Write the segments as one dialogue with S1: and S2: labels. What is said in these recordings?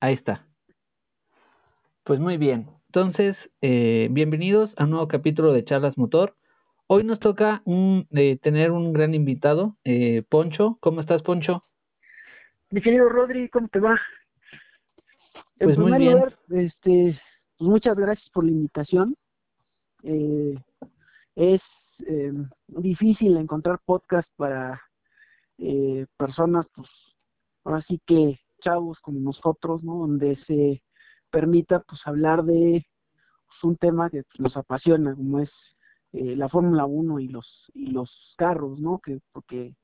S1: Ahí está. Pues muy bien. Entonces, eh, bienvenidos a un nuevo capítulo de Charlas Motor. Hoy nos toca un, eh, tener un gran invitado, eh, Poncho. ¿Cómo estás, Poncho?
S2: Mi querido Rodri, ¿cómo te va?
S1: Pues muy bien.
S2: este, pues muchas gracias por la invitación. es difícil encontrar podcast para personas, pues, ahora sí que chavos como nosotros, ¿no? Donde se permita pues hablar de pues, un tema que pues, nos apasiona, como es eh, la Fórmula 1 y los y los carros, ¿no? Que porque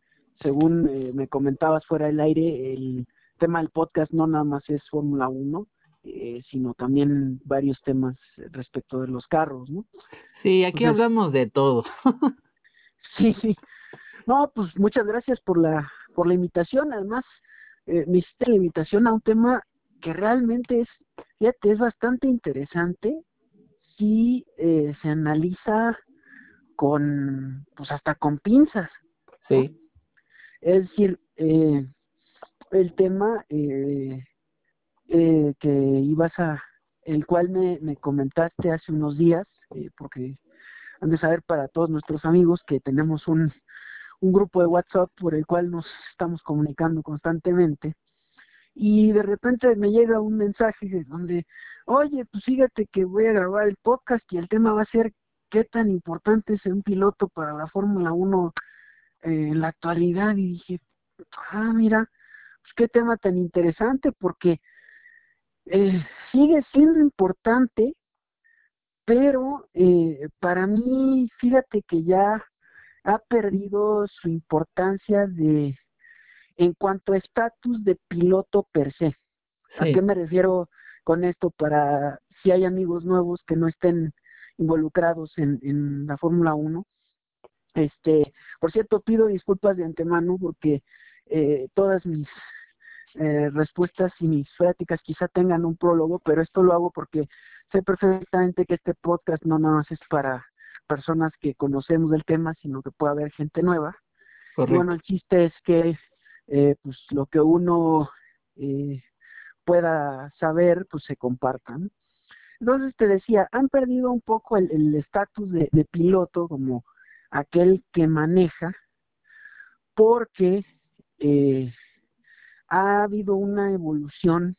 S2: según eh, me comentabas fuera del aire, el tema del podcast no nada más es Fórmula 1, eh, sino también varios temas respecto de los carros, ¿no?
S1: Sí, aquí hablamos de todo.
S2: sí, sí. No, pues muchas gracias por la por la invitación. Además, eh, me hiciste la invitación a un tema que realmente es, fíjate, es bastante interesante si eh, se analiza con, pues hasta con pinzas.
S1: Sí.
S2: Es decir, eh, el tema eh, eh, que ibas a, el cual me, me comentaste hace unos días, eh, porque han de saber para todos nuestros amigos que tenemos un, un grupo de WhatsApp por el cual nos estamos comunicando constantemente. Y de repente me llega un mensaje donde, oye, pues fíjate que voy a grabar el podcast y el tema va a ser qué tan importante es un piloto para la Fórmula 1 eh, en la actualidad. Y dije, ah, mira, pues qué tema tan interesante porque eh, sigue siendo importante, pero eh, para mí, fíjate que ya ha perdido su importancia de en cuanto a estatus de piloto per se. ¿A qué me refiero con esto? Para si hay amigos nuevos que no estén involucrados en, en la Fórmula 1. Este, por cierto, pido disculpas de antemano porque eh, todas mis eh, respuestas y mis prácticas quizá tengan un prólogo, pero esto lo hago porque sé perfectamente que este podcast no nada más es para personas que conocemos del tema, sino que puede haber gente nueva. Y bueno, el chiste es que eh, pues lo que uno eh, pueda saber, pues se compartan. Entonces te decía, han perdido un poco el estatus de, de piloto como aquel que maneja, porque eh, ha habido una evolución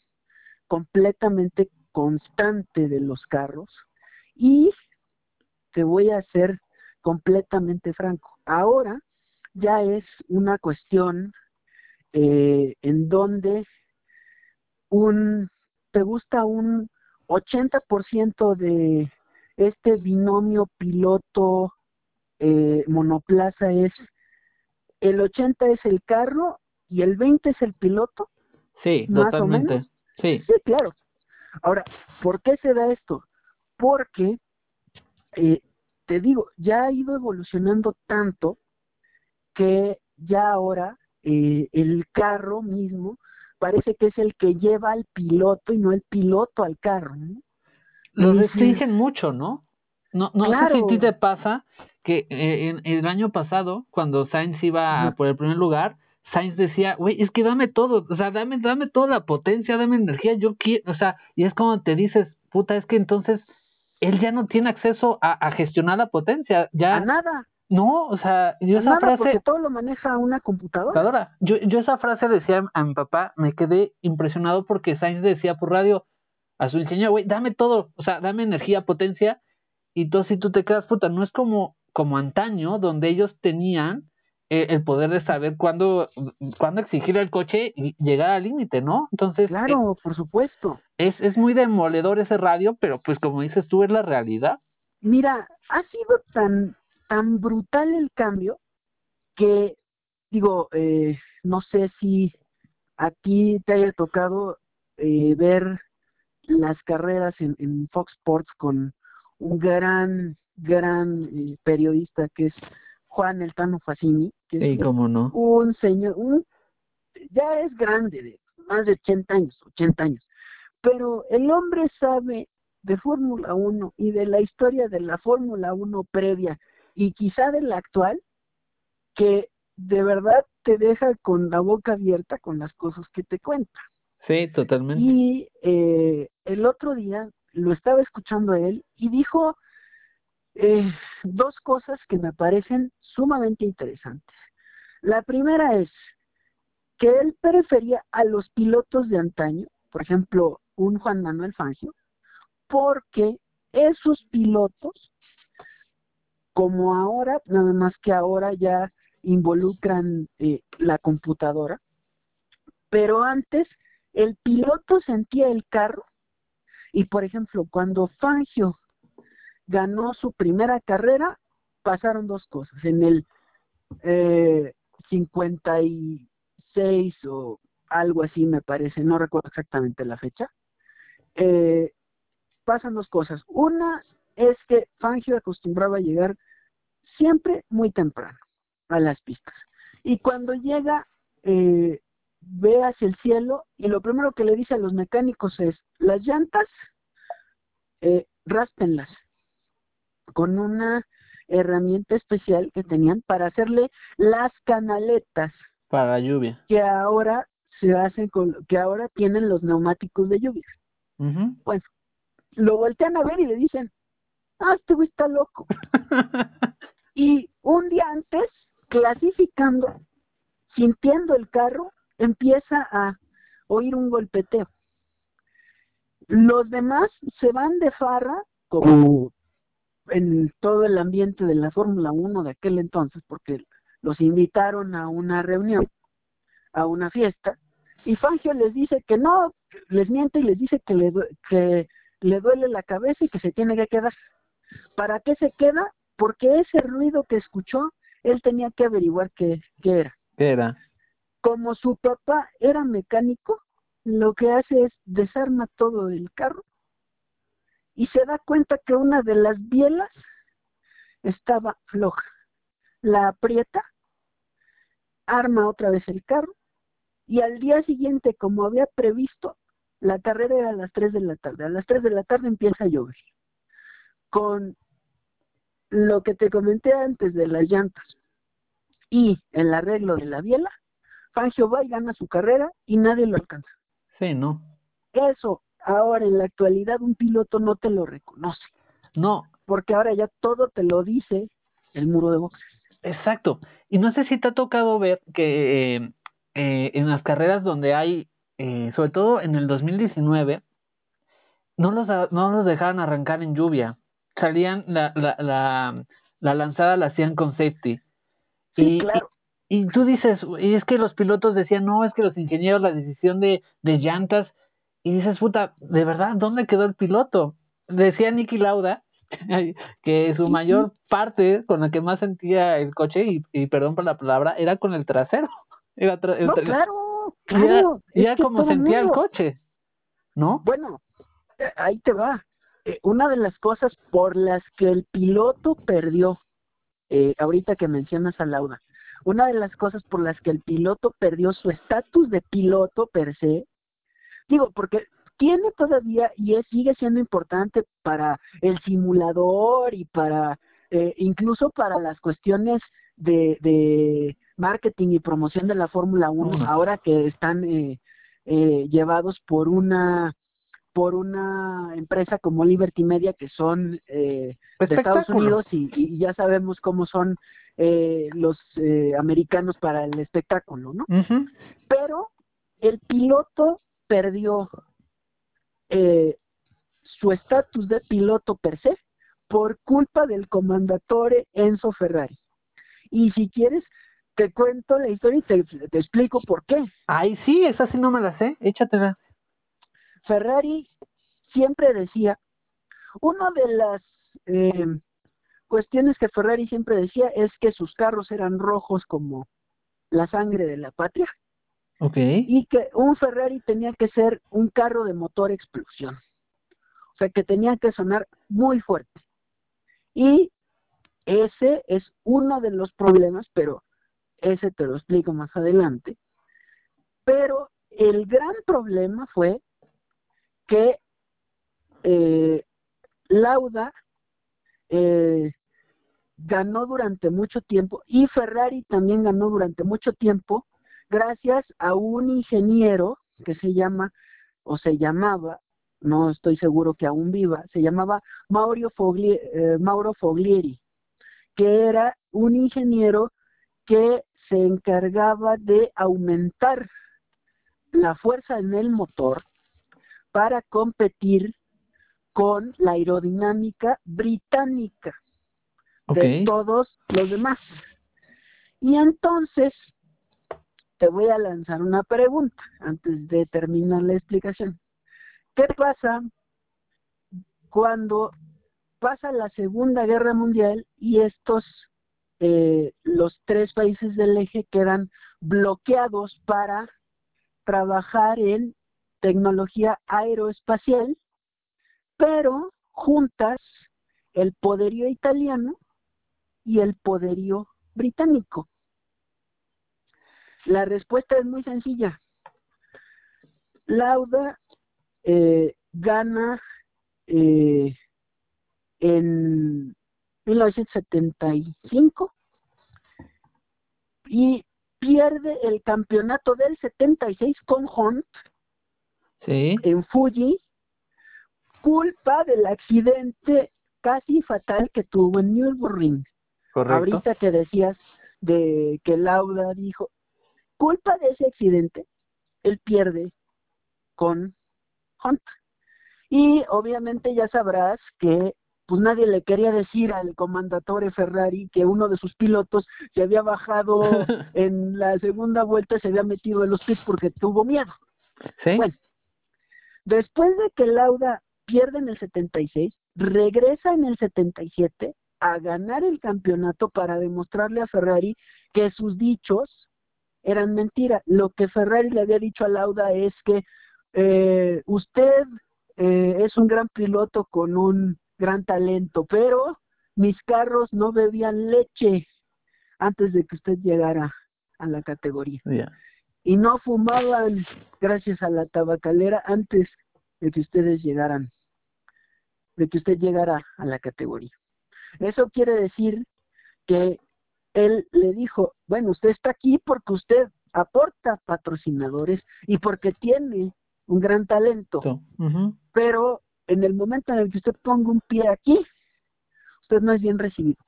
S2: completamente constante de los carros y te voy a ser completamente franco. Ahora ya es una cuestión eh, en donde un te gusta un 80% de este binomio piloto eh, monoplaza es el 80 es el carro y el 20 es el piloto.
S1: Sí, totalmente. Sí.
S2: sí, claro. Ahora, ¿por qué se da esto? Porque eh, te digo, ya ha ido evolucionando tanto que ya ahora eh, el carro mismo parece que es el que lleva al piloto y no el piloto al carro. ¿no?
S1: Lo restringen mucho, ¿no? No, no sé si a ti te pasa que eh, en, el año pasado, cuando Sainz iba por el primer lugar, Sainz decía, güey, es que dame todo, o sea, dame, dame toda la potencia, dame energía, yo quiero, o sea, y es como te dices, puta, es que entonces él ya no tiene acceso a, gestionar la potencia, ya.
S2: A nada.
S1: No, o sea, yo esa frase.
S2: Porque todo lo maneja una computadora.
S1: Yo, yo esa frase decía a mi papá, me quedé impresionado porque Sainz decía por radio a su ingeniero, güey, dame todo, o sea, dame energía, potencia, y tú si tú te quedas puta, no es como, como antaño, donde ellos tenían eh, el poder de saber cuándo, cuándo exigir el coche y llegar al límite, ¿no? Entonces.
S2: Claro, por supuesto.
S1: Es, es muy demoledor ese radio, pero pues como dices tú, es la realidad.
S2: Mira, ha sido tan, tan brutal el cambio que, digo, eh, no sé si a ti te haya tocado eh, ver las carreras en, en, Fox Sports con un gran, gran eh, periodista que es Juan Eltano Facini, que
S1: sí, cómo no.
S2: un señor, un, ya es grande, de más de 80 años, 80 años, pero el hombre sabe de Fórmula 1 y de la historia de la Fórmula 1 previa y quizá de la actual, que de verdad te deja con la boca abierta con las cosas que te cuenta.
S1: Sí, totalmente.
S2: Y eh, el otro día lo estaba escuchando a él y dijo eh, dos cosas que me parecen sumamente interesantes. La primera es que él prefería a los pilotos de antaño, por ejemplo, un Juan Manuel Fangio, porque esos pilotos, como ahora, nada más que ahora ya involucran eh, la computadora, pero antes el piloto sentía el carro y, por ejemplo, cuando Fangio ganó su primera carrera, pasaron dos cosas. En el eh, 56 o algo así me parece, no recuerdo exactamente la fecha, eh, pasan dos cosas. Una es que Fangio acostumbraba a llegar siempre muy temprano a las pistas. Y cuando llega, eh, ve hacia el cielo y lo primero que le dice a los mecánicos es, las llantas, eh, ráspenlas con una herramienta especial que tenían para hacerle las canaletas.
S1: Para lluvia.
S2: Que ahora se hacen con, que ahora tienen los neumáticos de lluvia. Bueno, lo voltean a ver y le dicen, ah, este güey está loco. y un día antes, clasificando, sintiendo el carro, empieza a oír un golpeteo. Los demás se van de farra, como en todo el ambiente de la Fórmula 1 de aquel entonces, porque los invitaron a una reunión, a una fiesta, y Fangio les dice que no, les miente y les dice que le, que le duele la cabeza y que se tiene que quedar. ¿Para qué se queda? Porque ese ruido que escuchó, él tenía que averiguar qué, qué era.
S1: ¿Qué era?
S2: Como su papá era mecánico, lo que hace es desarma todo el carro y se da cuenta que una de las bielas estaba floja. La aprieta, arma otra vez el carro y al día siguiente, como había previsto, la carrera era a las 3 de la tarde. A las 3 de la tarde empieza a llover. Con lo que te comenté antes de las llantas y el arreglo de la biela, Fangio va y gana su carrera y nadie lo alcanza.
S1: Sí, ¿no?
S2: Eso ahora en la actualidad un piloto no te lo reconoce.
S1: No.
S2: Porque ahora ya todo te lo dice el muro de boxes.
S1: Exacto. Y no sé si te ha tocado ver que eh, eh, en las carreras donde hay, eh, sobre todo en el 2019, no los, no los dejaban arrancar en lluvia. Salían, la, la, la, la lanzada la hacían con safety.
S2: Sí, claro.
S1: Y, tú dices, y es que los pilotos decían, no, es que los ingenieros, la decisión de, de llantas, y dices, puta, ¿de verdad dónde quedó el piloto? Decía Nicky Lauda que su mayor parte con la que más sentía el coche, y, perdón por la palabra, era con el trasero. Era
S2: no, claro, claro.
S1: Era, como sentía el coche, ¿no?
S2: Bueno, eh, ahí te va. Eh, una de las cosas por las que el piloto perdió, eh, ahorita que mencionas a Lauda, una de las cosas por las que el piloto perdió su estatus de piloto per se, digo, porque tiene todavía y es, sigue siendo importante para el simulador y para eh, incluso para las cuestiones de, de, marketing y promoción de la Fórmula 1, ahora que están eh, eh, llevados por una por una empresa como Liberty Media que son de Estados Unidos y, ya sabemos cómo son los americanos para el espectáculo, ¿no? Pero el piloto perdió eh, su estatus de piloto per se por culpa del comandatore Enzo Ferrari. Y si quieres, te cuento la historia y te, explico por qué.
S1: Ay, sí, esa sí no me la sé, échatela.
S2: Ferrari siempre decía, una de las eh, cuestiones que Ferrari siempre decía es que sus carros eran rojos como la sangre de la patria. Y que un Ferrari tenía que ser un carro de motor explosión. O sea, que tenía que sonar muy fuerte. Y ese es uno de los problemas, pero ese te lo explico más adelante. Pero el gran problema fue que eh, Lauda eh, ganó durante mucho tiempo y Ferrari también ganó durante mucho tiempo gracias a un ingeniero que se llama o se llamaba, no estoy seguro que aún viva, se llamaba Mauro, eh, Mauro Foglieri, que era un ingeniero que se encargaba de aumentar la fuerza en el motor para competir con la aerodinámica británica de todos los demás. Y entonces te voy a lanzar una pregunta antes de terminar la explicación. ¿Qué pasa cuando pasa la Segunda Guerra Mundial y estos, eh, los tres países del eje quedan bloqueados para trabajar en tecnología aeroespacial, pero juntas el poderío italiano y el poderío británico. La respuesta es muy sencilla. Lauda eh, gana eh, en 1975 y pierde el campeonato del 76 con Hunt en Fuji, culpa del accidente casi fatal que tuvo en Nürburgring. Ahorita que decías de que Lauda dijo, culpa de ese accidente, él pierde con Hunt. Y obviamente ya sabrás que pues nadie le quería decir al comandatore Ferrari que uno de sus pilotos se había bajado en la segunda vuelta, se había metido en los pits porque tuvo miedo.
S1: ¿Sí?
S2: Bueno, después de que Lauda pierde en el 76, regresa en el 77 a ganar el campeonato para demostrarle a Ferrari que sus dichos eran mentira. Lo que Ferrari le había dicho a Lauda es que eh, usted eh, es un gran piloto con un gran talento, pero mis carros no bebían leche antes de que usted llegara a la categoría. Y no fumaban gracias a la tabacalera antes de que ustedes llegaran, de que usted llegara a la categoría. Eso quiere decir que él le dijo, bueno, usted está aquí porque usted aporta patrocinadores y porque tiene un gran talento, pero en el momento en el que usted ponga un pie aquí, usted no es bien recibido.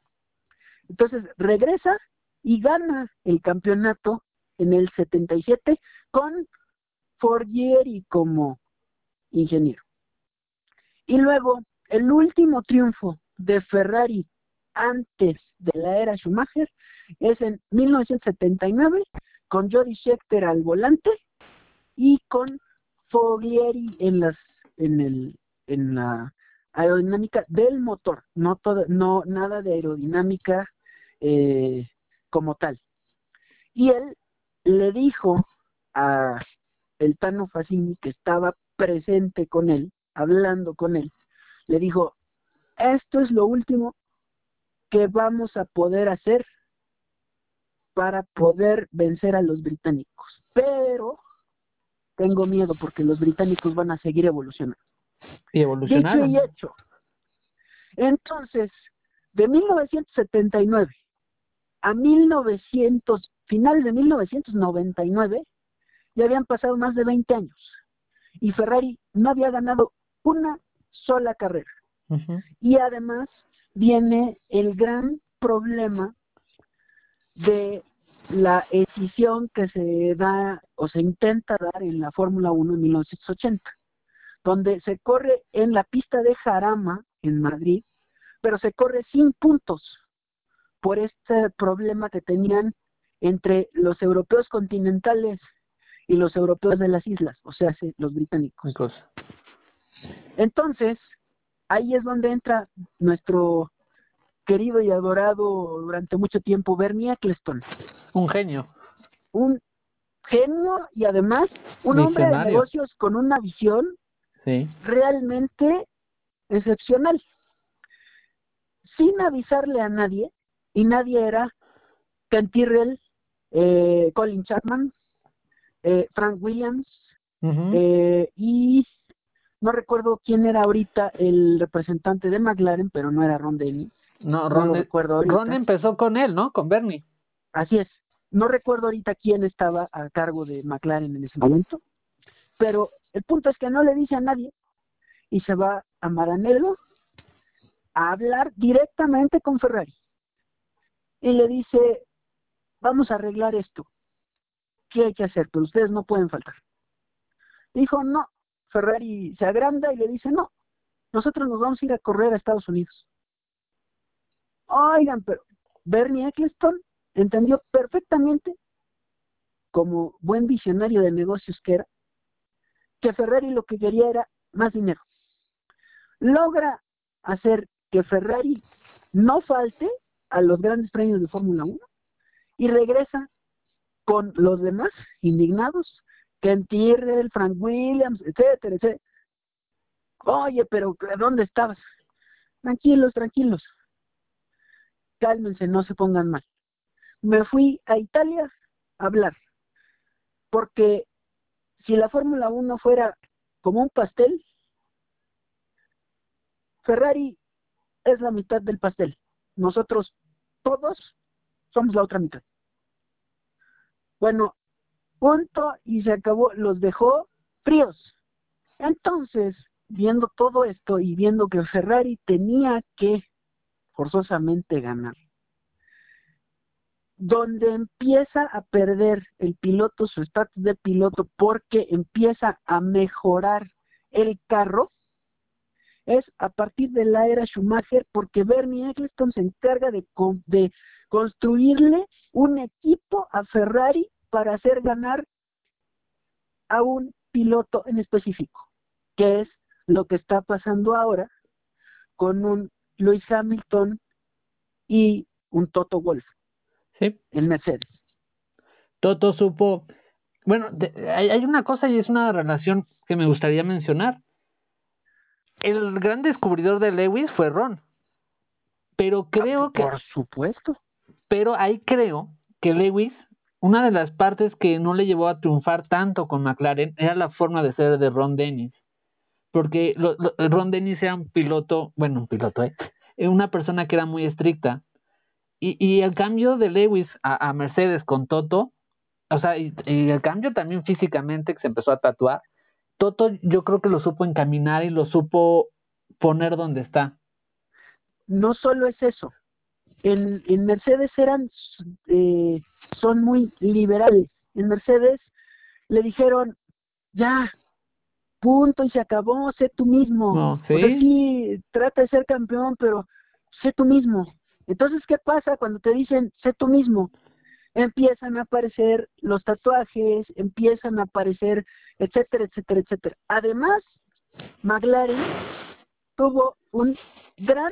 S2: Entonces regresa y gana el campeonato en el 77 con Forgieri como ingeniero. Y luego el último triunfo de Ferrari antes de la era Schumacher es en 1979 con Jody Scheckter al volante y con Foglieri en las en el en la aerodinámica del motor, no todo, no nada de aerodinámica eh, como tal. Y él le dijo a el Tano Facini que estaba presente con él, hablando con él, le dijo, esto es lo último que vamos a poder hacer para poder vencer a los británicos. Pero tengo miedo porque los británicos van a seguir evolucionando.
S1: Y evolucionando.
S2: Dicho y hecho. Entonces, de 1979 a 1900, finales de 1999, ya habían pasado más de 20 años. Y Ferrari no había ganado una sola carrera. Y además viene el gran problema de la decisión que se da o se intenta dar en la Fórmula 1 en 1980, donde se corre en la pista de Jarama, en Madrid, pero se corre sin puntos por este problema que tenían entre los europeos continentales y los europeos de las islas, o sea, los británicos. Entonces, ahí es donde entra nuestro querido y adorado durante mucho tiempo Bernie Eccleston.
S1: Un genio.
S2: Un genio y además un hombre de negocios con una visión realmente excepcional. Sin avisarle a nadie, y nadie era Ken Tyrrell, eh, Colin Chapman, eh, Frank Williams, eh, y no recuerdo quién era ahorita el representante de McLaren, pero no era Ron Denny.
S1: No, Ron, recuerdo Ron empezó con él, ¿no? Con Bernie.
S2: Así es. No recuerdo ahorita quién estaba a cargo de McLaren en ese momento. pero el punto es que no le dice a nadie y se va a Maranello a hablar directamente con Ferrari. Y le dice, vamos a arreglar esto. ¿Qué hay que hacer? Pero ustedes no pueden faltar. Dijo, no. Ferrari se agranda y le dice, no, nosotros nos vamos a ir a correr a Estados Unidos. Oigan, pero Bernie Eccleston entendió perfectamente, como buen visionario de negocios que era, que Ferrari lo que quería era más dinero. Logra hacer que Ferrari no falte a los grandes premios de Fórmula 1 y regresa con los demás indignados, Ken Tyrrell, Frank Williams, etcétera, etcétera. Oye, pero ¿dónde estabas? Tranquilos, tranquilos. Cálmense, no se pongan mal. Me fui a Italia a hablar, porque si la Fórmula 1 fuera como un pastel, Ferrari es la mitad del pastel. Nosotros todos somos la otra mitad. Bueno, punto y se acabó, los dejó fríos. Entonces, viendo todo esto y viendo que Ferrari tenía que forzosamente ganar, donde empieza a perder el piloto su estatus de piloto porque empieza a mejorar el carro, es a partir de la era Schumacher porque Bernie Eccleston se encarga de, de construirle un equipo a Ferrari para hacer ganar a un piloto en específico, que es lo que está pasando ahora con un Lewis Hamilton y un Toto Wolf
S1: sí.
S2: en Mercedes.
S1: Toto supo, bueno, hay, hay una cosa y es una relación que me gustaría mencionar el gran descubridor de Lewis fue Ron. Pero creo que.
S2: Por supuesto.
S1: Pero ahí creo que Lewis, una de las partes que no le llevó a triunfar tanto con McLaren era la forma de ser de Ron Dennis. Porque Ron Dennis era un piloto, bueno, un piloto, ¿eh? Una persona que era muy estricta. Y, y el cambio de Lewis a, Mercedes con Toto, o sea, y, y el cambio también físicamente que se empezó a tatuar, Toto yo creo que lo supo encaminar y lo supo poner donde está.
S2: No solo es eso. En, en Mercedes eran, eh, son muy liberales. En Mercedes le dijeron, ya, punto y se acabó, sé tú mismo.
S1: No, ¿sí?
S2: trata de ser campeón, pero sé tú mismo. Entonces, ¿qué pasa cuando te dicen, sé tú mismo? empiezan a aparecer los tatuajes, empiezan a aparecer, etcétera, etcétera, etcétera. Además, McLaren tuvo un gran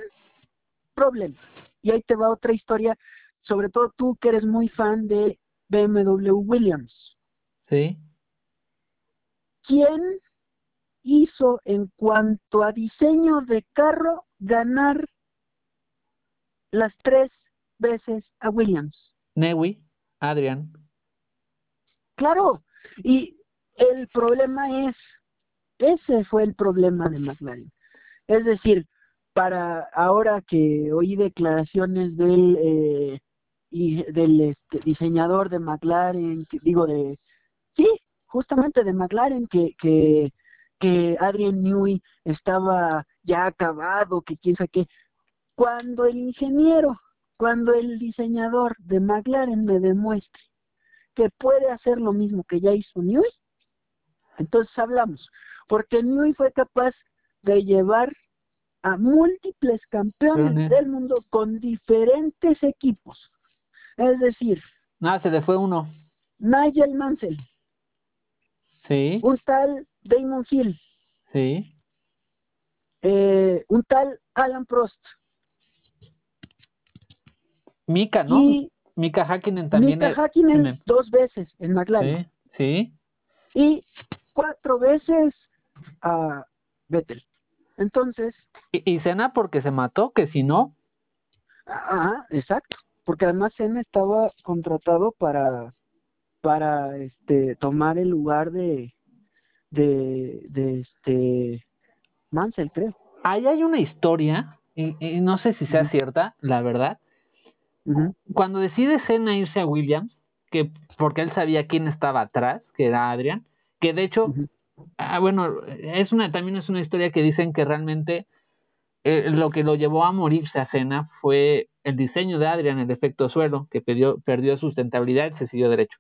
S2: problema. Y ahí te va otra historia, sobre todo tú que eres muy fan de BMW Williams.
S1: Sí.
S2: ¿Quién hizo en cuanto a diseño de carro ganar las tres veces a Williams?
S1: Newy. Adrián.
S2: Claro, y el problema es, ese fue el problema de McLaren. Es decir, para ahora que oí declaraciones del eh, y del este, diseñador de McLaren, que, digo de sí, justamente de McLaren que que que Adrian Newey estaba ya acabado, que quién sabe qué. Cuando el ingeniero cuando el diseñador de McLaren me demuestre que puede hacer lo mismo que ya hizo Newey, entonces hablamos, porque Newey fue capaz de llevar a múltiples campeones del mundo con diferentes equipos. Es decir,
S1: ah, se le fue uno.
S2: Nigel Mansell.
S1: Sí.
S2: Un tal Damon Hill.
S1: Sí.
S2: Eh, un tal Alan Prost.
S1: Mika, ¿no? Mika Hakkinen también.
S2: Mika Hakkinen dos veces en McLaren.
S1: Sí,
S2: sí. Y cuatro veces a Vettel. Entonces.
S1: ¿Y, y Senna porque se mató? Que si no.
S2: Ajá, exacto. Porque además Senna estaba contratado para para este tomar el lugar de de, de este Mansell, creo.
S1: Ahí hay una historia, y, y no sé si sea cierta, la verdad, cuando decide Senna irse a Williams, que porque él sabía quién estaba atrás, que era Adrian, que de hecho Ah, bueno, es una, también es una historia que dicen que realmente eh, lo que lo llevó a morirse a Cena fue el diseño de Adrian, el efecto suelo, que perdió, perdió sustentabilidad y se siguió derecho.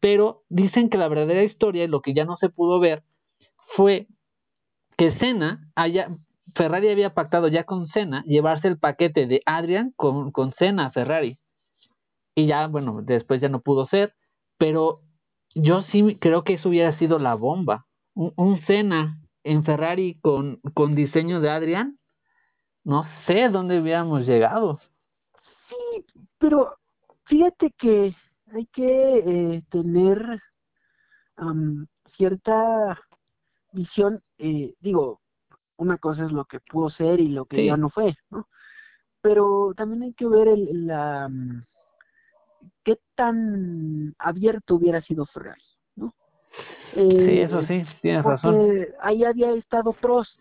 S1: pero dicen que la verdadera historia y lo que ya no se pudo ver fue que Senna haya, Ferrari había pactado ya con Senna llevarse el paquete de Adrian con, con a Ferrari. Y ya, bueno, después ya no pudo ser, pero yo sí creo que eso hubiera sido la bomba. Un, un en Ferrari con, con diseño de Adrian, no sé dónde hubiéramos llegado.
S2: Sí, pero fíjate que hay que eh, tener cierta visión, eh, digo, una cosa es lo que pudo ser y lo que ya no fue, ¿no? Pero también hay que ver el, la, mm, qué tan abierto hubiera sido Ferrari, ¿no?
S1: sí, eso sí, tienes razón.
S2: Ahí había estado Prost,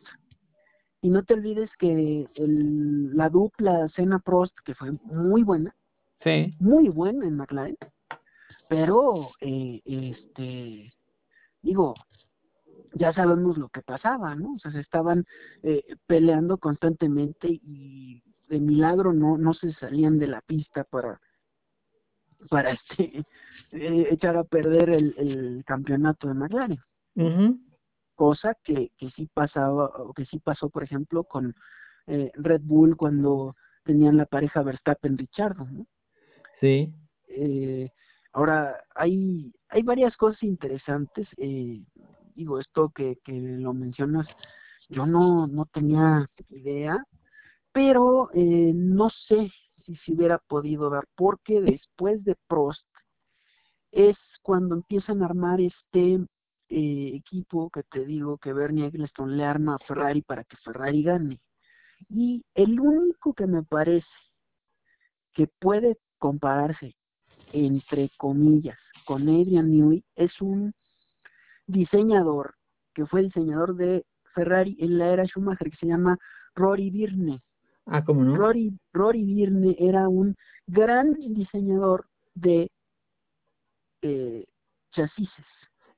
S2: y no te olvides que el, la dupla Senna Prost, que fue muy buena,
S1: sí.
S2: muy buena en McLaren, pero eh, este digo, ya sabemos lo que pasaba, ¿no? O sea, se estaban eh, peleando constantemente y de milagro no, no se salían de la pista para para este eh, echar a perder el, el campeonato de McLaren cosa que, que sí pasaba, o que sí pasó, por ejemplo, con eh, Red Bull cuando tenían la pareja Verstappen-Richardo, ¿no?
S1: Sí.
S2: Eh, ahora, hay, hay varias cosas interesantes. Eh, digo, esto que, que lo mencionas, yo no, no tenía idea, pero no sé si se hubiera podido dar, porque después de Prost es cuando empiezan a armar este eh, equipo que te digo que Bernie Eccleston le arma a Ferrari para que Ferrari gane. Y el único que me parece que puede compararse, entre comillas, con Adrian Newey es un diseñador que fue diseñador de Ferrari en la era Schumacher que se llama Rory Birne.
S1: Ah, ¿cómo no?
S2: Rory, Rory Birne era un gran diseñador de eh, chasis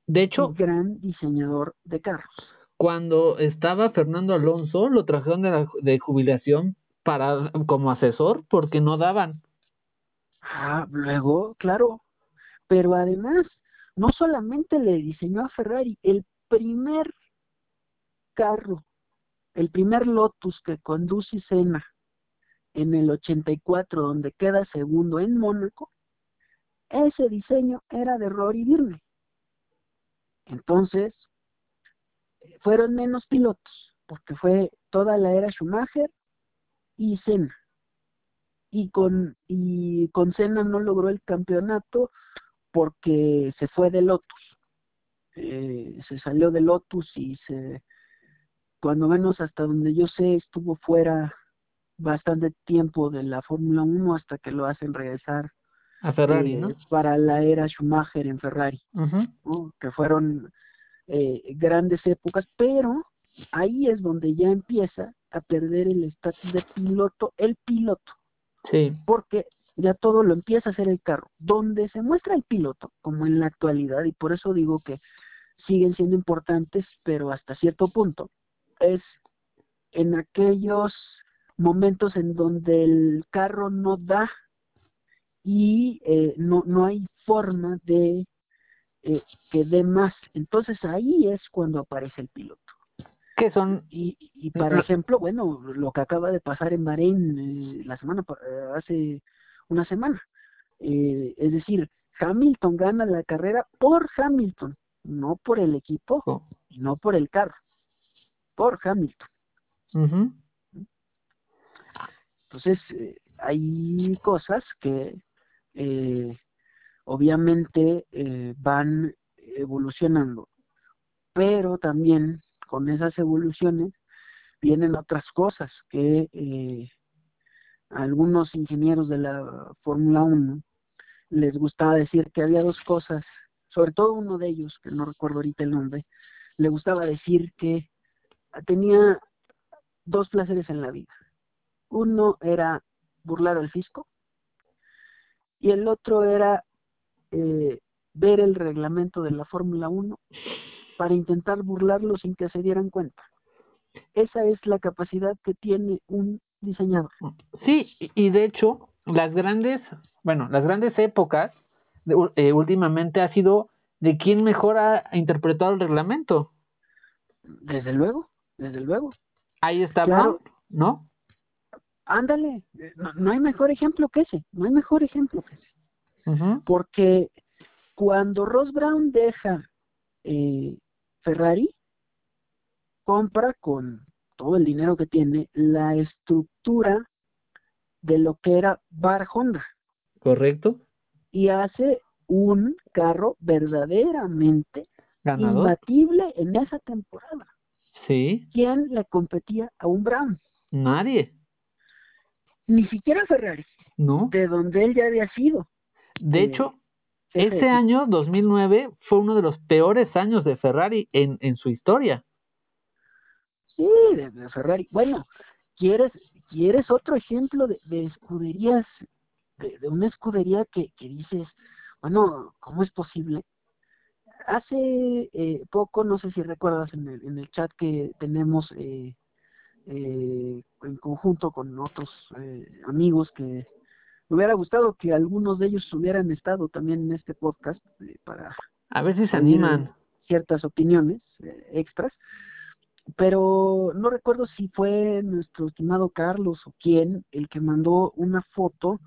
S1: de hecho,
S2: gran diseñador de carros.
S1: Cuando estaba Fernando Alonso, lo trajeron de, de jubilación para como asesor porque no daban.
S2: Ah, luego, claro. Pero además, no solamente le diseñó a Ferrari, el primer carro, el primer Lotus que conduce Senna en el 84, donde queda segundo en Mónaco, ese diseño era de Rory Birne. Entonces, fueron menos pilotos, porque fue toda la era Schumacher y Senna. Y con, y con Senna no logró el campeonato porque se fue de Lotus. Eh, se salió de Lotus y se, cuando menos hasta donde yo sé, estuvo fuera bastante tiempo de la Fórmula 1 hasta que lo hacen regresar
S1: a Ferrari, ¿no? Eh,
S2: para la era Schumacher en Ferrari, que fueron eh, grandes épocas, pero ahí es donde ya empieza a perder el estatus de piloto, el piloto.
S1: Sí.
S2: Porque ya todo lo empieza a hacer el carro. Donde se muestra el piloto, como en la actualidad, y por eso digo que siguen siendo importantes, pero hasta cierto punto, es en aquellos momentos en donde el carro no da y eh, no, no hay forma de eh, que dé más. Entonces ahí es cuando aparece el piloto.
S1: ¿Qué son?
S2: Y, y por ejemplo, bueno, lo que acaba de pasar en Bahrein eh, la semana, hace una semana. es decir, Hamilton gana la carrera por Hamilton, no por el equipo, oh. no por el carro, por Hamilton. Entonces, hay cosas que eh, obviamente eh, van evolucionando, pero también con esas evoluciones vienen otras cosas que algunos ingenieros de la Fórmula 1 les gustaba decir que había dos cosas, sobre todo uno de ellos, que no recuerdo ahorita el nombre, le gustaba decir que tenía dos placeres en la vida. Uno era burlar al fisco y el otro era eh, ver el reglamento de la Fórmula 1 para intentar burlarlo sin que se dieran cuenta. Esa es la capacidad que tiene un diseñador.
S1: Sí, y de hecho, las grandes, bueno, las grandes épocas eh, últimamente ha sido de quién mejor ha interpretado el reglamento.
S2: Desde luego, desde luego.
S1: Ahí está Brown, ¿no?
S2: Ándale, no, hay mejor ejemplo que ese, no hay mejor ejemplo que ese. Porque cuando Ross Brown deja eh, Ferrari, compra con todo el dinero que tiene la estructura de lo que era Bar Honda.
S1: Correcto.
S2: Y hace un carro verdaderamente imbatible en esa temporada.
S1: Sí.
S2: ¿Quién le competía a un Brown?
S1: Nadie.
S2: Ni siquiera Ferrari.
S1: No.
S2: De donde él ya había sido.
S1: De eh, hecho, ese año, 2009, fue uno de los peores años de Ferrari en, en su historia.
S2: Sí, de, Ferrari. Bueno, ¿quieres, ¿quieres otro ejemplo de, escuderías, de, una escudería que, que dices, bueno, ¿cómo es posible? Hace eh, poco, no sé si recuerdas en el, en el chat que tenemos eh, eh, en conjunto con otros amigos que me hubiera gustado que algunos de ellos hubieran estado también en este podcast para...
S1: A se animan.
S2: Ciertas opiniones extras pero no recuerdo si fue nuestro estimado Carlos o quién el que mandó una foto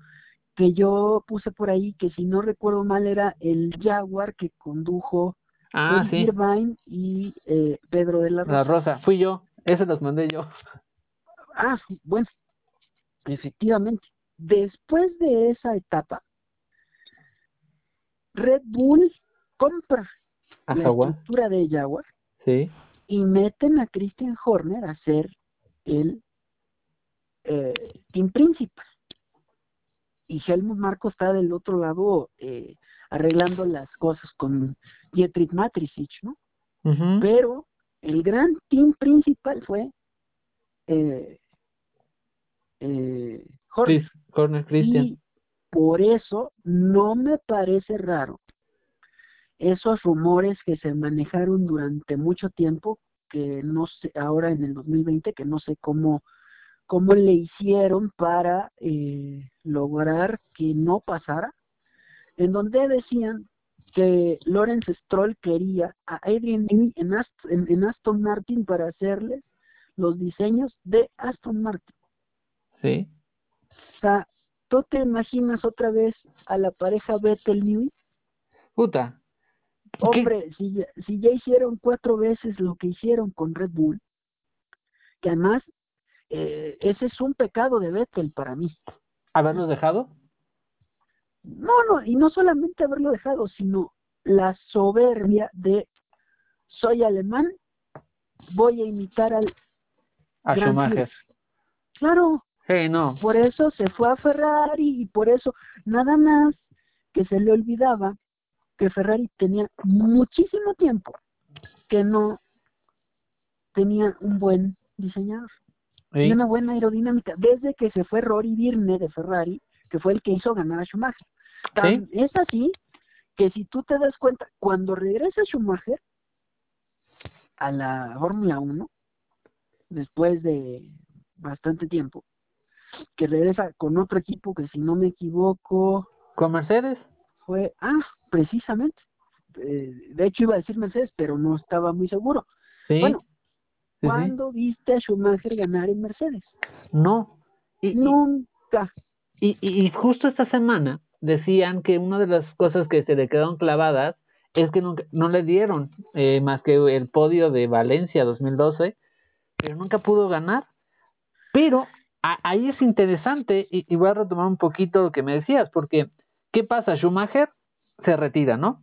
S2: que yo puse por ahí, que si no recuerdo mal era el Jaguar que condujo
S1: ah,
S2: Irvine y eh, Pedro de la Rosa.
S1: La Rosa, fui yo, ese los mandé yo.
S2: Ah, bueno, efectivamente. Después de esa etapa, Red Bull compra la estructura de Jaguar.
S1: Sí
S2: y meten a Christian Horner a ser el eh, team principal. Y Helmut Marco está del otro lado eh, arreglando las cosas con Dietrich Matricic, ¿no? Pero el gran team principal fue eh, eh, Horner.
S1: Horner Christian.
S2: Y por eso no me parece raro esos rumores que se manejaron durante mucho tiempo, que no sé, ahora en el 2020, que no sé cómo, cómo le hicieron para eh, lograr que no pasara, en donde decían que Lawrence Stroll quería a Adrian Newey en, en, Aston Martin para hacerles los diseños de Aston Martin.
S1: Sí.
S2: O sea, ¿tú te imaginas otra vez a la pareja Vettel Newey?
S1: Puta,
S2: Hombre, si ya, si ya hicieron cuatro veces lo que hicieron con Red Bull, que además eh, ese es un pecado de Vettel para mí.
S1: ¿Haberlo dejado?
S2: No, no, y no solamente haberlo dejado, sino la soberbia de soy alemán, voy a imitar al
S1: a Schumacher.
S2: Claro.
S1: Hey, no.
S2: Por eso se fue a Ferrari y por eso nada más que se le olvidaba que Ferrari tenía muchísimo tiempo que no tenía un buen diseñador y una buena aerodinámica desde que se fue Rory Birne de Ferrari que fue el que hizo ganar a Schumacher. Es así que si tú te das cuenta cuando regresa Schumacher a la Fórmula 1 después de bastante tiempo que regresa con otro equipo que si no me equivoco
S1: con Mercedes
S2: fue, ah, precisamente. Eh, de hecho iba a decir Mercedes, pero no estaba muy seguro. Bueno, ¿cuándo viste a Schumacher ganar en Mercedes?
S1: No.
S2: Y, Nunca.
S1: Y, y, justo esta semana decían que una de las cosas que se le quedaron clavadas es que nunca, no le dieron eh, más que el podio de Valencia 2012, pero nunca pudo ganar. Pero ahí es interesante, y, y voy a retomar un poquito lo que me decías, porque ¿Qué pasa? Schumacher se retira, ¿no?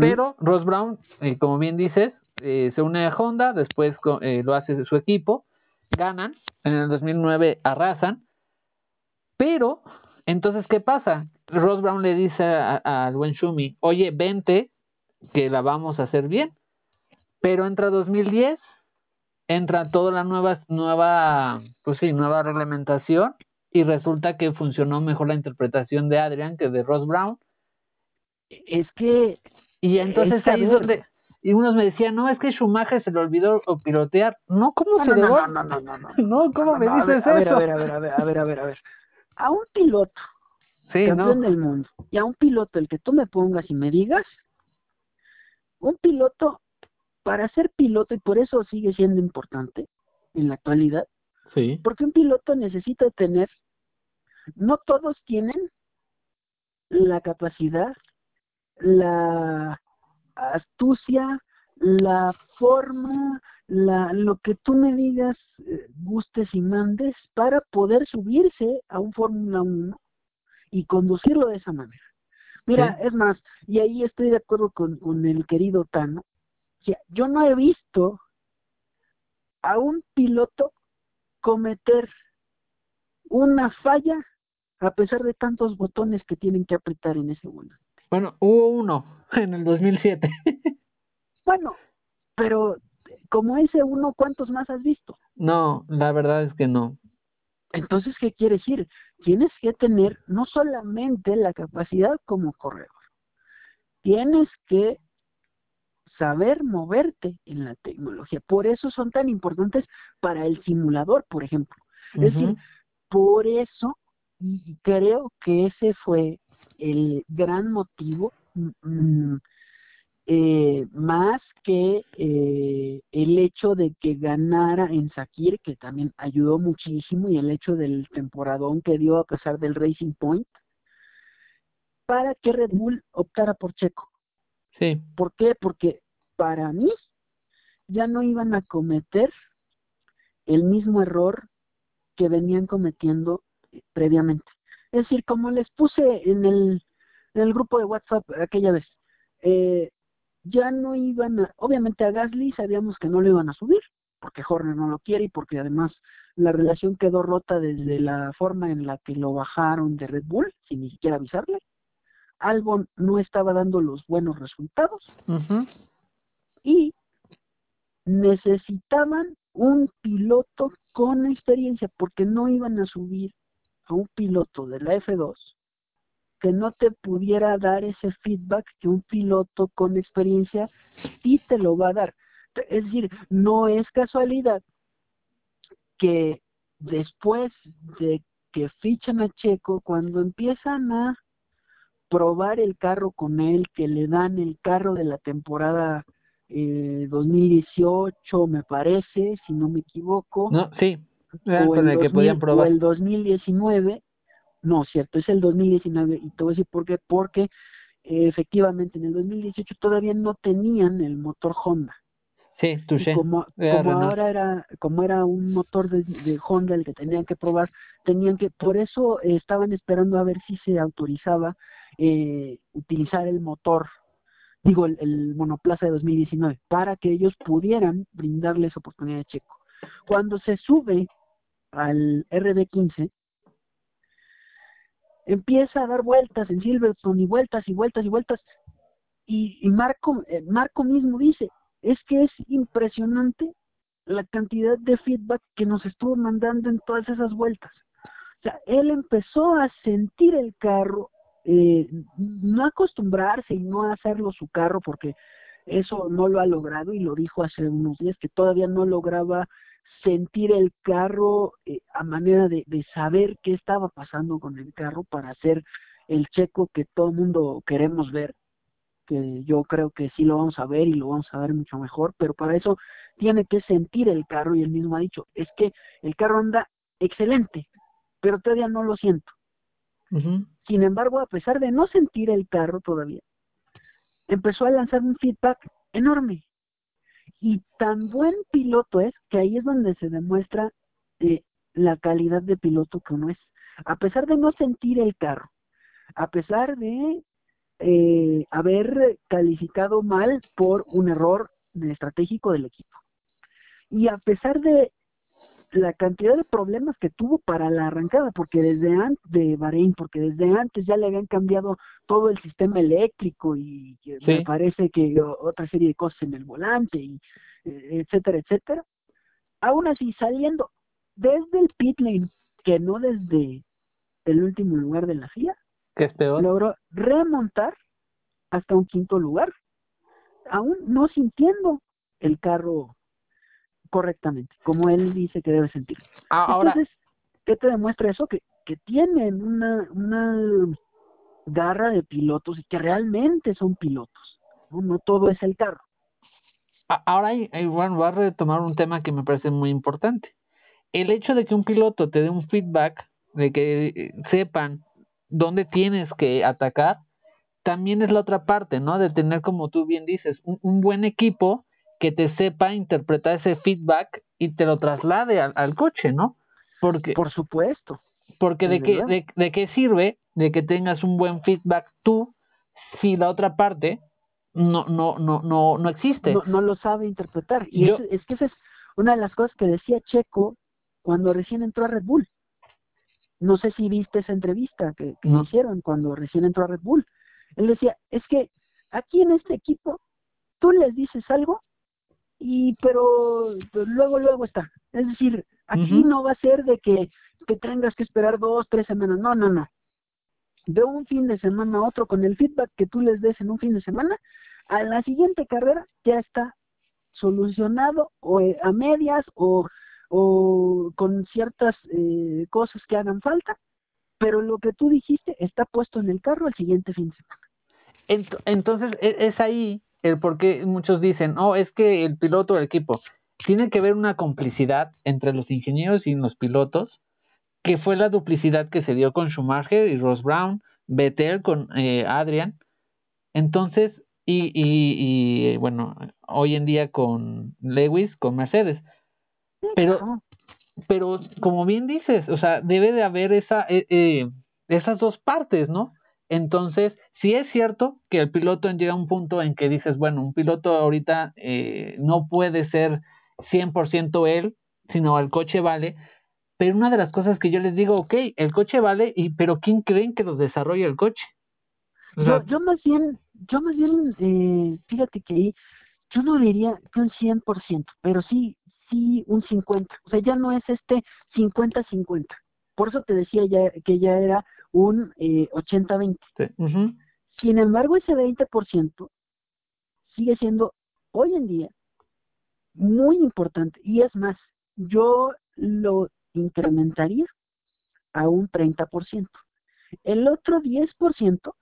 S1: Pero Ross Brown, eh, como bien dices, eh, se une a Honda, después eh, lo hace de su equipo, ganan, en el 2009 arrasan, pero entonces, ¿qué pasa? Ross Brown le dice al buen Schumi, oye, vente, que la vamos a hacer bien, pero entra 2010, entra toda la nueva, nueva, pues sí, nueva reglamentación, y resulta que funcionó mejor la interpretación de Adrian que de Ross Brown.
S2: Es que
S1: y entonces ahí es donde y unos me decían, no, es que Schumacher se le olvidó pilotear. No, ¿cómo se le
S2: no, no, no, no, no,
S1: no, ¿cómo me dices eso?
S2: A ver, a ver, a ver, a ver, a ver, a ver. A un piloto, campeón del mundo, y a un piloto, el que tú me pongas y me digas, un piloto, para ser piloto, y por eso sigue siendo importante en la actualidad,
S1: sí.
S2: porque un piloto necesita tener, no todos tienen la capacidad, la astucia, la forma, la, lo que tú me digas, eh, gustes y mandes para poder subirse a un Fórmula 1 y conducirlo de esa manera. Mira, es más, y ahí estoy de acuerdo con, con el querido Tano, yo no he visto a un piloto cometer una falla a pesar de tantos botones que tienen que apretar en ese volante.
S1: Bueno, hubo uno en el 2007.
S2: bueno, pero como ese uno, ¿cuántos más has visto?
S1: No, la verdad es que no.
S2: Entonces, ¿qué quiere decir? Tienes que tener no solamente la capacidad como corredor, tienes que saber moverte en la tecnología. Por eso son tan importantes para el simulador, por ejemplo. Es decir, por eso, y creo que ese fue el gran motivo, mm, mm, eh, más que eh, el hecho de que ganara en Sakir, que también ayudó muchísimo, y el hecho del temporadón que dio a pesar del Racing Point, para que Red Bull optara por Checo.
S1: Sí.
S2: ¿Por qué? Porque para mí ya no iban a cometer el mismo error que venían cometiendo previamente. Es decir, como les puse en el, en el grupo de WhatsApp aquella vez, eh, ya no iban a, obviamente a Gasly sabíamos que no lo iban a subir, porque Horner no lo quiere y porque además la relación quedó rota desde la forma en la que lo bajaron de Red Bull, sin ni siquiera avisarle. Albon no estaba dando los buenos resultados y necesitaban un piloto con experiencia porque no iban a subir a un piloto de la F2 que no te pudiera dar ese feedback que un piloto con experiencia sí te lo va a dar. Es decir, no es casualidad que después de que fichan a Checo, cuando empiezan a probar el carro con él, que le dan el carro de la temporada eh, 2018, me parece, si no me equivoco.
S1: Sí, el, que podían probar.
S2: O el 2019, no, cierto, es el 2019 y te voy a decir por qué, porque eh, efectivamente en el 2018 todavía no tenían el motor Honda.
S1: Sí, touché.
S2: Como, como ahora era, como era un motor de, de, Honda el que tenían que probar, tenían que, por eso eh, estaban esperando a ver si se autorizaba eh, utilizar el motor, digo, el, el, monoplaza de 2019, para que ellos pudieran brindarles oportunidad de checo. Cuando se sube al RD15, empieza a dar vueltas en Silverstone y vueltas y vueltas y vueltas. Y, y Marco, eh, Marco mismo dice, es que es impresionante la cantidad de feedback que nos estuvo mandando en todas esas vueltas. O sea, él empezó a sentir el carro, eh, no acostumbrarse y no hacerlo su carro, porque eso no lo ha logrado y lo dijo hace unos días, que todavía no lograba sentir el carro eh, a manera de, de, saber qué estaba pasando con el carro para hacer el checo que todo el mundo queremos ver, que yo creo que sí lo vamos a ver y lo vamos a ver mucho mejor, pero para eso tiene que sentir el carro y él mismo ha dicho, es que el carro anda excelente, pero todavía no lo siento.
S1: Uh -huh.
S2: Sin embargo, a pesar de no sentir el carro todavía, empezó a lanzar un feedback enorme y tan buen piloto es que ahí es donde se demuestra eh, la calidad de piloto que uno es. A pesar de no sentir el carro, a pesar de eh, haber calificado mal por un error estratégico del equipo. Y a pesar de la cantidad de problemas que tuvo para la arrancada, porque desde antes de Bahrein, porque desde antes ya le habían cambiado todo el sistema eléctrico y sí. me parece que otra serie de cosas en el volante, y etcétera, etcétera. Aún así, saliendo desde el pit lane, que no desde el último lugar de la FIA,
S1: que es peor,
S2: logró remontar hasta un quinto lugar aún no sintiendo el carro correctamente, como él dice que debe sentir. Ahora, Entonces, ¿qué te demuestra eso? Que, que tienen una, una garra de pilotos y que realmente son pilotos. No, todo es el carro.
S1: Ahora, bueno, voy a retomar un tema que me parece muy importante. El hecho de que un piloto te dé un feedback, de que eh, sepan dónde tienes que atacar, también es la otra parte, ¿no? De tener, como tú bien dices, un, buen equipo que te sepa interpretar ese feedback y te lo traslade al, coche, ¿no?
S2: Porque, Por supuesto.
S1: Porque de qué, de, qué sirve de que tengas un buen feedback tú si la otra parte no, no, no, no, no existe.
S2: No, lo sabe interpretar. Y es, es, que esa es una de las cosas que decía Checo cuando recién entró a Red Bull. No sé si viste esa entrevista que, hicieron cuando recién entró a Red Bull. Él decía, es que aquí en este equipo tú les dices algo y pero luego luego está. Es decir, aquí no va a ser de que, que tengas que esperar dos, tres semanas. No, no, no. De un fin de semana a otro, con el feedback que tú les des en un fin de semana, a la siguiente carrera ya está solucionado o eh, a medias o, o con ciertas eh, cosas que hagan falta, pero lo que tú dijiste está puesto en el carro el siguiente fin de semana.
S1: Entonces e, es ahí el por qué muchos dicen, oh, es que el piloto del equipo tiene que haber una complicidad entre los ingenieros y los pilotos, que fue la duplicidad que se dio con Schumacher y Ross Brown, Vettel con eh, Adrian. Entonces, y, y, y, bueno, hoy en día con Lewis, con Mercedes. Pero, pero como bien dices, o sea, debe de haber esa, eh, eh, esas dos partes, ¿no? Entonces, si es cierto que el piloto llega a un punto en que dices, bueno, un piloto ahorita eh, no puede ser 100% él, sino el coche vale, pero una de las cosas que yo les digo, ok, el coche vale, y pero ¿quién creen que los desarrolla el coche?
S2: yo, yo más bien, yo más bien, eh, fíjate que ahí, yo no diría que un 100%, pero sí, sí un 50. O sea, ya no es este 50-50. Por eso te decía ya que ya era un eh, 80-20. Sin embargo, ese 20% sigue siendo hoy en día muy importante. Y es más, yo lo incrementaría a un 30%. El otro 10%,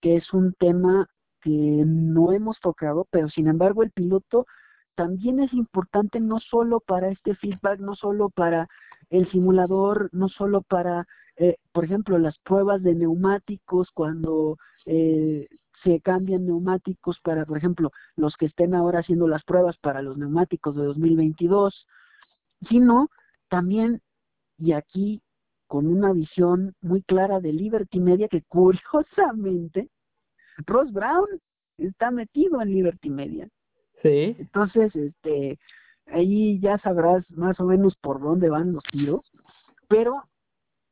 S2: que es un tema que no hemos tocado, pero sin embargo el piloto también es importante no solo para este feedback, no solo para el simulador, no solo para, eh, por ejemplo, las pruebas de neumáticos cuando eh, se cambian neumáticos para, por ejemplo, los que estén ahora haciendo las pruebas para los neumáticos de 2022, sino también, y aquí con una visión muy clara de Liberty Media, que curiosamente, Ross Brown está metido en Liberty Media.
S1: Sí.
S2: Entonces, este, ahí ya sabrás más o menos por dónde van los tiros, pero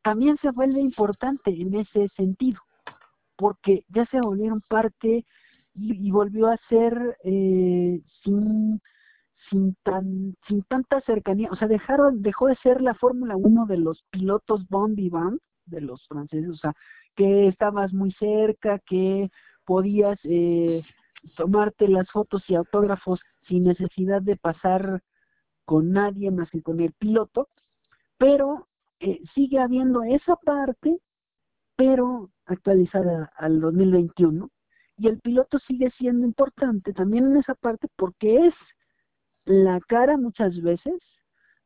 S2: también se vuelve importante en ese sentido, porque ya se volvieron parte y, volvió a ser eh, sin sin tan sin tanta cercanía, o sea, dejaron dejó de ser la Fórmula 1 de los pilotos Bond y Band de los franceses, o sea, que estabas muy cerca, que podías eh, tomarte las fotos y autógrafos sin necesidad de pasar con nadie más que con el piloto, pero eh, sigue habiendo esa parte, pero actualizada al 2021, y el piloto sigue siendo importante también en esa parte porque es la cara muchas veces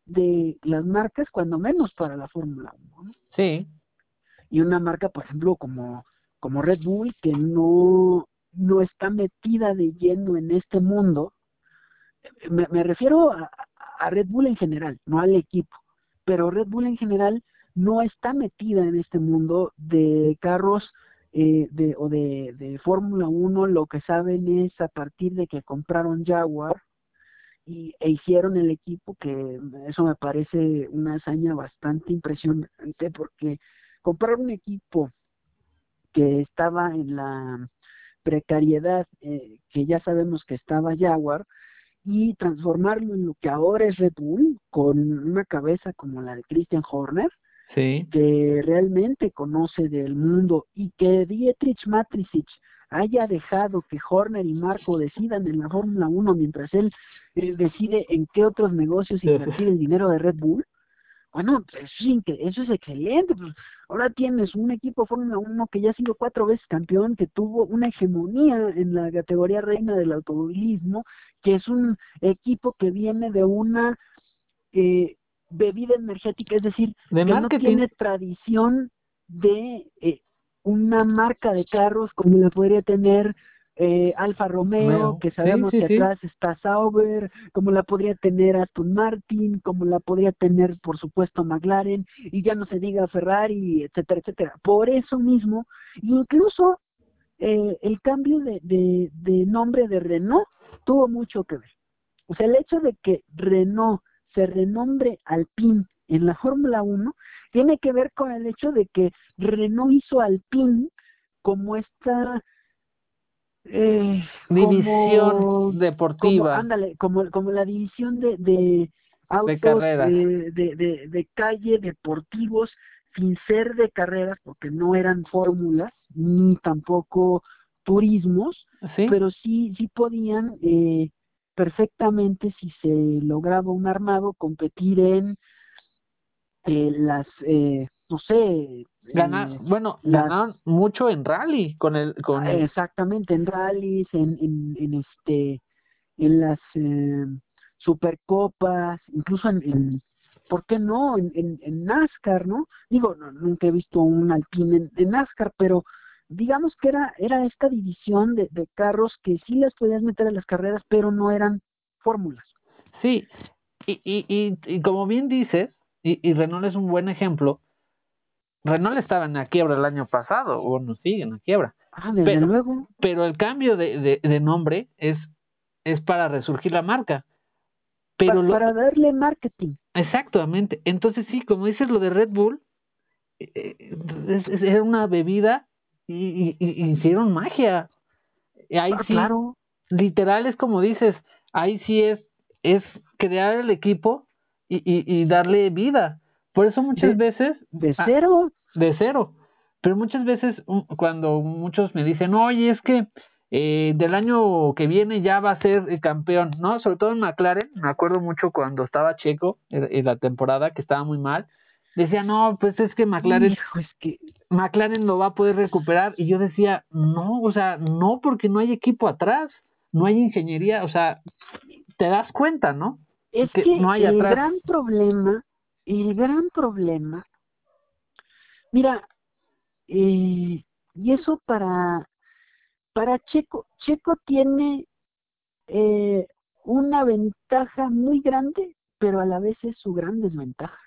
S2: de las marcas, cuando menos para la Fórmula 1.
S1: Sí.
S2: Y una marca, por ejemplo, como, como Red Bull, que no no está metida de lleno en este mundo, me, refiero a, Red Bull en general, no al equipo, pero Red Bull en general no está metida en este mundo de carros eh, o de, de Fórmula 1, lo que saben es a partir de que compraron Jaguar y, e hicieron el equipo, que eso me parece una hazaña bastante impresionante porque comprar un equipo que estaba en la precariedad eh, que ya sabemos que estaba Jaguar y transformarlo en lo que ahora es Red Bull con una cabeza como la de Christian Horner que realmente conoce del mundo y que Dietrich Matricic haya dejado que Horner y Marco decidan en la Fórmula 1 mientras él eh, decide en qué otros negocios invertir el dinero de Red Bull, bueno, eso es, eso es excelente. Pues, ahora tienes un equipo Fórmula 1 que ya ha sido cuatro veces campeón, que tuvo una hegemonía en la categoría reina del automovilismo, que es un equipo que viene de una eh, bebida energética, es decir, que no tiene tradición de eh, una marca de carros como la podría tener eh, Alfa Romeo, que sabemos que atrás está Sauber, como la podría tener Aston Martin, como la podría tener, por supuesto, McLaren, y ya no se diga Ferrari, etcétera, etcétera. Por eso mismo, incluso eh, el cambio de, de, de nombre de Renault tuvo mucho que ver. O sea, el hecho de que Renault se renombre Alpine en la Fórmula 1 tiene que ver con el hecho de que Renault hizo Alpine como esta
S1: eh, división deportiva.
S2: Como, ándale, como, como la división de, de autos de, de, de, calle, deportivos, sin ser de carreras, porque no eran fórmulas, ni tampoco turismos, pero sí, sí podían eh, perfectamente, si se lograba un armado, competir en eh, las, eh, no sé,
S1: Ganar, eh, bueno, ganaron mucho en rally con el, con
S2: exactamente en rallies, en, en, en este, en las eh, supercopas, incluso en, en, ¿por qué no? En, en, NASCAR, ¿no? Digo, nunca he visto un Alpine en, NASCAR, pero digamos que era, era esta división de, de carros que sí las podías meter en las carreras, pero no eran fórmulas.
S1: Sí, y, y, y, y como bien dices, y, Renault es un buen ejemplo, Renault estaba en la quiebra el año pasado, o no sigue en la quiebra.
S2: Ah, desde pero, luego.
S1: Pero el cambio de, de, de, nombre es, es para resurgir la marca. Pero
S2: para, para darle marketing.
S1: Exactamente. Entonces sí, como dices lo de Red Bull, eh, es, es, era una bebida y, y, y, hicieron magia. Ahí
S2: ah,
S1: sí,
S2: claro.
S1: literal es como dices, ahí sí es, es crear el equipo y, darle vida. Por eso muchas
S2: de,
S1: veces...
S2: De cero.
S1: Ah, de cero. Pero muchas veces cuando muchos me dicen, oye, es que eh, del año que viene ya va a ser el campeón, ¿no? Sobre todo en McLaren, me acuerdo mucho cuando estaba Checo en la temporada que estaba muy mal, decía, no, pues es que McLaren,
S2: Hijo, es que...
S1: McLaren lo va a poder recuperar, y yo decía, no, o sea, no, porque no hay equipo atrás, no hay ingeniería, o sea, te das cuenta, ¿no?
S2: Es que, que no hay el atrás. gran problema el gran problema, mira, eh, y eso para, para Checo, Checo tiene eh, una ventaja muy grande, pero a la vez es su gran desventaja.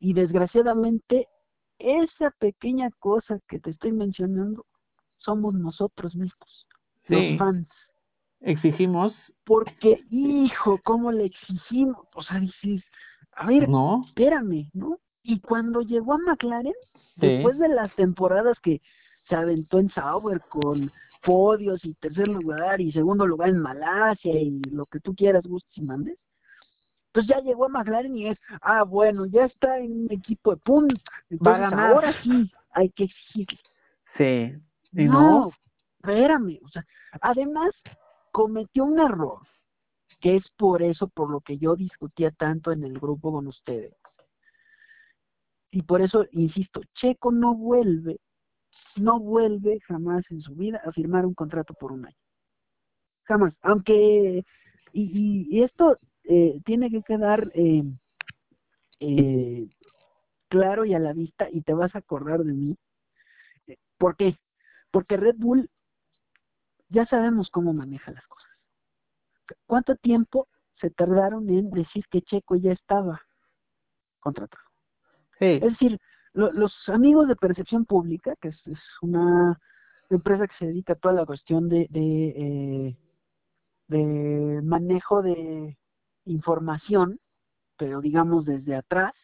S2: Y desgraciadamente, esa pequeña cosa que te estoy mencionando, somos nosotros mismos,
S1: sí.
S2: los fans.
S1: Exigimos.
S2: Porque, hijo, ¿cómo le exigimos? O sea, dices, a ver,
S1: no.
S2: espérame, ¿no? Y cuando llegó a McLaren, sí. después de las temporadas que se aventó en Sauber con podios y tercer lugar y segundo lugar en Malasia y lo que tú quieras, gustes y mandes, pues ya llegó a McLaren y es, ah, bueno, ya está en un equipo de punta, entonces ahora sí hay que exigirle.
S1: Sí, y
S2: no,
S1: no,
S2: espérame, o sea, además cometió un error que es por eso por lo que yo discutía tanto en el grupo con ustedes. Y por eso, insisto, Checo no vuelve, no vuelve jamás en su vida a firmar un contrato por un año. Jamás. Aunque, y, y, y esto eh, tiene que quedar eh, eh, claro y a la vista, y te vas a acordar de mí. ¿Por qué? Porque Red Bull ya sabemos cómo maneja las cosas. ¿Cuánto tiempo se tardaron en decir que Checo ya estaba contratado?
S1: Sí.
S2: Es decir, lo, los amigos de Percepción Pública, que es, es, una empresa que se dedica a toda la cuestión de, de, eh, de manejo de información, pero digamos desde atrás,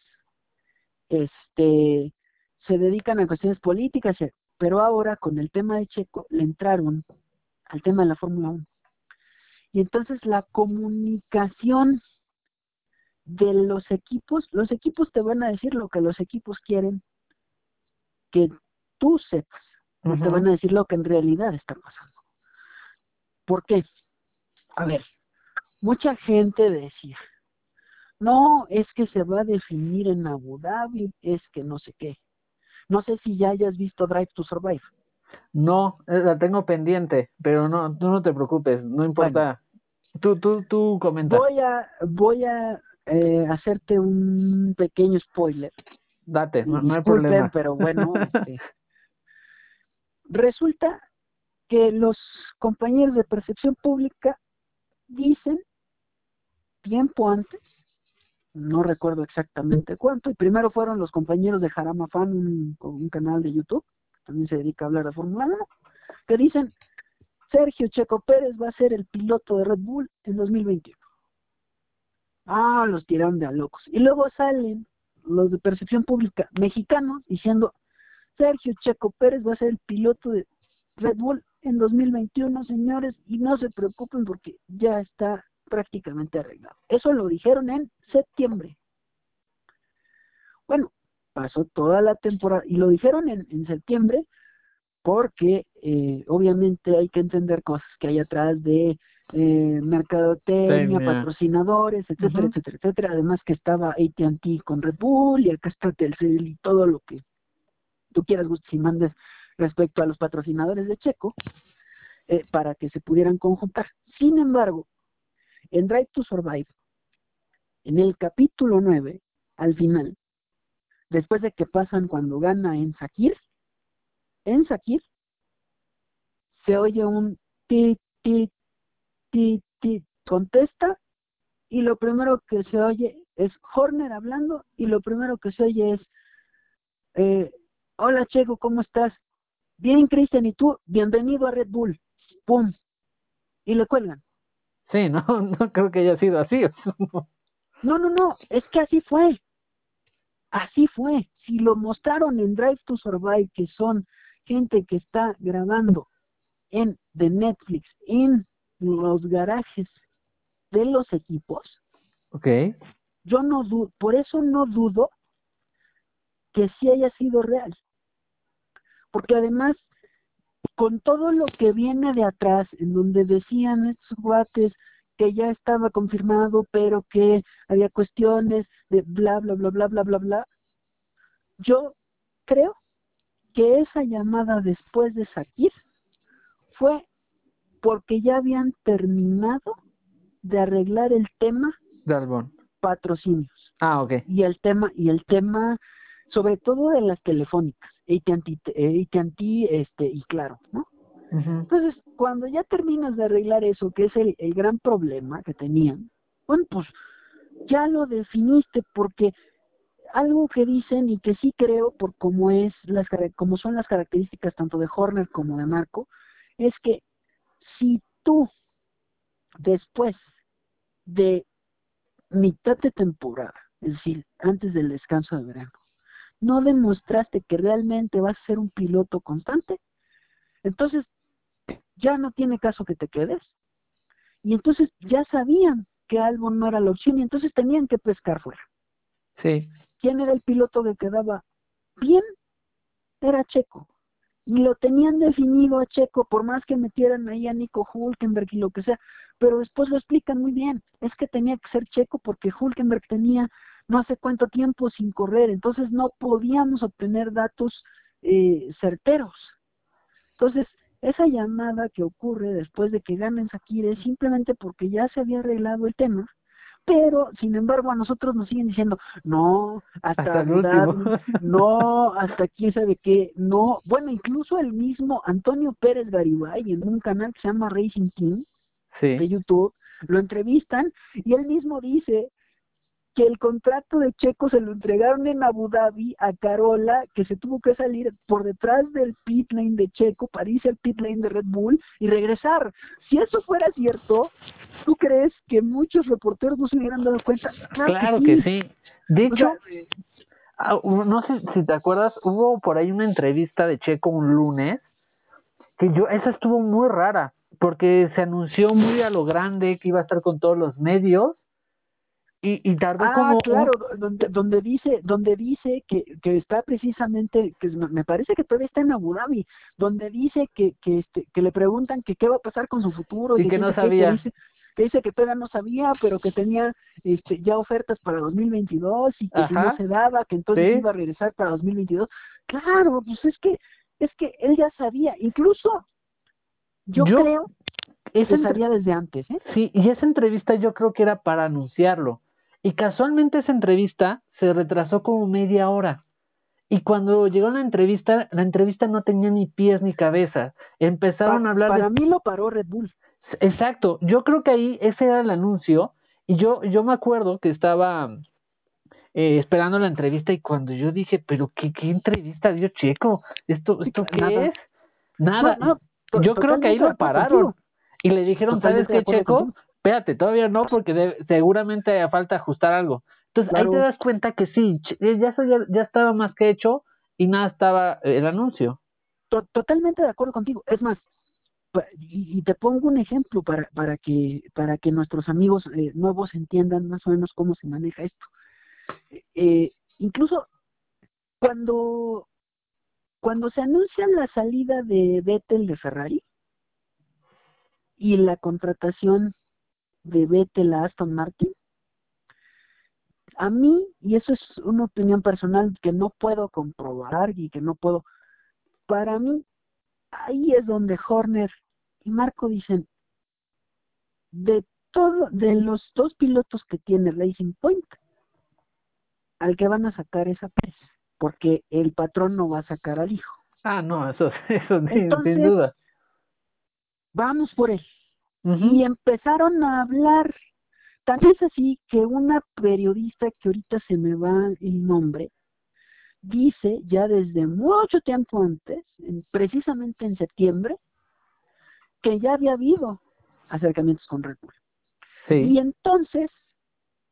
S2: este, se dedican a cuestiones políticas, pero ahora con el tema de Checo le entraron al tema de la Fórmula 1. Y entonces la comunicación de los equipos, los equipos te van a decir lo que los equipos quieren que tú sepas. no te van a decir lo que en realidad está pasando. ¿Por qué? A ver, mucha gente decía, no, es que se va a definir en Abu Dhabi, es que no sé qué. No sé si ya hayas visto Drive to Survive.
S1: No, eh, la tengo pendiente, pero no, tú no te preocupes, no importa. tú, tú, tú comenta.
S2: Voy a, voy a eh, hacerte un pequeño spoiler.
S1: Date, no, hay problema.
S2: pero bueno, este, resulta que los compañeros de percepción pública dicen tiempo antes, no recuerdo exactamente cuánto, y primero fueron los compañeros de Jarama Fan, un, un canal de YouTube, también se dedica a hablar de Fórmula 1, que dicen, Sergio Checo Pérez va a ser el piloto de Red Bull en 2021. Ah, los tiraron de a locos. Y luego salen los de percepción pública mexicanos diciendo, Sergio Checo Pérez va a ser el piloto de Red Bull en 2021, señores, y no se preocupen porque ya está prácticamente arreglado. Eso lo dijeron en septiembre. Bueno, pasó toda la temporada y lo dijeron en, en septiembre porque eh, obviamente hay que entender cosas que hay atrás de eh, mercadotecnia, patrocinadores, etcétera, etcétera, etcétera. Además que estaba AT&T con Red Bull y acá está Telcel y todo lo que tú quieras, si mandes respecto a los patrocinadores de Checo, eh, para que se pudieran conjuntar. Sin embargo, en Drive to Survive, en el capítulo 9, al final, después de que pasan cuando gana en Sakir, en Sakir se oye un ti, ti, ti, ti, contesta y lo primero que se oye es Horner hablando y lo primero que se oye es eh, hola Checo, ¿cómo estás? Bien, Cristian, ¿y tú? Bienvenido a Red Bull. ¡Pum! Y le cuelgan.
S1: Sí, no, no creo que haya sido así.
S2: no, no, no, es que así fue. Así fue. Si lo mostraron en Drive to Survive, que son gente que está grabando en de Netflix en los garajes de los equipos.
S1: Ok.
S2: Yo no dudo, por eso no dudo que sí haya sido real. Porque además, con todo lo que viene de atrás, en donde decían estos guates que ya estaba confirmado, pero que había cuestiones de bla, bla, bla, bla, bla, bla, bla, yo creo que esa llamada después de Sakir fue porque ya habían terminado de arreglar el tema
S1: de
S2: patrocinios.
S1: Ah, ok.
S2: Y el tema, y el tema, sobre todo de las telefónicas, AT&T, este, y claro, ¿no? Entonces, cuando ya terminas de arreglar eso, que es el, el gran problema que tenían, bueno, pues ya lo definiste porque algo que dicen y que sí creo por cómo es las como son las características tanto de Horner como de Marco es que si tú después de mitad de temporada, es decir, antes del descanso de verano, no demostraste que realmente vas a ser un piloto constante, entonces ya no tiene caso que te quedes. Y entonces ya sabían que algo no era la opción y entonces tenían que pescar fuera.
S1: Sí.
S2: ¿Quién era el piloto que quedaba bien? Era Checo. Y lo tenían definido a Checo, por más que metieran ahí a Nico Hulkenberg y lo que sea, pero después lo explican muy bien. Es que tenía que ser Checo porque Hulkenberg tenía no hace cuánto tiempo sin correr, entonces no podíamos obtener datos eh, certeros. Entonces, esa llamada que ocurre después de que ganen Sakire es simplemente porque ya se había arreglado el tema pero sin embargo a nosotros nos siguen diciendo, no, hasta, hasta no, hasta quién sabe qué, no, bueno, incluso el mismo Antonio Pérez Garibay en un canal que se llama Racing Team de YouTube, lo entrevistan y él mismo dice que el contrato de Checo se lo entregaron en Abu Dhabi a Carola, que se tuvo que salir por detrás del pit lane de Checo para irse al pit lane de Red Bull y regresar. Si eso fuera cierto, ¿tú crees que muchos reporteros no se hubieran dado cuenta?
S1: Claro, que, sí. De hecho, ah, no sé si te acuerdas, hubo por ahí una entrevista de Checo un lunes, que yo, esa estuvo muy rara, porque se anunció muy a lo grande que iba a estar con todos los medios Y, y tardó
S2: ah,
S1: como...
S2: claro, donde, donde dice, donde dice que, que está precisamente, que me parece que todavía está en Abu Dhabi, donde dice que, que, este, que le preguntan que qué va a pasar con su futuro.
S1: Y, que no sabía.
S2: Que, dice, que dice que todavía no sabía, pero que tenía este, ya ofertas para 2022 y que si no se daba, que entonces iba a regresar para 2022. Claro, pues es que, es que él ya sabía, incluso yo, creo que sabía desde antes. ¿eh?
S1: Sí, y esa entrevista yo creo que era para anunciarlo y casualmente esa entrevista se retrasó como media hora. Y cuando llegó la entrevista, la entrevista no tenía ni pies ni cabeza. Empezaron a hablar
S2: para mí lo paró Red Bull.
S1: Exacto. Yo creo que ahí ese era el anuncio. Y yo, yo me acuerdo que estaba eh, esperando la entrevista y cuando yo dije, pero qué, qué entrevista dio Checo, esto, esto qué es, nada. yo creo que ahí lo pararon y le dijeron, ¿sabes qué, Checo? Espérate, todavía no, porque seguramente falta ajustar algo. Entonces ahí te das cuenta que sí, eh, ya, ya, estaba más que hecho y nada estaba eh, el anuncio.
S2: Totalmente de acuerdo contigo. Es más, y, te pongo un ejemplo para, para, que, para que nuestros amigos eh, nuevos entiendan más o menos cómo se maneja esto. incluso cuando, cuando se anuncia la salida de Vettel de Ferrari y la contratación de Vettel a Aston Martin, a mí, y eso es una opinión personal que no puedo comprobar y que no puedo, para mí, ahí es donde Horner y Marco dicen, de todo, de los dos pilotos que tiene Racing Point, al que van a sacar esa Pérez, porque el patrón no va a sacar al hijo.
S1: Ah, no, eso, eso sin duda.
S2: Vamos por él y empezaron a hablar. También es así que una periodista que ahorita se me va el nombre, dice ya desde mucho tiempo antes, precisamente en septiembre, que ya había habido acercamientos con Red Bull. Y entonces,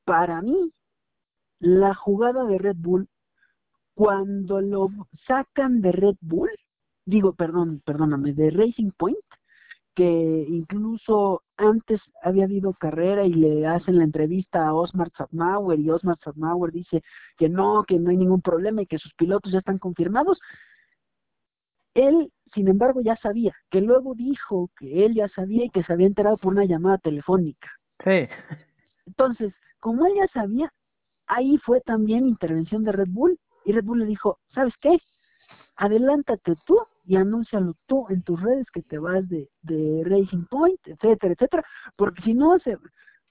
S2: para mí, la jugada de Red Bull, cuando lo sacan de Red Bull, digo, perdón, perdóname, de Racing Point, que incluso antes había habido carrera y le hacen la entrevista a Osmar Zapmauer y Osmar Zapmauer dice que no, que no hay ningún problema y que sus pilotos ya están confirmados. Él, sin embargo, ya sabía, que luego dijo que él ya sabía y que se había enterado por una llamada telefónica.
S1: Sí.
S2: Entonces, como él ya sabía, ahí fue también intervención de Red Bull y Red Bull le dijo, ¿sabes qué? Adelántate tú y anúncialo tú en tus redes que te vas de, de Racing Point, etcétera, etcétera, porque si no se,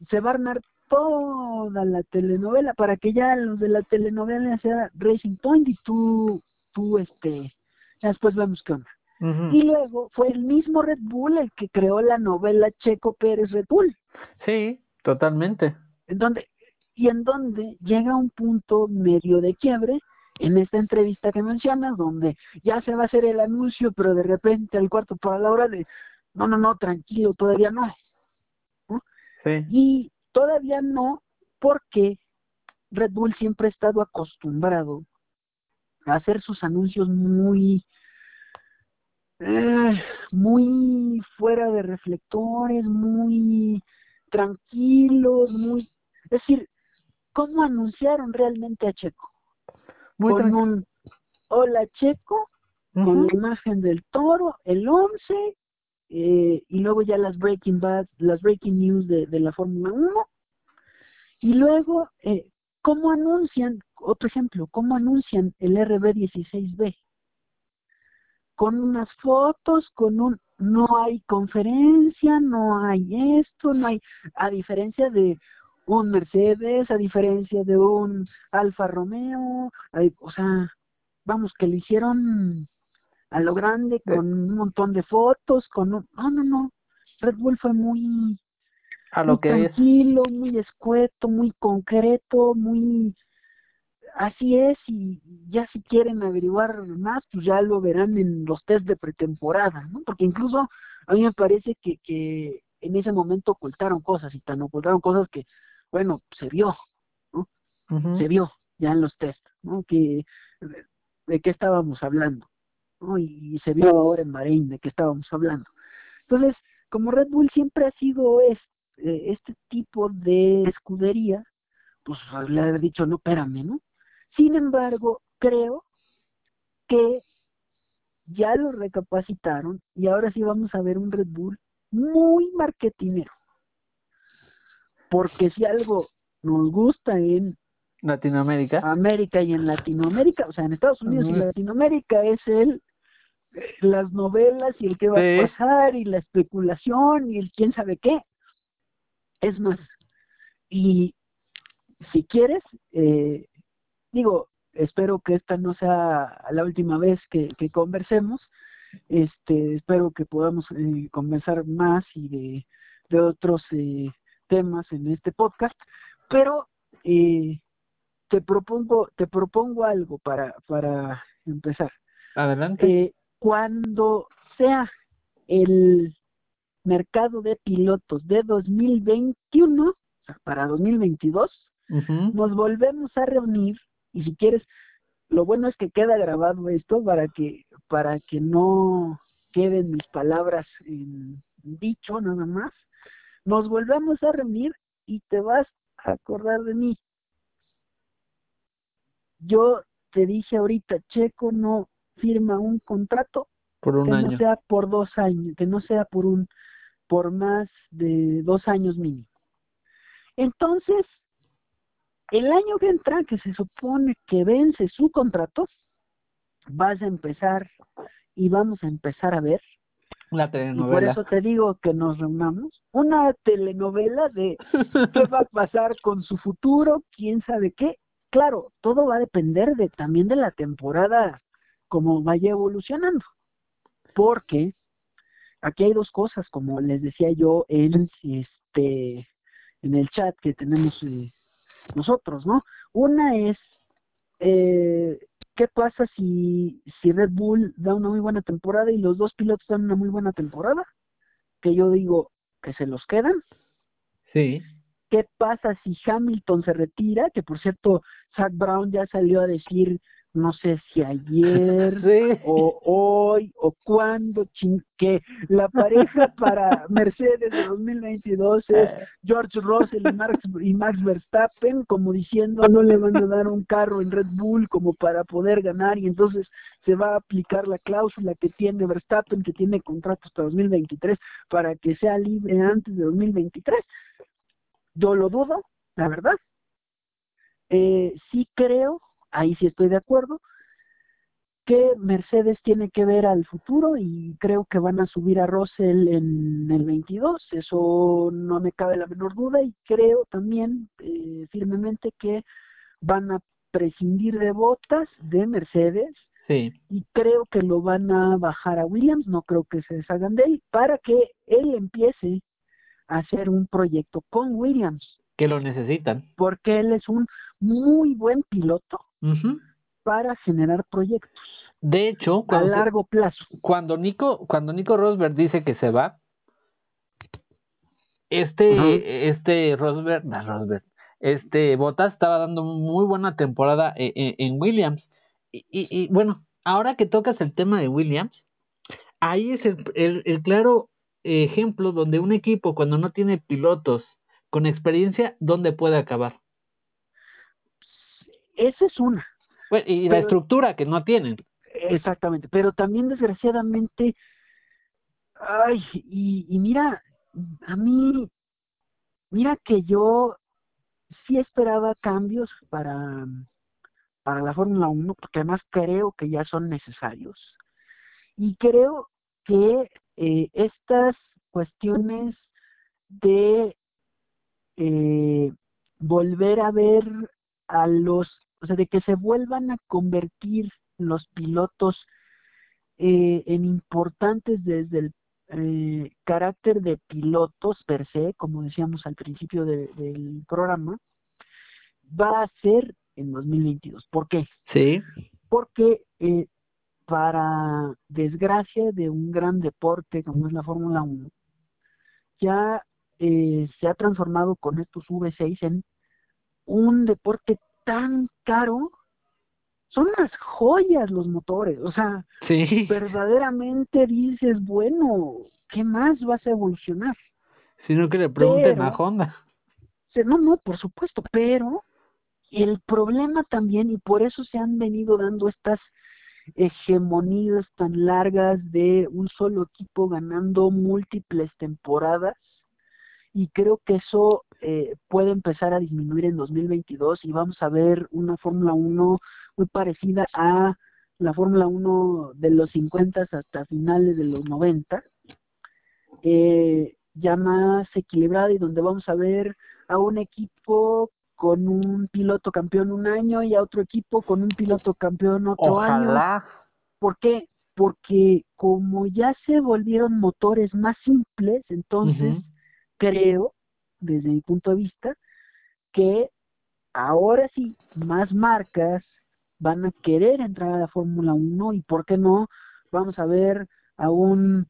S2: se va a armar toda la telenovela para que ya los de la telenovela sea Racing Point y tú, tú este, después vemos qué onda. Y luego fue el mismo Red Bull el que creó la novela Checo Pérez Red Bull.
S1: Sí, totalmente.
S2: En donde, y en donde llega un punto medio de quiebre en esta entrevista que mencionas, donde ya se va a hacer el anuncio, pero de repente al cuarto para la hora de, no, no, no, tranquilo, todavía no.
S1: Sí.
S2: Y todavía no, porque Red Bull siempre ha estado acostumbrado a hacer sus anuncios muy, eh, muy fuera de reflectores, muy tranquilos, muy, es decir, ¿cómo anunciaron realmente a Checo? Con un hola checo, con la imagen del toro, el 11, eh, y luego ya las breaking bad, las breaking news de, de la Fórmula 1, y luego, eh, ¿cómo anuncian, otro ejemplo, cómo anuncian el RB16B? Con unas fotos, con un, no hay conferencia, no hay esto, no hay, a diferencia de un Mercedes a diferencia de un Alfa Romeo, o sea, vamos, que lo hicieron a lo grande con un montón de fotos, con un, no, no, no, Red Bull fue muy,
S1: a lo que
S2: tranquilo, muy escueto, muy concreto, muy así es y ya si quieren averiguar más, pues ya lo verán en los test de pretemporada, ¿no? Porque incluso a mí me parece que, que en ese momento ocultaron cosas y tan ocultaron cosas que bueno, se vio, ¿no? Se vio ya en los test, ¿no? Que, de, qué estábamos hablando, ¿no? Y, se vio ahora en Bahrein de qué estábamos hablando. Entonces, como Red Bull siempre ha sido este, este tipo de escudería, pues le haber dicho, no, espérame, ¿no? Sin embargo, creo que ya lo recapacitaron y ahora sí vamos a ver un Red Bull muy marketinero. Porque si algo nos gusta en
S1: Latinoamérica.
S2: América y en Latinoamérica, o sea, en Estados Unidos y Latinoamérica es el eh, las novelas y el que va a pasar y la especulación y el quién sabe qué. Es más, y si quieres, eh, digo, espero que esta no sea la última vez que, conversemos, este, espero que podamos eh, conversar más y de, de otros eh, temas en este podcast, pero eh, te propongo, te propongo algo para, para empezar.
S1: Adelante.
S2: Eh, cuando sea el mercado de pilotos de 2021, o sea, para 2022, nos volvemos a reunir y si quieres, lo bueno es que queda grabado esto para que para que no queden mis palabras en dicho nada más. Nos volvemos a reunir y te vas a acordar de mí. Yo te dije ahorita, Checo no firma un contrato
S1: por un
S2: que
S1: año.
S2: no sea por dos años, que no sea por un por más de dos años mínimo. Entonces, el año que entra, que se supone que vence su contrato, vas a empezar y vamos a empezar a ver.
S1: La telenovela.
S2: por eso te digo que nos reunamos. Una telenovela de qué va a pasar con su futuro, quién sabe qué. Claro, todo va a depender de también de la temporada, cómo vaya evolucionando. Porque aquí hay dos cosas, como les decía yo en este en el chat que tenemos eh, nosotros, ¿no? Una es, eh, ¿qué pasa si, si Red Bull da una muy buena temporada y los dos pilotos dan una muy buena temporada? Que yo digo que se los quedan.
S1: Sí.
S2: ¿Qué pasa si Hamilton se retira? Que por cierto, Zach Brown ya salió a decir no sé si ayer o hoy o cuándo, que la pareja para Mercedes de 2022 es George Russell y Max, y Max Verstappen, como diciendo no le van a dar un carro en Red Bull como para poder ganar y entonces se va a aplicar la cláusula que tiene Verstappen, que tiene contrato hasta 2023, para que sea libre antes de 2023. Yo lo dudo, la verdad. Eh, sí creo ahí sí estoy de acuerdo, que Mercedes tiene que ver al futuro y creo que van a subir a Russell en el 22, eso no me cabe la menor duda y creo también eh, firmemente que van a prescindir de botas de Mercedes
S1: sí.
S2: y creo que lo van a bajar a Williams, no creo que se deshagan de él, para que él empiece a hacer un proyecto con Williams.
S1: Que lo necesitan.
S2: Porque él es un muy buen piloto para generar proyectos.
S1: De hecho,
S2: a largo plazo.
S1: Cuando Nico, cuando Nico Rosberg dice que se va, este, este Rosberg, no, Rosberg, este Bottas estaba dando muy buena temporada en, e, en Williams. Y, y, bueno, ahora que tocas el tema de Williams, ahí es el, el, el claro ejemplo donde un equipo cuando no tiene pilotos con experiencia, ¿dónde puede acabar?
S2: Esa es una.
S1: y la estructura que no tienen.
S2: Exactamente, pero también desgraciadamente, ay, y, y mira, a mí, mira que yo sí esperaba cambios para, para la Fórmula 1, porque además creo que ya son necesarios. Y creo que eh, estas cuestiones de eh, volver a ver a los, o sea, de que se vuelvan a convertir los pilotos eh, en importantes desde el eh, carácter de pilotos per se, como decíamos al principio del programa, va a ser en 2022. ¿Por qué?
S1: Sí.
S2: Porque eh, para desgracia de un gran deporte como es la Fórmula 1, ya eh, se ha transformado con estos V6 en un deporte tan caro. Son unas joyas los motores, o sea, verdaderamente dices, bueno, ¿qué más vas a evolucionar?
S1: Sino que le pregunten a Honda.
S2: No, no, por supuesto, pero el problema también, y por eso se han venido dando estas hegemonías tan largas de un solo equipo ganando múltiples temporadas, y creo que eso eh, puede empezar a disminuir en 2022 y vamos a ver una Fórmula 1 muy parecida a la Fórmula 1 de los 50 hasta finales de los 90, eh, ya más equilibrada y donde vamos a ver a un equipo con un piloto campeón un año y a otro equipo con un piloto campeón otro año. ¿Por qué? Porque como ya se volvieron motores más simples, entonces creo, desde mi punto de vista, que ahora sí, más marcas van a querer entrar a la Fórmula 1 y por qué no, vamos a ver a un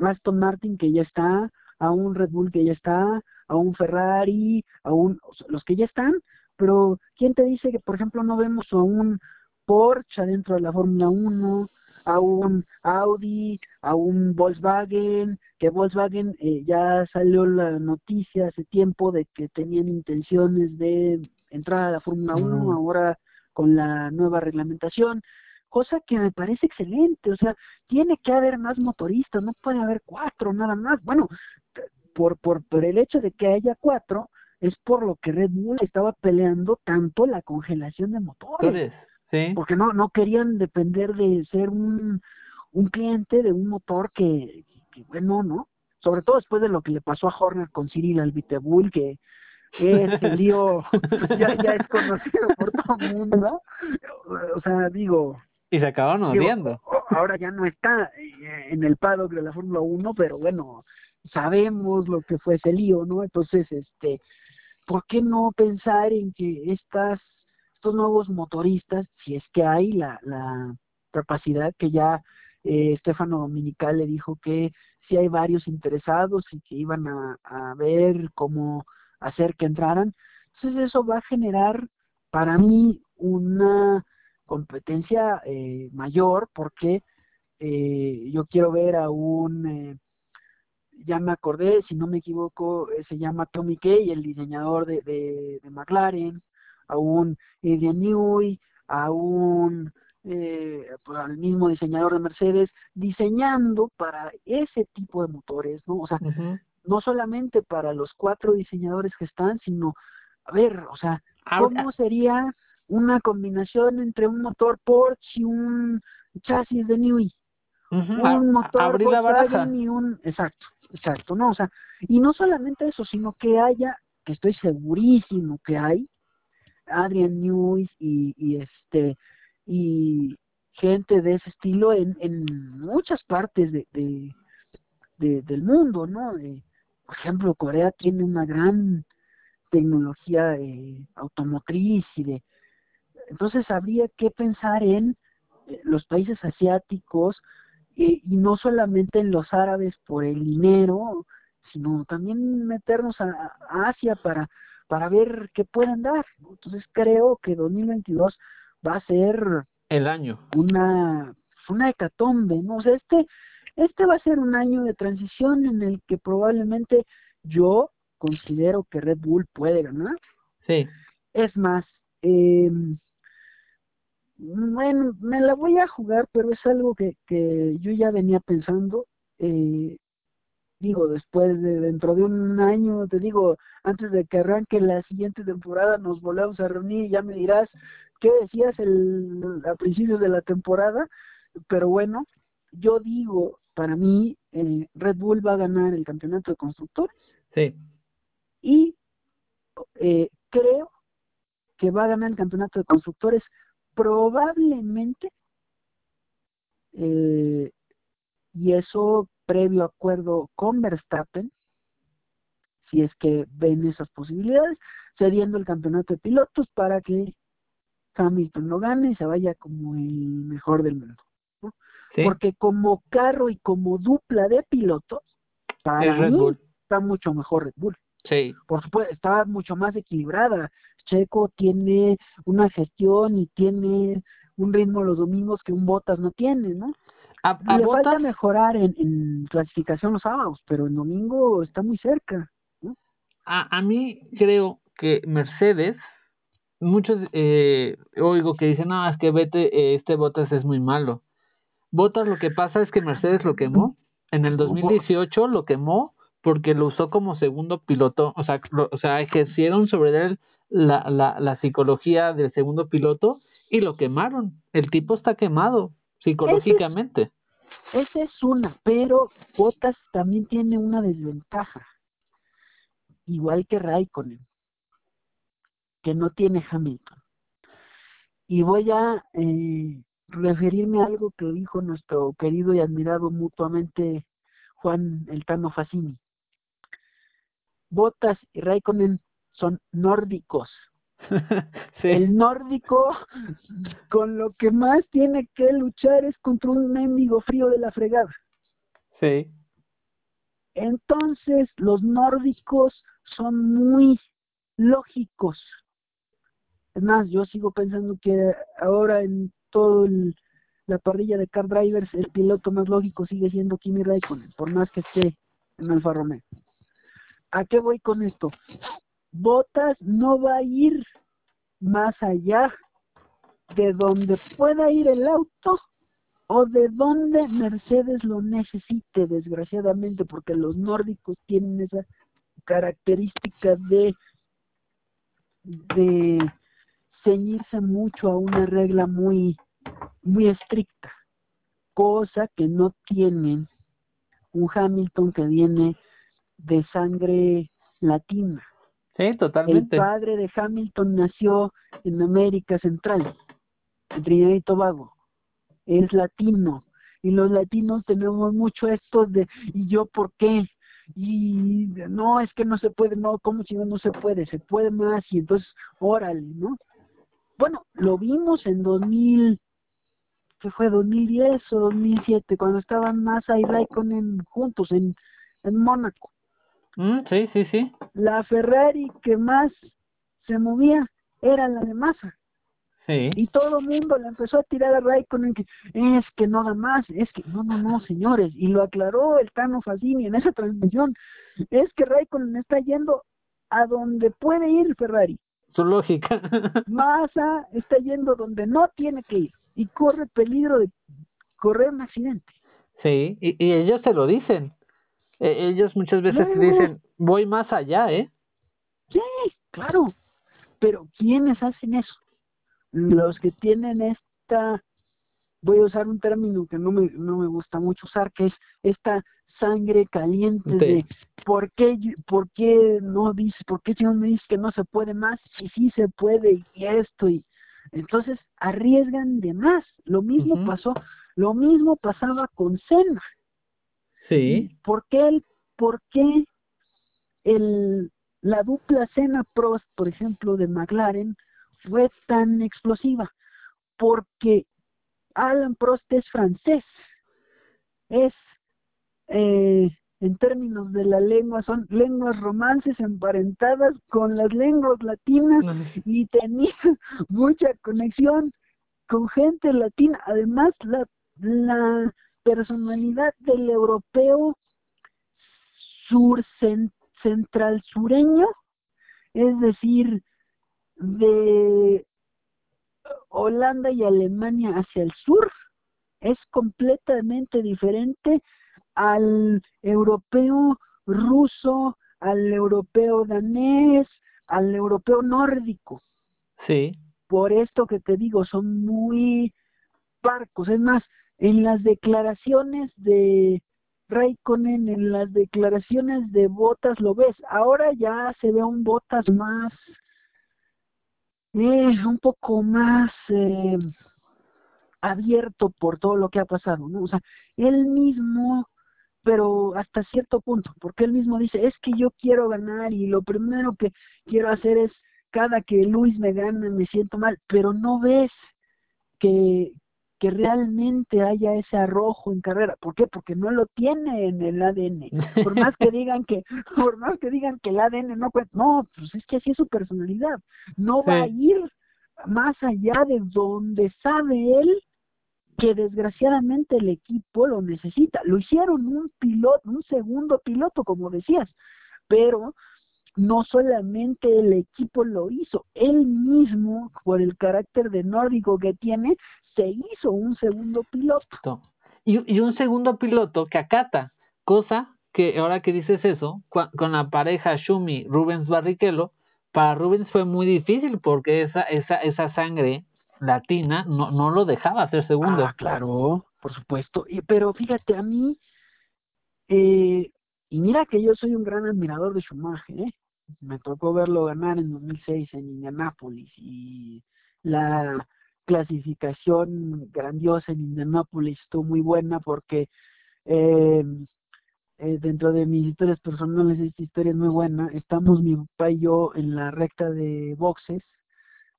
S2: Aston Martin que ya está, a un Red Bull que ya está, a un Ferrari, a un los que ya están, pero ¿quién te dice que por ejemplo no vemos a un Porsche dentro de la Fórmula 1, a un Audi, a un Volkswagen, que Volkswagen eh, ya salió la noticia hace tiempo de que tenían intenciones de entrar a la Fórmula 1 ahora con la nueva reglamentación cosa que me parece excelente, o sea, tiene que haber más motoristas, no puede haber cuatro nada más. Bueno, por, por, por el hecho de que haya cuatro, es por lo que Red Bull estaba peleando tanto la congelación de motores.
S1: Sí.
S2: Porque no, no querían depender de ser un, un cliente de un motor que, que, bueno, ¿no? Sobre todo después de lo que le pasó a Horner con Cyril Albitebull, que ese lío ya, ya es conocido por todo el mundo. O sea, digo,
S1: y se acabaron odiando.
S2: Ahora ya no está eh, en el paddock de la Fórmula 1, pero bueno, sabemos lo que fue ese lío, ¿no? Entonces, este, ¿por qué no pensar en que estas estos nuevos motoristas, si es que hay la, capacidad que ya eh, Stefano Dominical le dijo que si hay varios interesados y que iban a, a ver cómo hacer que entraran, entonces eso va a generar para mí una competencia eh, mayor porque eh, yo quiero ver a un, eh, ya me acordé, si no me equivoco, se llama Tommy Kay, el diseñador de, de, de McLaren, a un Adrian Newey, a un pues, al mismo diseñador de Mercedes, diseñando para ese tipo de motores, ¿no? O sea, no solamente para los cuatro diseñadores que están, sino, a ver, o sea, ¿cómo sería una combinación entre un motor Porsche y un chasis de Newey. Un motor Volkswagen y un exacto, exacto, no, o sea, y no solamente eso, sino que haya, que estoy segurísimo que hay Adrian Newey y, este y gente de ese estilo en, en muchas partes de, de, del mundo, ¿no? Por ejemplo, Corea tiene una gran tecnología eh, automotriz y de entonces habría que pensar en eh, los países asiáticos eh, y no solamente en los árabes por el dinero, sino también meternos a, Asia para, para ver qué pueden dar. Entonces creo que 2022 va a ser
S1: el año.
S2: Una, una hecatombe, ¿no? O sea, este, este va a ser un año de transición en el que probablemente yo considero que Red Bull puede ganar.
S1: Sí.
S2: Es más, eh, bueno, me la voy a jugar, pero es algo que, que yo ya venía pensando. Eh, digo, después de dentro de un año, te digo, antes de que arranque la siguiente temporada, nos volvemos a reunir y ya me dirás qué decías el, a principios de la temporada. Pero bueno, yo digo, para mí, eh, Red Bull va a ganar el campeonato de constructores.
S1: Sí.
S2: Y eh, creo que va a ganar el campeonato de constructores probablemente, eh, y eso previo acuerdo con Verstappen, si es que ven esas posibilidades, cediendo el campeonato de pilotos para que Hamilton lo gane y se vaya como el mejor del mundo. Porque como carro y como dupla de pilotos, para mí está mucho mejor Red Bull.
S1: Sí.
S2: Por supuesto, está mucho más equilibrada. Checo tiene una gestión y tiene un ritmo los domingos que un Botas no tiene, ¿no?
S1: A,
S2: le falta mejorar en, clasificación los sábados, pero el domingo está muy cerca.
S1: A, a mí creo que Mercedes muchos eh, oigo que dicen, no, es que vete, este Botas es muy malo. Botas lo que pasa es que Mercedes lo quemó. En el 2018 lo quemó porque lo usó como segundo piloto, o sea, o sea ejercieron sobre él la, la, la, psicología del segundo piloto y lo quemaron. El tipo está quemado psicológicamente.
S2: Esa es, una, pero Bottas también tiene una desventaja, igual que Raikkonen, que no tiene Hamilton. Y voy a eh, referirme a algo que dijo nuestro querido y admirado mutuamente Juan Eltano Facini. Botas y Raikkonen son nórdicos. El nórdico con lo que más tiene que luchar es contra un mendigo frío de la fregada.
S1: Sí.
S2: Entonces, los nórdicos son muy lógicos. Es más, yo sigo pensando que ahora en todo la parrilla de car drivers, el piloto más lógico sigue siendo Kimi Raikkonen, por más que esté en Alfa Romeo. ¿A qué voy con esto? Botas no va a ir más allá de donde pueda ir el auto o de donde Mercedes lo necesite, desgraciadamente, porque los nórdicos tienen esa característica de, de ceñirse mucho a una regla muy, muy estricta, cosa que no tienen un Hamilton que viene de sangre latina.
S1: Sí, totalmente.
S2: El padre de Hamilton nació en América Central, en Trinidad y Tobago. Es latino. Y los latinos tenemos mucho esto de, ¿y yo por qué? Y no, es que no se puede, no, ¿cómo si no, no se puede? Se puede más y entonces, órale, ¿no? Bueno, lo vimos en 2000, ¿qué fue? 2010 o 2007, cuando estaban Massa y Raikkonen juntos en, en Mónaco.
S1: Mm, sí, sí, sí.
S2: La Ferrari que más se movía era la de Massa.
S1: Sí.
S2: Y todo el mundo le empezó a tirar a Raikkonen que es que no da más, es que no, no, no, señores. Y lo aclaró el Tano Fassini en esa transmisión. Es que Raikkonen está yendo a donde puede ir Ferrari.
S1: Su lógica.
S2: Massa está yendo donde no tiene que ir y corre peligro de correr un accidente.
S1: Sí, y, y ellos se lo dicen. E, ellos muchas veces dicen, voy más allá, ¿eh?
S2: Sí, claro. Pero ¿quiénes hacen eso? Los que tienen esta, voy a usar un término que no me, no me gusta mucho usar, que es esta sangre caliente de ¿por qué, por qué no dice, por qué Dios me dice que no se puede más? Si sí se puede y esto y entonces arriesgan de más. Lo mismo pasó, lo mismo pasaba con Cena.
S1: Sí.
S2: ¿Por qué, el, por qué el, la dupla Cena Prost, por ejemplo, de McLaren, fue tan explosiva? Porque Alan Prost es francés, es, eh, en términos de la lengua, son lenguas romances emparentadas con las lenguas latinas y tenía mucha conexión con gente latina. Además, la, la personalidad del europeo sur central sureño, es decir, de Holanda y Alemania hacia el sur, es completamente diferente al europeo ruso, al europeo danés, al europeo nórdico.
S1: Sí.
S2: Por esto que te digo, son muy parcos. Es más, en las declaraciones de Raikkonen, en las declaraciones de Botas lo ves. Ahora ya se ve un Botas más, eh, un poco más eh, abierto por todo lo que ha pasado, ¿no? O sea, él mismo, pero hasta cierto punto, porque él mismo dice, es que yo quiero ganar y lo primero que quiero hacer es cada que Luis me gane me siento mal, pero no ves que, que realmente haya ese arrojo en carrera. ¿Por qué? Porque no lo tiene en el ADN. Por más que digan que, por más que digan que el ADN no cuenta, no, pues es que así es su personalidad. No va a ir más allá de donde sabe él que desgraciadamente el equipo lo necesita. Lo hicieron un piloto, un segundo piloto, como decías, pero no solamente el equipo lo hizo, él mismo, por el carácter de nórdico que tiene, se hizo un segundo piloto.
S1: Y, y un segundo piloto que acata, cosa que ahora que dices eso, con la pareja Shumi Rubens Barrichello, para Rubens fue muy difícil porque esa, esa, esa sangre latina no, no lo dejaba ser segundo.
S2: Ah, claro, por supuesto. Y, pero fíjate, a mí, eh, y mira que yo soy un gran admirador de Schumacher, ¿eh? me tocó verlo ganar en 2006 en Indianápolis y la clasificación grandiosa en Indianápolis estuvo muy buena porque eh, eh, dentro de mis historias personales esta historia es muy buena. Estamos mi papá y yo en la recta de boxes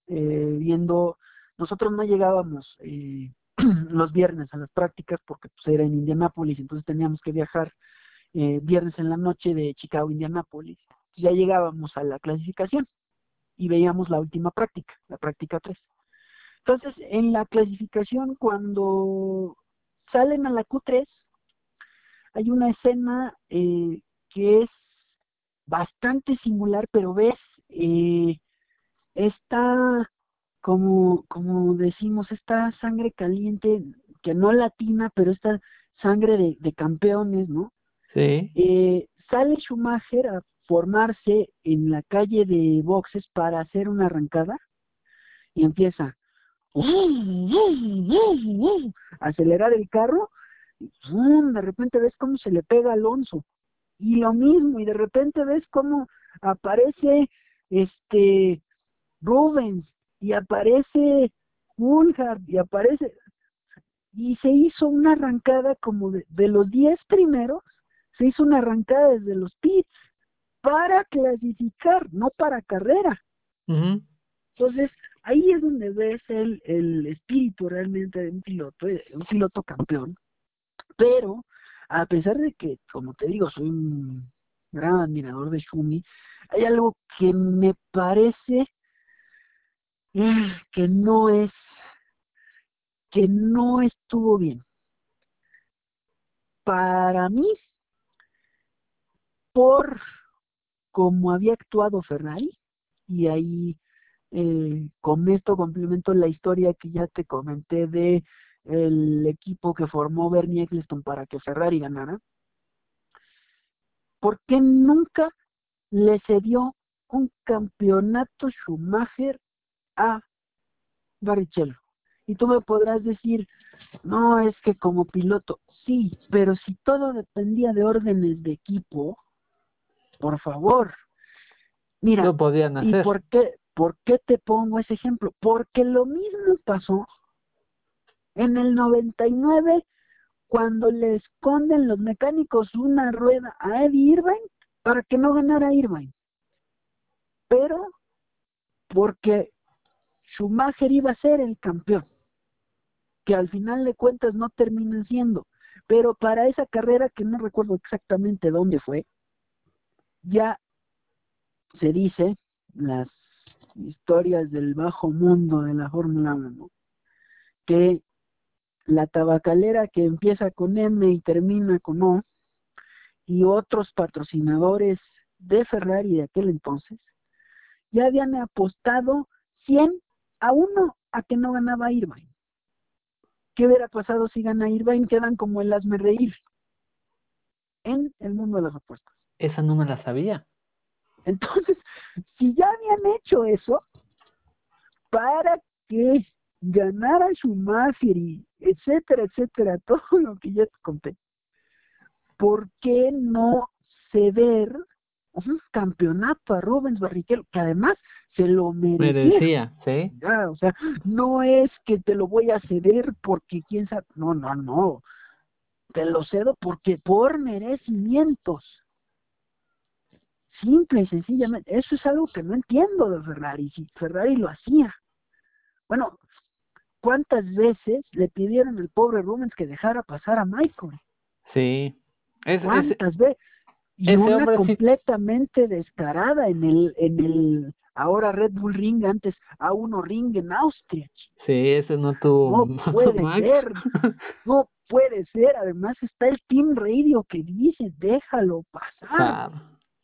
S2: eh, viendo, nosotros no llegábamos los viernes a las prácticas porque pues, era en Indianápolis, entonces teníamos que viajar viernes en la noche de Chicago a Indianápolis ya llegábamos a la clasificación y veíamos la última práctica, la práctica 3. Entonces, en la clasificación, cuando salen a la Q3, hay una escena eh, que es bastante singular, pero ves eh, esta, como, como decimos, esta sangre caliente, que no latina, pero esta sangre de, de campeones, ¿no?
S1: Sí.
S2: Eh, sale Schumacher a formarse en la calle de boxes para hacer una arrancada y empieza acelerar el carro y de repente ves cómo se le pega a Alonso. Y lo mismo y de repente ves cómo aparece este Rubens y aparece Coulthard y aparece y se hizo una arrancada como de, de los 10 primeros se hizo una arrancada desde los pits para clasificar, no para carrera. Entonces, ahí es donde ves el, el espíritu realmente de un piloto, eh, un piloto campeón. Pero, a pesar de que, como te digo, soy un gran admirador de Shumi, hay algo que me parece eh, que no es, que no estuvo bien. Para mí, por cómo había actuado Ferrari, y ahí eh, con esto complemento la historia que ya te comenté de el equipo que formó Bernie Eccleston para que Ferrari ganara, ¿por qué nunca le cedió un campeonato Schumacher a Barrichello? Y tú me podrás decir, no, es que como piloto, sí, pero si todo dependía de órdenes de equipo, por favor. Mira,
S1: no podían hacer.
S2: ¿y por qué, por qué te pongo ese ejemplo? Porque lo mismo pasó en el 99 cuando le esconden los mecánicos una rueda a Eddie Irvine para que no ganara Irvine. Pero porque Schumacher iba a ser el campeón, que al final de cuentas no termina siendo. Pero para esa carrera, que no recuerdo exactamente dónde fue, ya se dice las historias del bajo mundo de la Fórmula 1, que la tabacalera que empieza con M y termina con O, y otros patrocinadores de Ferrari de aquel entonces, ya habían apostado 100 a 1 a que no ganaba Irvine. ¿Qué hubiera pasado si gana Irvine? Quedan como el asme reír en el mundo de las apuestas.
S1: Esa no me la sabía.
S2: Entonces, si ya habían hecho eso, para que ganara Schumacher y etcétera, etcétera, todo lo que ya te conté, ¿por qué no ceder un campeonato a Rubens Barrichello, que además se lo
S1: merecía? sí.
S2: o sea, no es que te lo voy a ceder porque quién sabe, no, no, no, te lo cedo porque por merecimientos. Simple y sencillamente. Eso es algo que no entiendo de Ferrari. Si Ferrari lo hacía. Bueno, ¿cuántas veces le pidieron al pobre Rubens que dejara pasar a Michael?
S1: Sí.
S2: ¿Cuántas veces? Y una completamente descarada en el, en el ahora Red Bull Ring, antes a uno Ring en Austria.
S1: Sí, ese no tuvo.
S2: No puede ser, no puede ser. Además está el Team Radio que dice, déjalo pasar.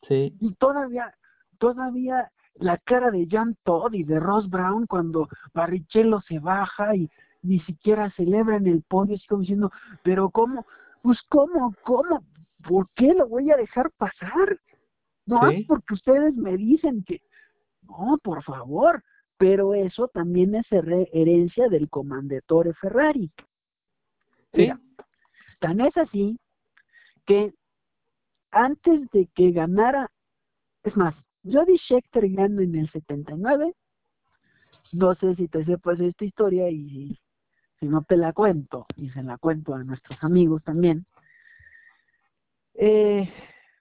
S1: Sí.
S2: Y todavía todavía la cara de Jan Todd y de Ross Brown cuando Barrichello se baja y ni siquiera celebra en el podio, así como diciendo, pero ¿cómo? Pues ¿cómo? ¿Cómo? ¿Por qué lo voy a dejar pasar? No es porque ustedes me dicen que, no, por favor, pero eso también es herencia del comandetore Ferrari.
S1: Sí.
S2: tan es así que antes de que ganara, es más, Jody Schechter gana en el 79. No sé si te sepas esta historia y si no te la cuento, y se la cuento a nuestros amigos también. Eh,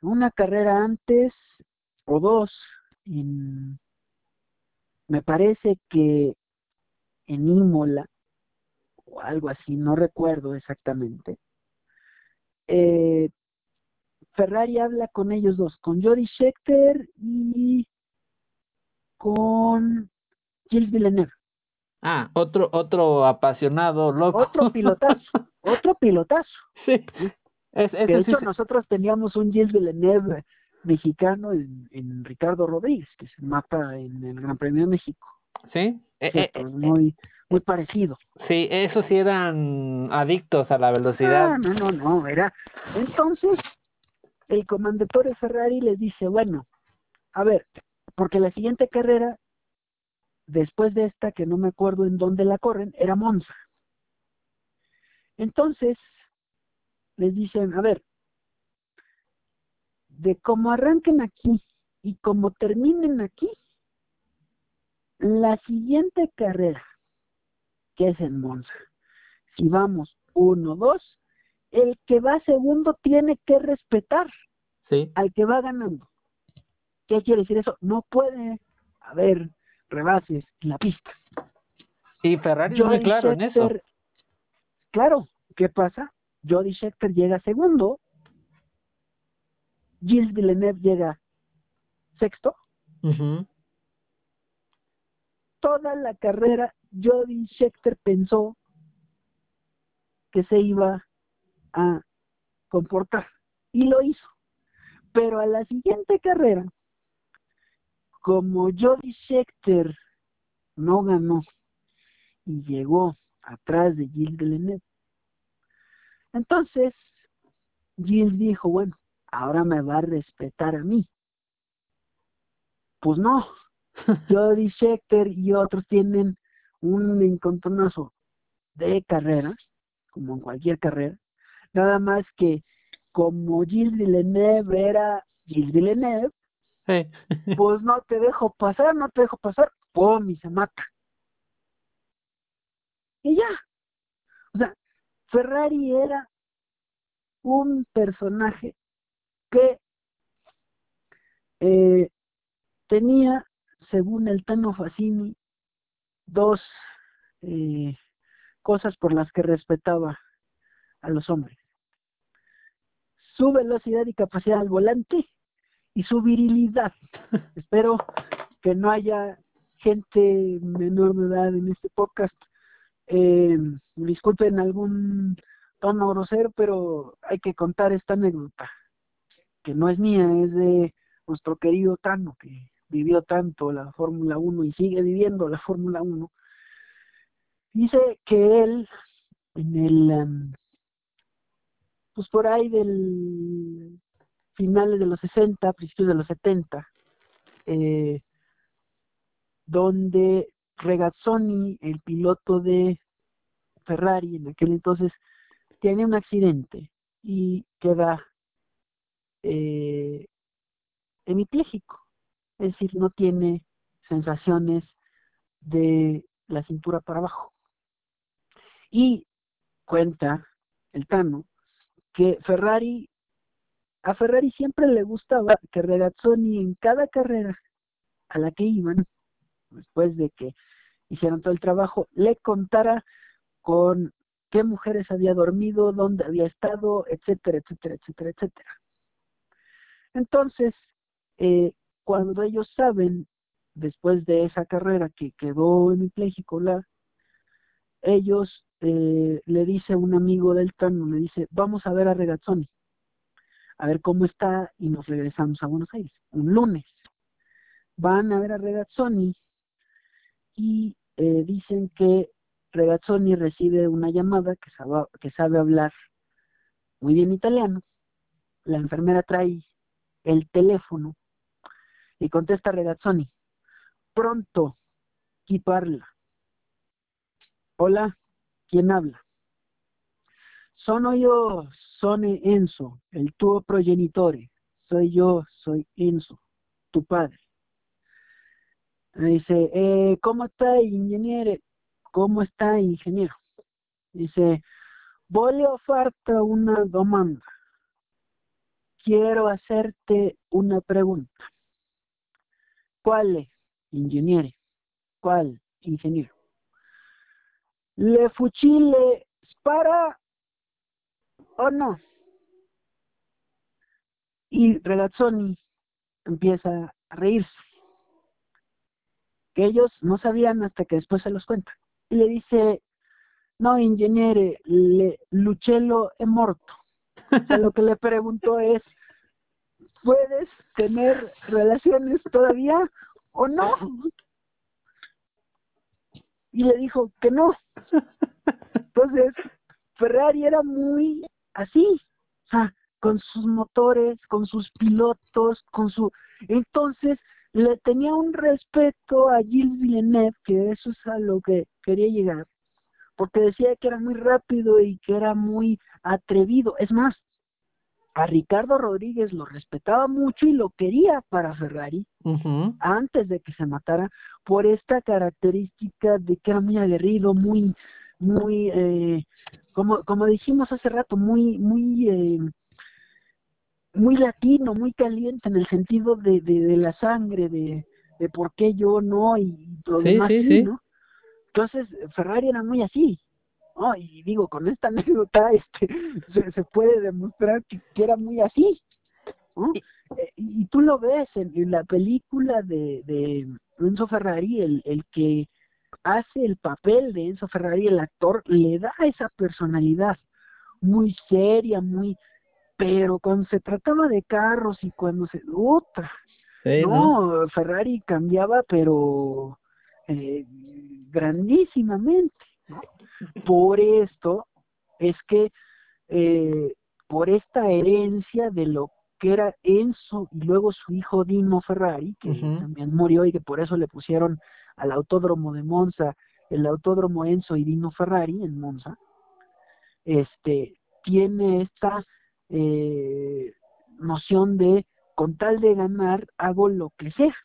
S2: una carrera antes, o dos, me parece que en Imola, o algo así, no recuerdo exactamente. Eh, Ferrari habla con ellos dos, con Jody Schechter y con Gilles Villeneuve.
S1: Ah, otro, otro apasionado, loco.
S2: Otro pilotazo, otro pilotazo.
S1: Sí.
S2: de hecho, nosotros teníamos un Gilles Villeneuve mexicano en, Ricardo Rodríguez, que se mata en el Gran Premio de México.
S1: Sí.
S2: Eh, eh, eh, muy, muy parecido.
S1: Sí, esos sí eran adictos a la velocidad.
S2: Ah, no, no, no, era. Entonces, el comandante Ferrari les dice, bueno, a ver, porque la siguiente carrera, después de esta, que no me acuerdo en dónde la corren, era Monza. Entonces, les dicen, a ver, de cómo arranquen aquí y cómo terminen aquí, la siguiente carrera, que es en Monza, si vamos uno, dos, el que va segundo tiene que respetar al que va ganando. ¿Qué quiere decir eso? No puede haber rebases en la pista.
S1: Y Ferrari muy claro en eso.
S2: Claro, ¿qué pasa? Jody Scheckter llega segundo, Gilles Villeneuve llega sexto. Toda la carrera, Jody Scheckter pensó que se iba a comportar y lo hizo. Pero a la siguiente carrera, como Jody Scheckter no ganó y llegó atrás de Gilles Villeneuve, entonces Gilles dijo, bueno, ahora me va a respetar a mí. Pues no, Jody Scheckter y otros tienen un encontronazo de carrera, como en cualquier carrera, Nada más que como Gilles Villeneuve era Gilles Villeneuve, pues no te dejo pasar, no te dejo pasar, ¡pum! y se mata. Y ya. O sea, Ferrari era un personaje que eh, tenía, según el Tano Facini, dos eh, cosas por las que respetaba a los hombres su velocidad y capacidad al volante y su virilidad. Espero que no haya gente menor de edad en este podcast. Eh, disculpen algún tono grosero, pero hay que contar esta anécdota, que no es mía, es de nuestro querido Tano, que vivió tanto la Fórmula 1 y sigue viviendo la Fórmula 1. Dice que él, en el um, pues por ahí del finales de los 60, principios de los 70, eh, donde Regazzoni, el piloto de Ferrari en aquel entonces, tiene un accidente y queda eh, es decir, no tiene sensaciones de la cintura para abajo. Y cuenta el Tano que Ferrari, a Ferrari siempre le gustaba que Regazzoni en cada carrera a la que iban, después de que hicieron todo el trabajo, le contara con qué mujeres había dormido, dónde había estado, etcétera, etcétera, etcétera, etcétera. Entonces, eh, cuando ellos saben, después de esa carrera que quedó en la ellos eh, le dice un amigo del Tano, le dice, vamos a ver a Regazzoni, a ver cómo está y nos regresamos a Buenos Aires, un lunes. van a ver a Regazzoni y eh, dicen que Regazzoni recibe una llamada que sabe, que sabe hablar muy bien italiano. La enfermera trae el teléfono y contesta Regazzoni. Pronto, chi parla? Hola, ¿quién habla? Sono yo, soy Enzo, el tuo progenitore. Soy yo, soy Enzo, tu padre. Dice, eh, ¿cómo está, ingeniero? ¿Cómo está, ingeniero? Dice, voglio farti una domanda. Quiero hacerte una pregunta. ¿Cuál, ingeniero? ¿Cuál, ingeniero? ¿Le fucile spara o no? Y Regazzoni empieza a reírse. Que ellos no sabían hasta que después se los cuenta. Y le dice, no, ingeniero, le, Lucello è morto. O lo que le preguntó es, ¿puedes tener relaciones todavía o no? Y le dijo que no. Entonces, Ferrari era muy así, o sea, con sus motores, con sus pilotos, con su... Entonces, le tenía un respeto a Gilles Villeneuve, que eso es a lo que quería llegar, porque decía que era muy rápido y que era muy atrevido. Es más, a Ricardo Rodríguez lo respetaba mucho y lo quería para Ferrari antes de que se matara por esta característica de que era muy aguerrido, muy, muy, eh, como, como dijimos hace rato, muy, muy, eh, muy latino, muy caliente en el sentido de, de, la sangre, de, de por qué yo no y lo demás sí, ¿no? Entonces Ferrari era muy así, y digo, con esta anécdota este, se, puede demostrar que, era muy así. Eh, y, tú lo ves en, la película de, de Enzo Ferrari, el, el que hace el papel de Enzo Ferrari, el actor, le da esa personalidad muy seria, muy... Pero cuando se trataba de carros y cuando se... Otra. no, Ferrari cambiaba, pero eh, grandísimamente. Por esto es que, eh, por esta herencia de lo que era Enzo y luego su hijo Dino Ferrari, que también murió y que por eso le pusieron al autódromo de Monza el autódromo Enzo y Dino Ferrari en Monza, este, tiene esta eh, noción de con tal de ganar hago lo que sea.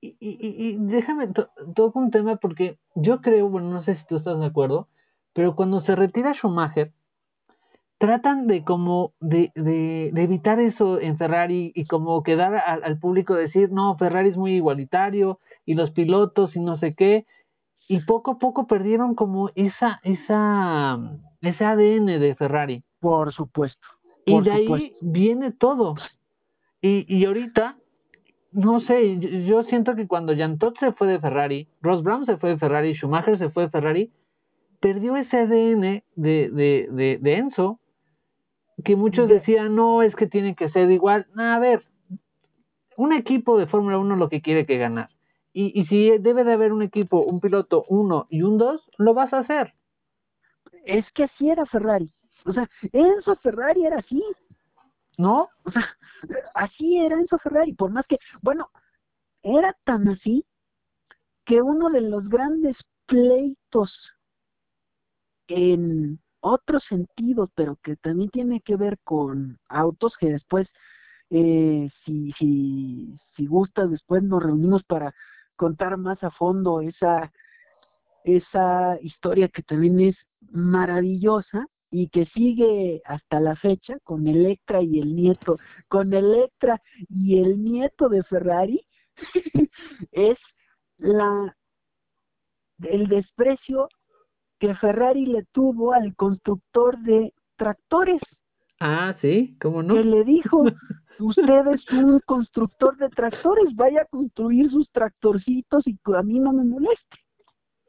S1: Y, y, y déjame, toco un tema porque yo creo, bueno, no sé si tú estás de acuerdo, pero cuando se retira Schumacher, tratan de como de, de, evitar eso en Ferrari y como quedar al público decir, no, Ferrari es muy igualitario y los pilotos y no sé qué, y poco a poco perdieron como esa, esa, ese ADN de Ferrari.
S2: Por supuesto.
S1: y de ahí viene todo. Y, y ahorita, no sé, yo, siento que cuando Jan Todt se fue de Ferrari, Ross Brown se fue de Ferrari, Schumacher se fue de Ferrari, perdió ese ADN de, de, de, Enzo, que muchos decían, no, es que tiene que ser igual. a ver, un equipo de Fórmula 1 lo que quiere que ganar. Y, y si debe de haber un equipo, un piloto uno y un dos, lo vas a hacer.
S2: Es que así era Ferrari. O sea, Enzo Ferrari era así.
S1: ¿No?
S2: O sea, así era Enzo Ferrari. Por más que, bueno, era tan así que uno de los grandes pleitos en otros sentidos, pero que también tiene que ver con autos que después, eh, si, si, si gustas, después nos reunimos para contar más a fondo esa, esa historia que también es maravillosa y que sigue hasta la fecha con Electra y el nieto, con Electra y el nieto de Ferrari, es la el desprecio que Ferrari le tuvo al constructor de tractores.
S1: Ah, sí, ¿cómo no?
S2: Que le dijo, usted es un constructor de tractores, vaya a construir sus tractorcitos y a mí no me moleste.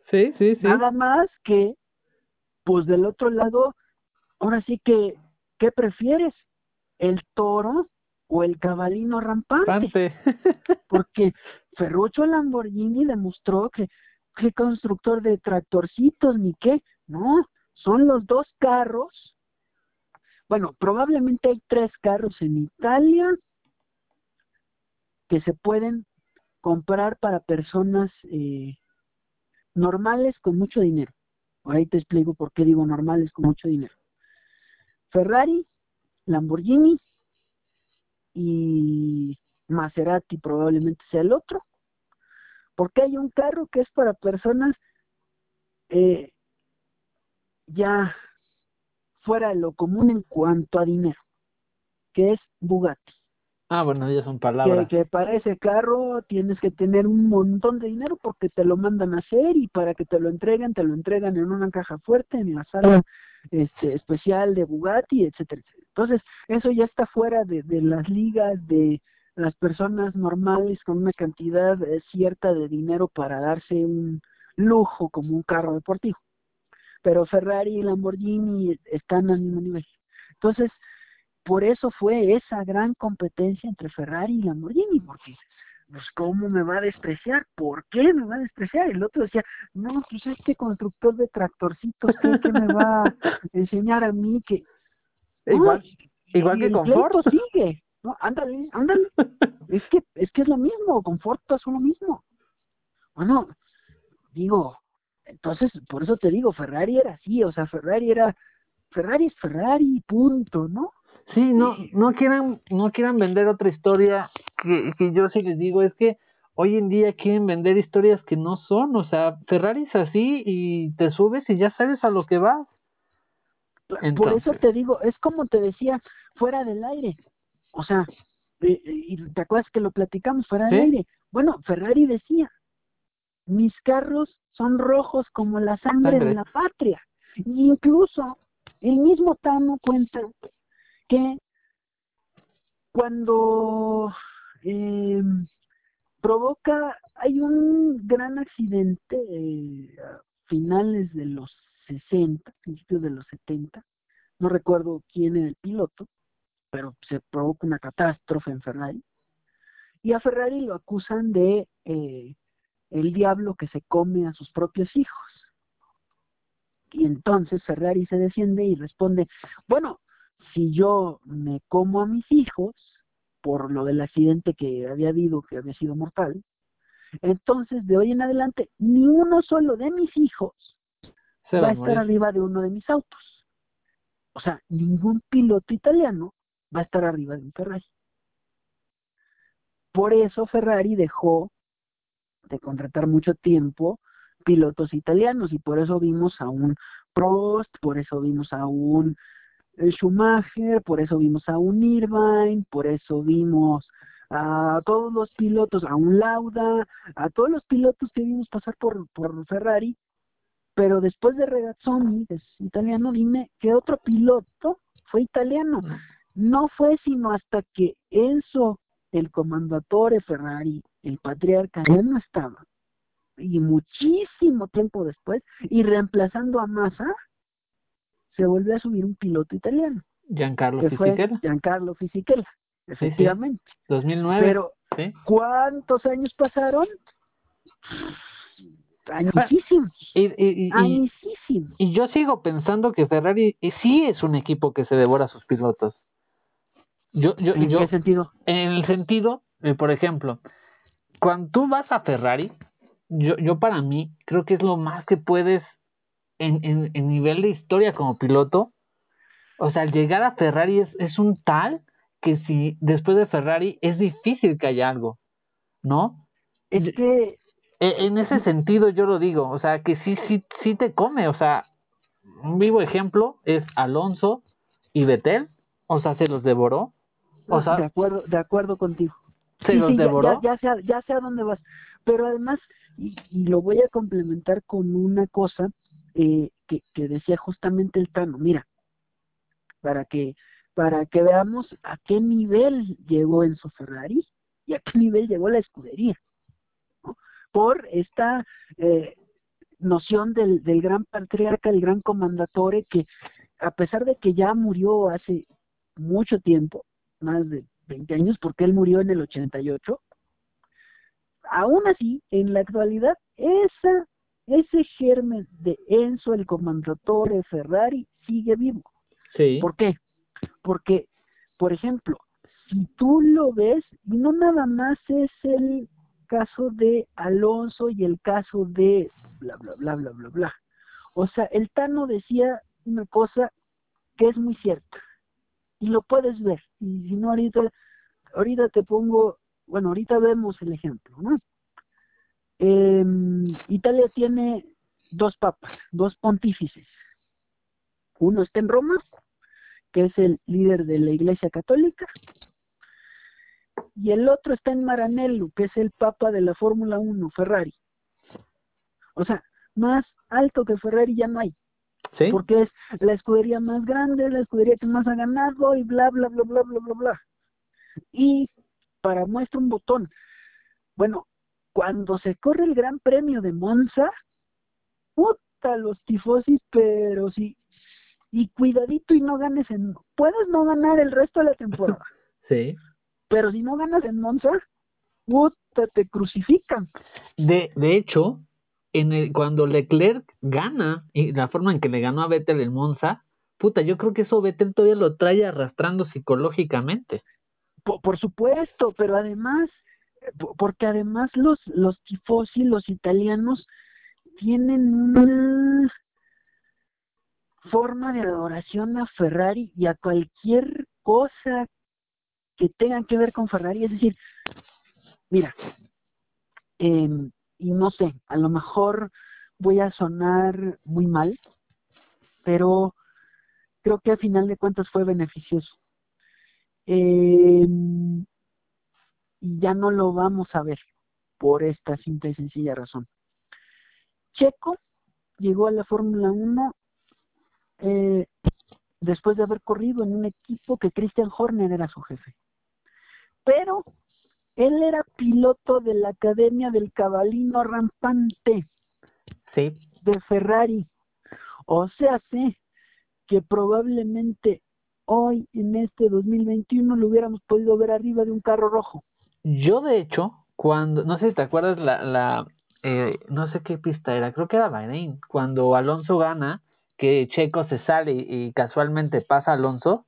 S1: Sí, sí, sí.
S2: Nada más que, pues del otro lado, ahora sí que, ¿qué prefieres? ¿El toro o el cabalino rampante? Porque Ferruccio Lamborghini demostró que qué constructor de tractorcitos ni qué, no, son los dos carros. Bueno, probablemente hay tres carros en Italia que se pueden comprar para personas eh, normales con mucho dinero. Ahí te explico por qué digo normales con mucho dinero. Ferrari, Lamborghini y Maserati probablemente sea el otro. Porque hay un carro que es para personas eh, ya fuera de lo común en cuanto a dinero, que es Bugatti.
S1: Ah, bueno, ya son palabras.
S2: Que, para ese carro tienes que tener un montón de dinero porque te lo mandan a hacer y para que te lo entreguen, te lo entregan en una caja fuerte, en la sala este, especial de Bugatti, etcétera, etcétera. Entonces, eso ya está fuera de, las ligas de las personas normales con una cantidad eh, cierta de dinero para darse un lujo como un carro deportivo. Pero Ferrari y Lamborghini están al mismo nivel. Entonces, por eso fue esa gran competencia entre Ferrari y Lamborghini, porque pues cómo me va a despreciar, ¿por qué me va a despreciar? El otro decía, no, pues este constructor de tractorcitos, ¿qué, me va a enseñar a mí que...
S1: Igual, igual que Confort.
S2: sigue, no, ándale, ándale, es que, es que es lo mismo, Confort pasó lo mismo. Bueno, digo, entonces, por eso te digo, Ferrari era así, o sea, Ferrari era, Ferrari es Ferrari, punto, ¿no?
S1: Sí, no, no quieran, no quieran vender otra historia que, que yo sí les digo, es que hoy en día quieren vender historias que no son, o sea, Ferrari es así y te subes y ya sabes a lo que vas.
S2: Por eso te digo, es como te decía, fuera del aire. O sea, y te acuerdas que lo platicamos fuera del aire. Bueno, Ferrari decía, mis carros son rojos como la sangre, de la patria. Y incluso el mismo Tano cuenta que cuando eh, provoca, hay un gran accidente eh, a finales de los 60, principios de los 70, no recuerdo quién era el piloto, pero se provoca una catástrofe en Ferrari, y a Ferrari lo acusan de eh, el diablo que se come a sus propios hijos. Y entonces Ferrari se defiende y responde, bueno, si yo me como a mis hijos, por lo del accidente que había habido, que había sido mortal, entonces de hoy en adelante ni uno solo de mis hijos va, a estar arriba de uno de mis autos. O sea, ningún piloto italiano va a estar arriba de un Ferrari. Por eso Ferrari dejó de contratar mucho tiempo pilotos italianos y por eso vimos a un Prost, por eso vimos a un Schumacher, por eso vimos a un Irvine, por eso vimos a todos los pilotos, a un Lauda, a todos los pilotos que vimos pasar por, por Ferrari, pero después de Regazzoni, italiano, dime, ¿qué otro piloto fue italiano? No fue sino hasta que Enzo, el comandatore Ferrari, el patriarca, ya no estaba, y muchísimo tiempo después, y reemplazando a Massa, se volvió a subir un piloto italiano.
S1: Giancarlo Fisichella.
S2: Giancarlo Fisichella, efectivamente.
S1: 2009.
S2: Pero, ¿cuántos años pasaron? Añísimos.
S1: Y, y, y, yo sigo pensando que Ferrari sí es un equipo que se devora a sus pilotos. Yo, yo,
S2: ¿En
S1: qué
S2: sentido?
S1: En el sentido, eh, por ejemplo, cuando tú vas a Ferrari, yo, yo para mí creo que es lo más que puedes en, en, nivel de historia como piloto, o sea, llegar a Ferrari es, es un tal que si después de Ferrari es difícil que haya algo, ¿no?
S2: Es que...
S1: E, en ese sentido yo lo digo, o sea, que sí, sí, sí te come, o sea, un vivo ejemplo es Alonso y Betel, o sea, se los devoró. O sea,
S2: de acuerdo, de acuerdo contigo.
S1: Se los devoró.
S2: Ya, ya, ya, sé, a dónde vas. Pero además, y, y, lo voy a complementar con una cosa eh, que, decía justamente el Tano, mira, para que, para que veamos a qué nivel llegó Enzo Ferrari y a qué nivel llegó la escudería, por esta eh, noción del, del gran patriarca, del gran comandatore, que a pesar de que ya murió hace mucho tiempo, más de 20 años, porque él murió en el 88, aún así, en la actualidad, esa, ese germen de Enzo, el de Ferrari, sigue vivo.
S1: Sí.
S2: ¿Por qué? Porque, por ejemplo, si tú lo ves, y no nada más es el caso de Alonso y el caso de bla, bla, bla, bla, bla, bla. O sea, el Tano decía una cosa que es muy cierta y lo puedes ver. Y si no, ahorita, ahorita te pongo, bueno, ahorita vemos el ejemplo, ¿no? Em, Italia tiene dos papas, dos pontífices. Uno está en Roma, que es el líder de la Iglesia Católica, y el otro está en Maranello, que es el papa de la Fórmula 1, Ferrari. O sea, más alto que Ferrari ya no hay.
S1: ¿Sí?
S2: Porque es la escudería más grande, la escudería que más ha ganado y bla, bla, bla, bla, bla, bla, bla. Y para muestra un botón, bueno, cuando se corre el Gran Premio de Monza, puta los tifosis, pero sí, y cuidadito y no ganes en, puedes no ganar el resto de la temporada.
S1: Sí.
S2: Pero si no ganas en Monza, puta, te crucifican.
S1: De, de hecho, en el, cuando Leclerc gana, y la forma en que le ganó a Vettel el Monza, puta, yo creo que eso Vettel todavía lo trae arrastrando psicológicamente.
S2: Por, por supuesto, pero además porque además los, los tifosi, los italianos, tienen una forma de adoración a Ferrari y a cualquier cosa que tenga que ver con Ferrari. Es decir, mira, em, y no sé, a lo mejor voy a sonar muy mal, pero creo que a final de cuentas fue beneficioso. Eh, y ya no lo vamos a ver por esta simple y sencilla razón. Checo llegó a la Fórmula 1 eh, después de haber corrido en un equipo que Christian Horner era su jefe. Pero él era piloto de la Academia del Cabalino Rampante
S1: sí.
S2: de Ferrari. O sea, sé que probablemente hoy en este 2021 lo hubiéramos podido ver arriba de un carro rojo.
S1: Yo, de hecho, cuando, no sé si te acuerdas, la, la eh, no sé qué pista era, creo que era Bahrein, cuando Alonso gana, que Checo se sale y, casualmente pasa Alonso,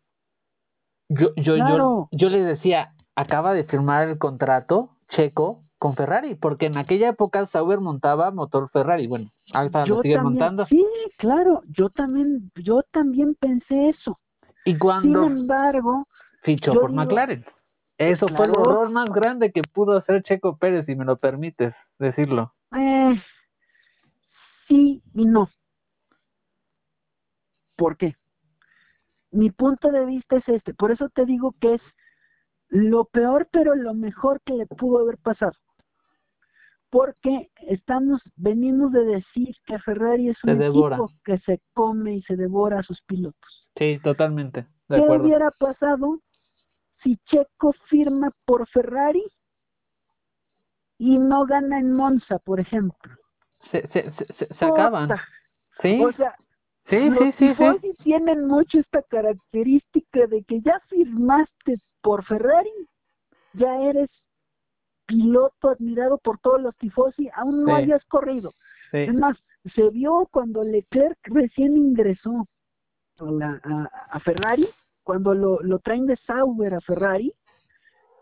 S1: yo, yo, yo, yo les decía, acaba de firmar el contrato Checo con Ferrari, porque en aquella época Sauber montaba motor Ferrari, bueno, ahorita lo sigue montando.
S2: Sí, claro, yo también, yo también pensé eso.
S1: Y cuando
S2: Sin embargo,
S1: fichó por McLaren. Eso fue el error más grande que pudo hacer Checo Pérez, si me lo permites decirlo.
S2: Eh, sí y no. ¿Por qué? Mi punto de vista es este. Por eso te digo que es lo peor, pero lo mejor que le pudo haber pasado. Porque estamos, venimos de decir que Ferrari es un equipo que se come y se devora a sus pilotos.
S1: Sí, totalmente.
S2: ¿Qué hubiera pasado si Checo firma por Ferrari y no gana en Monza, por ejemplo.
S1: Se, se, se, se acaban. Sí.
S2: O sea,
S1: sí, sí, sí, sí.
S2: tienen mucho esta característica de que ya firmaste por Ferrari, ya eres piloto admirado por todos los tifosi, aún no hayas corrido. Es más, se vio cuando Leclerc recién ingresó a, la, a Ferrari, cuando lo, lo traen de Sauber a Ferrari,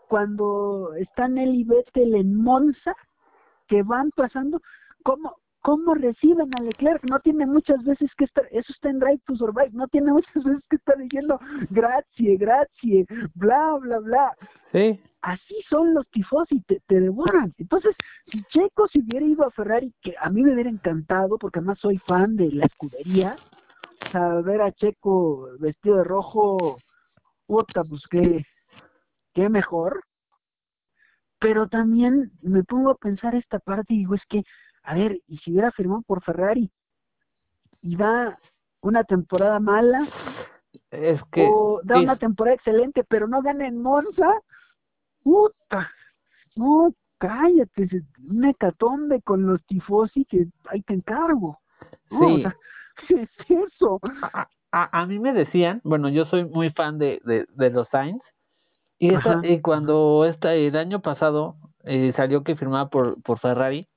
S2: cuando están él y Vettel en Monza, que van pasando, ¿cómo, cómo reciben a Leclerc? No tiene muchas veces que estar, eso está en Drive to Survive, no tiene muchas veces que estar diciendo gracias, gracias, bla, bla, bla.
S1: Sí.
S2: Así son los tifosi, te, te devoran. Entonces, si Checo se hubiera ido a Ferrari, que a mí me hubiera encantado, porque además soy fan de la escudería, a ver a Checo vestido de rojo, puta, pues qué, qué mejor. Pero también me pongo a pensar esta parte y digo, es que, a ver, y si hubiera firmado por Ferrari y da una temporada mala,
S1: es que
S2: o da una temporada excelente, pero no gana en Monza, puta, no, cállate, un hecatombe con los tifosi que hay que encargo.
S1: Sí.
S2: ¿Qué es eso?
S1: A, a, mí me decían, bueno, yo soy muy fan de, de, de los Sainz, y, y cuando esta, el año pasado eh, salió que firmaba por, por Ferrari,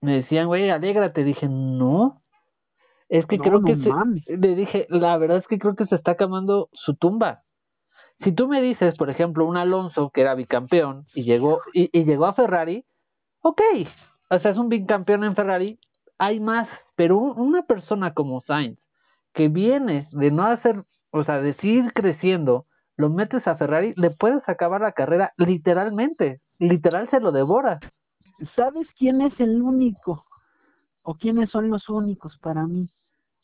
S1: me decían, güey, alégrate. Dije, no. Es que creo que se, le dije, la verdad es que creo que se está acabando su tumba. Si tú me dices, por ejemplo, un Alonso que era bicampeón y llegó, y, y llegó a Ferrari, ok, o sea, es un bicampeón en Ferrari, hay más, pero una persona como Sainz, que viene de no hacer, o sea, de seguir creciendo, lo metes a Ferrari, le puedes acabar la carrera literalmente, literal se lo devora.
S2: ¿Sabes quién es el único o quiénes son los únicos para mí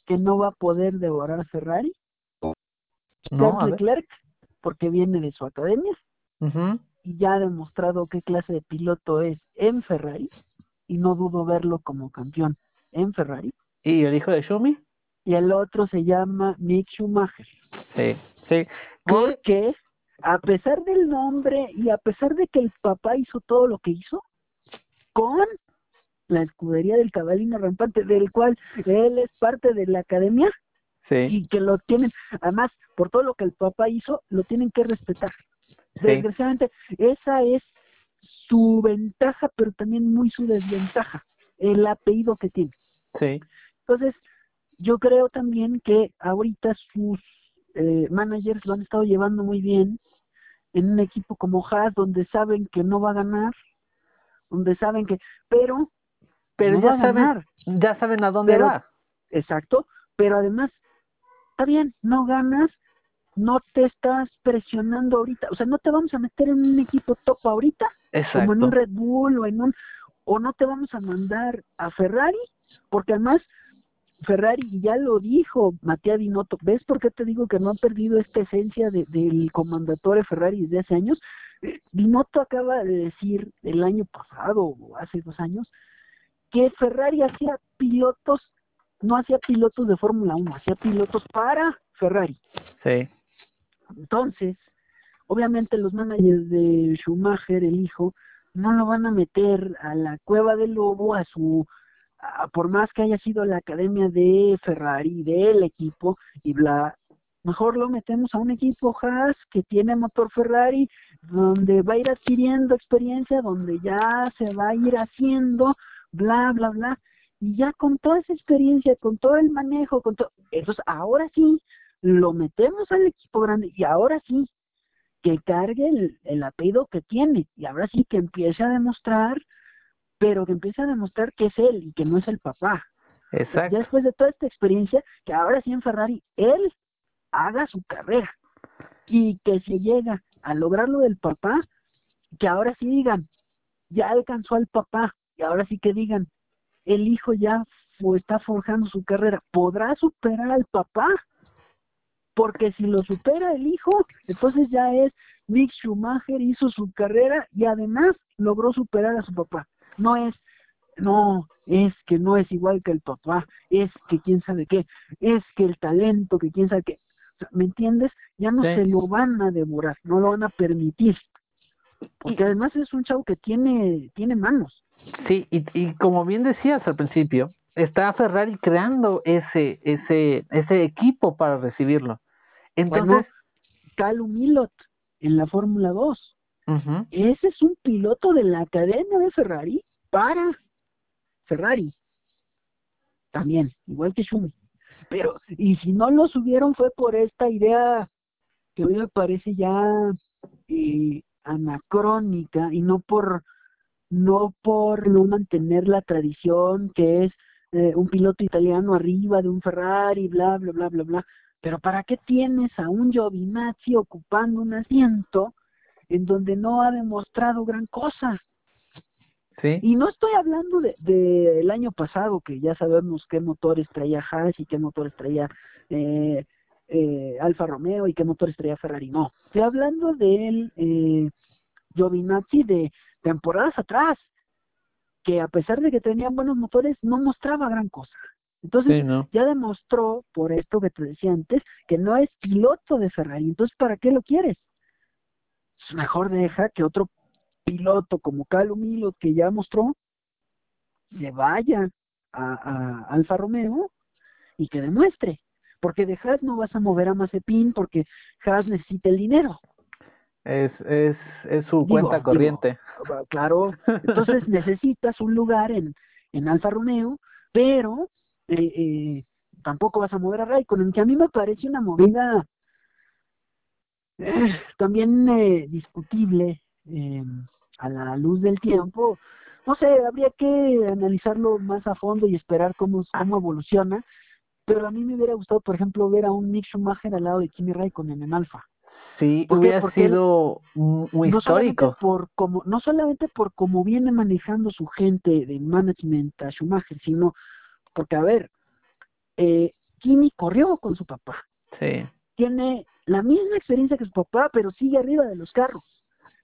S2: que no va a poder devorar a Ferrari? No, Charles Leclerc, porque viene de su academia y ya ha demostrado qué clase de piloto es en Ferrari y no dudo verlo como campeón en Ferrari.
S1: ¿Y el hijo de Schumi?
S2: Y el otro se llama Mick Schumacher.
S1: Sí, sí.
S2: Porque a pesar del nombre y a pesar de que el papá hizo todo lo que hizo, con la escudería del cabalino rampante, del cual él es parte de la academia, sí. y que lo tienen, además, por todo lo que el papá hizo, lo tienen que respetar. Desgraciadamente, esa es su ventaja, pero también muy su desventaja, el apellido que tiene.
S1: Sí.
S2: Entonces, yo creo también que ahorita sus eh, managers lo han estado llevando muy bien en un equipo como Haas, donde saben que no va a ganar, donde saben que, pero,
S1: pero ya saben, ya saben a dónde va.
S2: Exacto, pero además, está bien, no ganas, no te estás presionando ahorita, o sea, no te vamos a meter en un equipo top ahorita, como en un Red Bull o en un, o no te vamos a mandar a Ferrari, porque además Ferrari ya lo dijo Matías Binotto, ¿ves por qué te digo que no han perdido esta esencia de, del comandatore Ferrari desde hace años? Binotto acaba de decir el año pasado o hace dos años que Ferrari hacía pilotos, no hacía pilotos de Fórmula 1, hacía pilotos para Ferrari.
S1: Sí.
S2: Entonces, obviamente los managers de Schumacher, el hijo, no lo van a meter a la cueva del lobo, a su por más que haya sido la academia de Ferrari, del equipo y bla, mejor lo metemos a un equipo Haas que tiene motor Ferrari, donde va a ir adquiriendo experiencia, donde ya se va a ir haciendo, bla, bla, bla, y ya con toda esa experiencia, con todo el manejo, con todo, entonces ahora sí lo metemos al equipo grande y ahora sí que cargue el, el apellido que tiene y ahora sí que empiece a demostrar pero que empiece a demostrar que es él y que no es el papá.
S1: Exacto.
S2: Ya después de toda esta experiencia, que ahora sí en Ferrari él haga su carrera y que se llega a lograr lo del papá, que ahora sí digan, ya alcanzó al papá y ahora sí que digan, el hijo ya está forjando su carrera, ¿podrá superar al papá? Porque si lo supera el hijo, entonces ya es Mick Schumacher hizo su carrera y además logró superar a su papá. No es, no, es que no es igual que el papá, es que quién sabe qué, es que el talento, que quién sabe qué. ¿Me entiendes? Ya no se lo van a devorar, no lo van a permitir. Porque además es un chavo que tiene, tiene manos.
S1: Sí, y, y como bien decías al principio, está Ferrari creando ese, ese, ese equipo para recibirlo. Entonces,
S2: Calum Milot en la Fórmula 2. Ese es un piloto de la academia de Ferrari para Ferrari. También, igual que Schumi. Pero, y si no lo subieron fue por esta idea que a mí me parece ya eh, anacrónica y no por no por no mantener la tradición que es eh, un piloto italiano arriba de un Ferrari, bla, bla, bla, bla, bla. Pero ¿para qué tienes a un Giovinazzi ocupando un asiento en donde no ha demostrado gran cosa.
S1: Sí.
S2: Y no estoy hablando del de, año pasado, que ya sabemos qué motores traía Haas y qué motores traía eh, eh, Alfa Romeo y qué motores traía Ferrari. No, estoy hablando del eh, Giovinazzi de temporadas atrás, que a pesar de que tenían buenos motores, no mostraba gran cosa. Entonces, ya demostró, por esto que te decía antes, que no es piloto de Ferrari. Entonces, ¿para qué lo quieres? mejor deja que otro piloto como Calum que ya mostró, se vaya a, a Alfa Romeo y que demuestre. Porque de Haas no vas a mover a Mazepin porque Haas necesita el dinero.
S1: Es, es, es su cuenta corriente.
S2: claro. Entonces necesitas un lugar en, en Alfa Romeo, pero eh, eh, tampoco vas a mover a Raikkonen, que a mí me parece una movida eh, también discutible a la luz del tiempo. No sé, habría que analizarlo más a fondo y esperar cómo, cómo evoluciona. Pero a mí me hubiera gustado, por ejemplo, ver a un Mick Schumacher al lado de Kimi Raikkonen en Alfa.
S1: Sí, hubiera sido muy histórico.
S2: por como, no solamente por cómo viene manejando su gente de management a Schumacher, sino porque, a ver, eh, Kimi corrió con su papá.
S1: Sí.
S2: Tiene la misma experiencia que su papá, pero sigue arriba de los carros.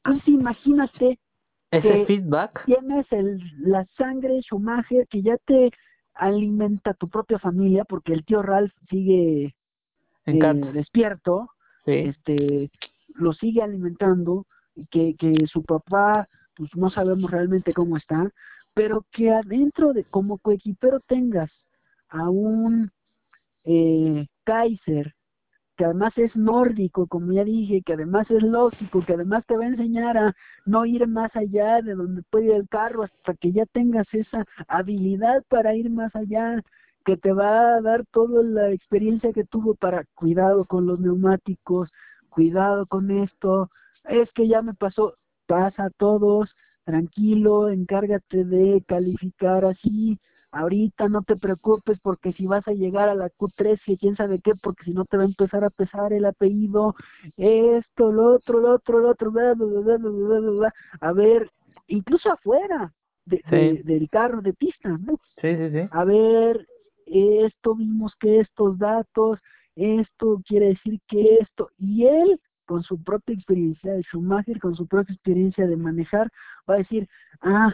S2: Entonces, imagínate.
S1: Ese feedback.
S2: Tienes el, la sangre Schumacher que ya te alimenta tu propia familia, porque el tío Ralph sigue eh, despierto este lo sigue alimentando, que, que su papá, pues no sabemos realmente cómo está, pero que adentro de como coequipero tengas a un eh, Kaiser, que además es nórdico, como ya dije, que además es lógico, que además te va a enseñar a no ir más allá de donde puede ir el carro hasta que ya tengas esa habilidad para ir más allá, que te va a dar toda la experiencia que tuvo para cuidado con los neumáticos, cuidado con esto, es que ya me pasó, pasa a todos, tranquilo, encárgate de calificar así, ahorita no te preocupes porque si vas a llegar a la Q3, que quién sabe qué, porque si no te va a empezar a pesar el apellido, esto, lo otro, lo otro, lo otro, bla, bla, bla, a ver, incluso afuera de, del carro de pista, ¿no?
S1: Sí, sí, sí.
S2: A ver, esto vimos que estos datos, esto quiere decir que esto, y él con su propia experiencia de Schumacher, con su propia experiencia de manejar, va a decir, ah,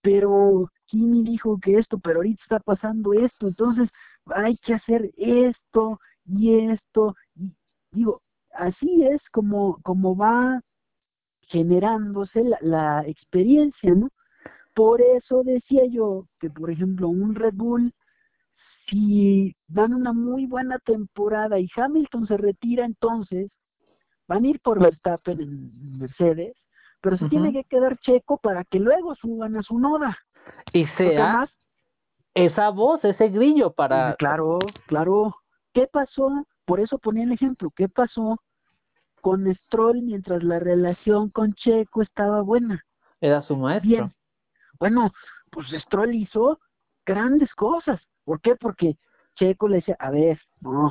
S2: pero Kimi dijo que esto, pero ahorita está pasando esto, entonces hay que hacer esto y esto, y digo, así es como, como va generándose la, la experiencia, ¿no? Por eso decía yo que, por ejemplo, un Red Bull si dan una muy buena temporada y Hamilton se retira entonces, van a ir por Verstappen en Mercedes, pero se tiene que quedar Checo para que luego suban a su noda.
S1: Y sea esa voz, ese grillo para...
S2: Claro, claro. ¿Qué pasó? Por eso ponía el ejemplo. ¿Qué pasó con Stroll mientras la relación con Checo estaba buena?
S1: Era su maestro. Bien.
S2: Bueno, pues Stroll hizo grandes cosas. ¿Por qué? Porque Checo le decía, a ver, no,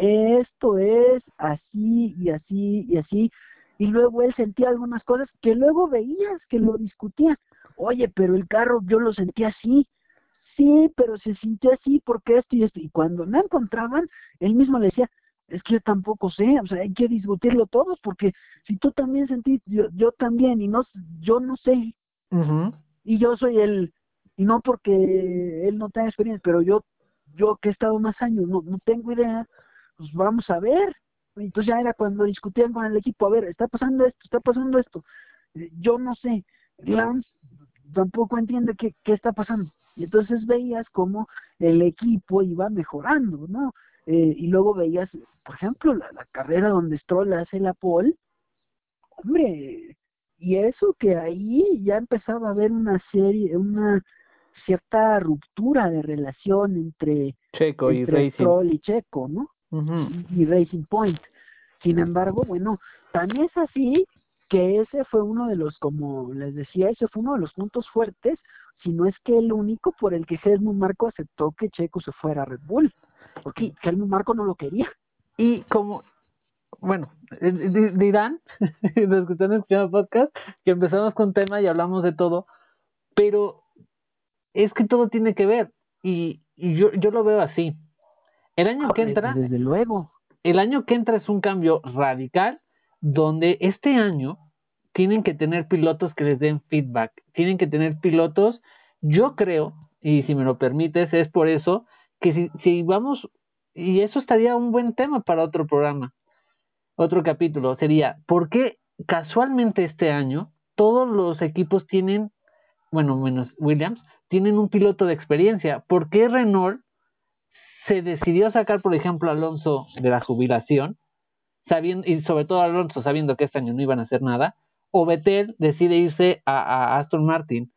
S2: esto es así y así y así. Y luego él sentía algunas cosas que luego veías que lo discutían. Oye, pero el carro yo lo sentía así. Sí, pero se sintió así porque esto y esto. Y cuando no encontraban, él mismo le decía, es que yo tampoco sé, o sea, hay que discutirlo todos porque si tú también sentís, yo, yo también, y no, yo no sé. Y yo soy el, y no porque él no tenga experiencia, pero yo, yo que he estado más años, no, no tengo idea, pues vamos a ver. Entonces ya era cuando discutían con el equipo, a ver, está pasando esto, está pasando esto. Eh, yo no sé, Lance tampoco entiende qué, qué está pasando. Y entonces veías cómo el equipo iba mejorando, ¿no? Eh, y luego veías, por ejemplo, la, la carrera donde Stroll hace la pole, hombre, y eso que ahí ya empezaba a haber una serie, una cierta ruptura de relación entre,
S1: Checo y Racing.
S2: y Checo, ¿no? Y, Racing Point. Sin embargo, bueno, también es así que ese fue uno de los, como les decía, ese fue uno de los puntos fuertes, si no es que el único por el que Helmut Marco aceptó que Checo se fuera a Red Bull, porque Helmut Marco no lo quería.
S1: Y como, bueno, dirán, los que están escuchando el podcast, que empezamos con tema y hablamos de todo, pero es que todo tiene que ver y, yo, yo lo veo así. El año que entra,
S2: desde luego,
S1: el año que entra es un cambio radical donde este año tienen que tener pilotos que les den feedback, tienen que tener pilotos, yo creo, y si me lo permites, es por eso que si, si vamos, y eso estaría un buen tema para otro programa, otro capítulo, sería, ¿por qué casualmente este año todos los equipos tienen, bueno, menos Williams, tienen un piloto de experiencia. ¿Por qué Renault se decidió sacar, por ejemplo, a Alonso de la jubilación, sabiendo, y sobre todo Alonso sabiendo que este año no iban a hacer nada? o Betel decide irse a, Aston Martin.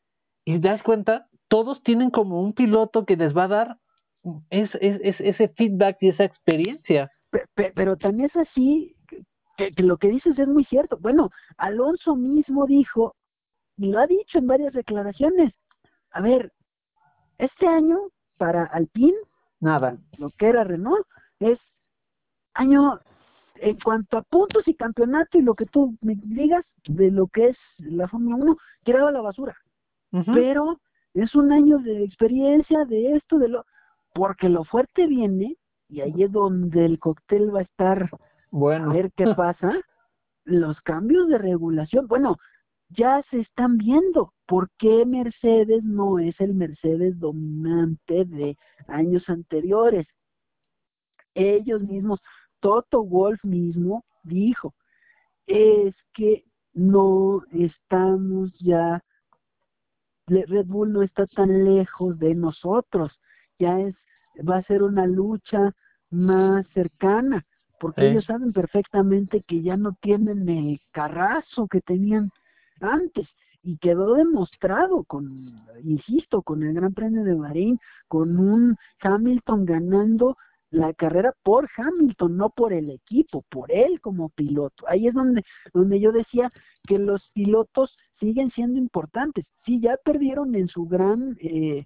S1: Y das cuenta, todos tienen como un piloto que les va a dar es, ese feedback y esa experiencia.
S2: Pero, también es así que, lo que dices es muy cierto. Bueno, Alonso mismo dijo, y lo ha dicho en varias declaraciones, a ver, este año para Alpine,
S1: nada,
S2: lo que era Renault, es año en cuanto a puntos y campeonato y lo que tú me digas de lo que es la Fórmula 1, tirado a la basura. Pero es un año de experiencia de esto, de lo porque lo fuerte viene y ahí es donde el cóctel va a estar bueno. a ver qué pasa. Los cambios de regulación, bueno, ya se están viendo. ¿Por qué Mercedes no es el Mercedes dominante de años anteriores? Ellos mismos, Toto Wolf mismo dijo, es que no estamos ya, Red Bull no está tan lejos de nosotros, ya es, va a ser una lucha más cercana, porque ellos saben perfectamente que ya no tienen el carrazo que tenían antes y quedó demostrado con, insisto, con el Gran Premio de Bahrein, con un Hamilton ganando la carrera por Hamilton, no por el equipo, por él como piloto. Ahí es donde, donde yo decía que los pilotos siguen siendo importantes. Sí, ya perdieron en su gran, eh,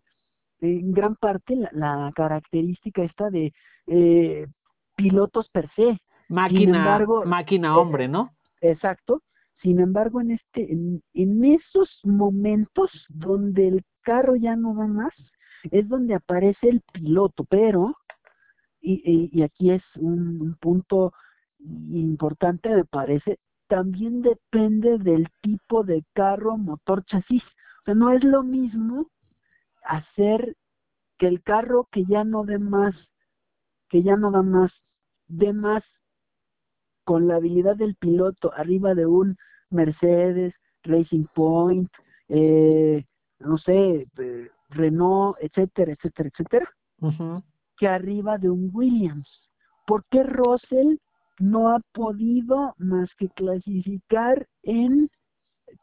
S2: en gran parte la, característica esta de eh, pilotos per se.
S1: Máquina, máquina eh, hombre, ¿no?
S2: Exacto. Sin embargo, en este, en, en esos momentos donde el carro ya no va más, es donde aparece el piloto, pero y, aquí es un, punto importante, me parece, también depende del tipo de carro, motor, chasis. O sea, no es lo mismo hacer que el carro que ya no dé más, que ya no da más, dé más con la habilidad del piloto arriba de un Mercedes, Racing Point, eh, no sé, eh, Renault, etcétera, etcétera, etcétera que arriba de un Williams. ¿Por qué Russell no ha podido más que clasificar en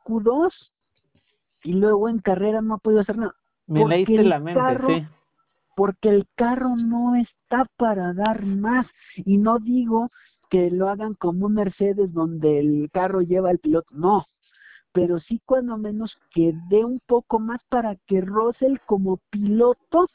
S2: Q2 y luego en carrera no ha podido hacer nada?
S1: Me leíste la mente, sí.
S2: Porque el carro no está para dar más. Y no digo que lo hagan como un Mercedes donde el carro lleva al piloto. No, pero sí cuando menos que dé un poco más para que Russell como piloto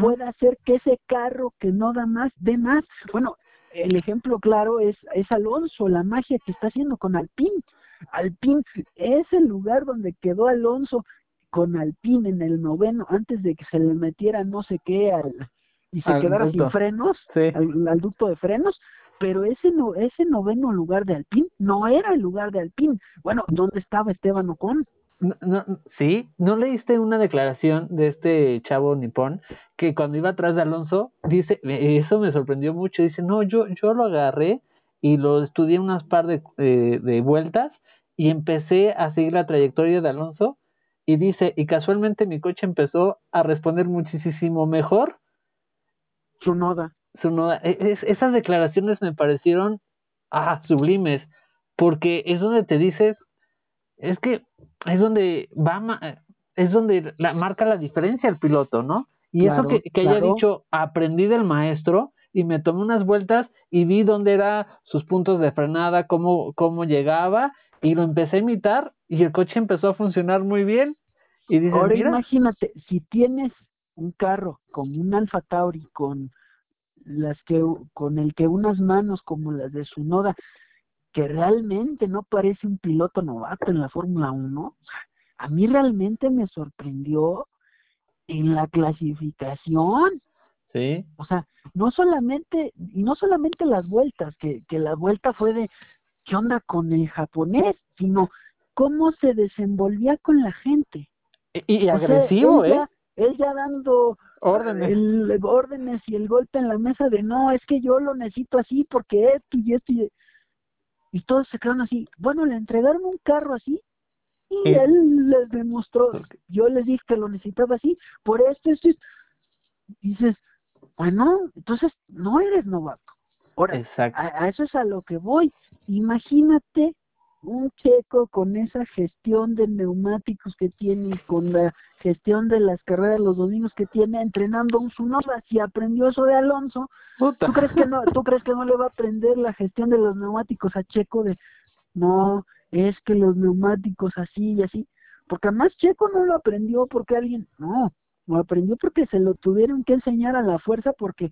S2: pueda hacer que ese carro que no da más, dé más. Bueno, el ejemplo claro es, es Alonso, la magia que está haciendo con Alpine. Alpine es el lugar donde quedó Alonso con Alpine en el noveno, antes de que se le metiera no sé qué al, y se quedara sin frenos, al, ducto de frenos, pero ese no, ese noveno lugar de Alpine no era el lugar de Alpine. Bueno, ¿dónde estaba Esteban Ocon?
S1: No, sí, ¿no leíste una declaración de este chavo nipón que cuando iba atrás de Alonso, dice, eso me sorprendió mucho, dice, no, yo, yo lo agarré y lo estudié unas par de, eh, de vueltas y empecé a seguir la trayectoria de Alonso y dice, y casualmente mi coche empezó a responder muchísimo mejor.
S2: Su.
S1: E, esas declaraciones me parecieron ah, sublimes, porque es donde te dices, es que es donde va, es donde la, marca la diferencia el piloto, ¿no? Y eso que, que haya dicho, aprendí del maestro y me tomé unas vueltas y vi dónde eran sus puntos de frenada, cómo, cómo llegaba y lo empecé a imitar y el coche empezó a funcionar muy bien. Y dices,
S2: Ahora imagínate, si tienes un carro como un Alfa Tauri con las que con el que unas manos como las de su noda que realmente no parece un piloto novato en la Fórmula 1, a mí realmente me sorprendió en la clasificación.
S1: Sí.
S2: O sea, no solamente, y no solamente las vueltas, que, que la vuelta fue de qué onda con el japonés, sino cómo se desenvolvía con la gente.
S1: Y, agresivo, ¿eh?
S2: Él ya dando
S1: órdenes.
S2: El, órdenes y el golpe en la mesa de no, es que yo lo necesito así porque esto y esto y, y todos se quedaron así. Bueno, le entregaron un carro así y él les demostró, yo les dije que lo necesitaba así, por esto, esto, esto. dices, bueno, entonces no eres novato. Ahora, a, eso es a lo que voy. Imagínate un checo con esa gestión de neumáticos que tiene y con la gestión de las carreras los domingos que tiene entrenando un Zunoda si aprendió eso de Alonso ¿tú crees que no tú crees que no le va a aprender la gestión de los neumáticos a Checo de no es que los neumáticos así y así porque además Checo no lo aprendió porque alguien no lo aprendió porque se lo tuvieron que enseñar a la fuerza porque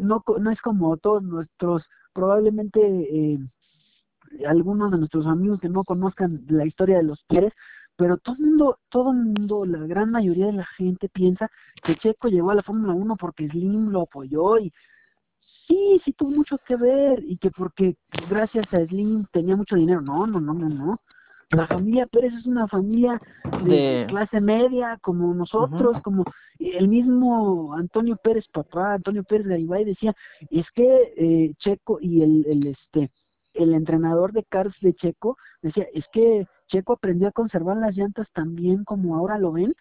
S2: no no es como todos nuestros probablemente eh, algunos de nuestros amigos que no conozcan la historia de los Pérez, pero todo el mundo, todo el mundo, la gran mayoría de la gente piensa que Checo llegó a la Fórmula 1 porque Slim lo apoyó y sí, sí tuvo mucho que ver y que porque gracias a Slim tenía mucho dinero. No, no, no, no, no. La familia Pérez es una familia de, clase media, como nosotros, como el mismo Antonio Pérez, papá, Antonio Pérez Garibay decía, es que eh, Checo y el, el este el entrenador de cars de Checo decía, es que Checo aprendió a conservar las llantas también como ahora lo ven,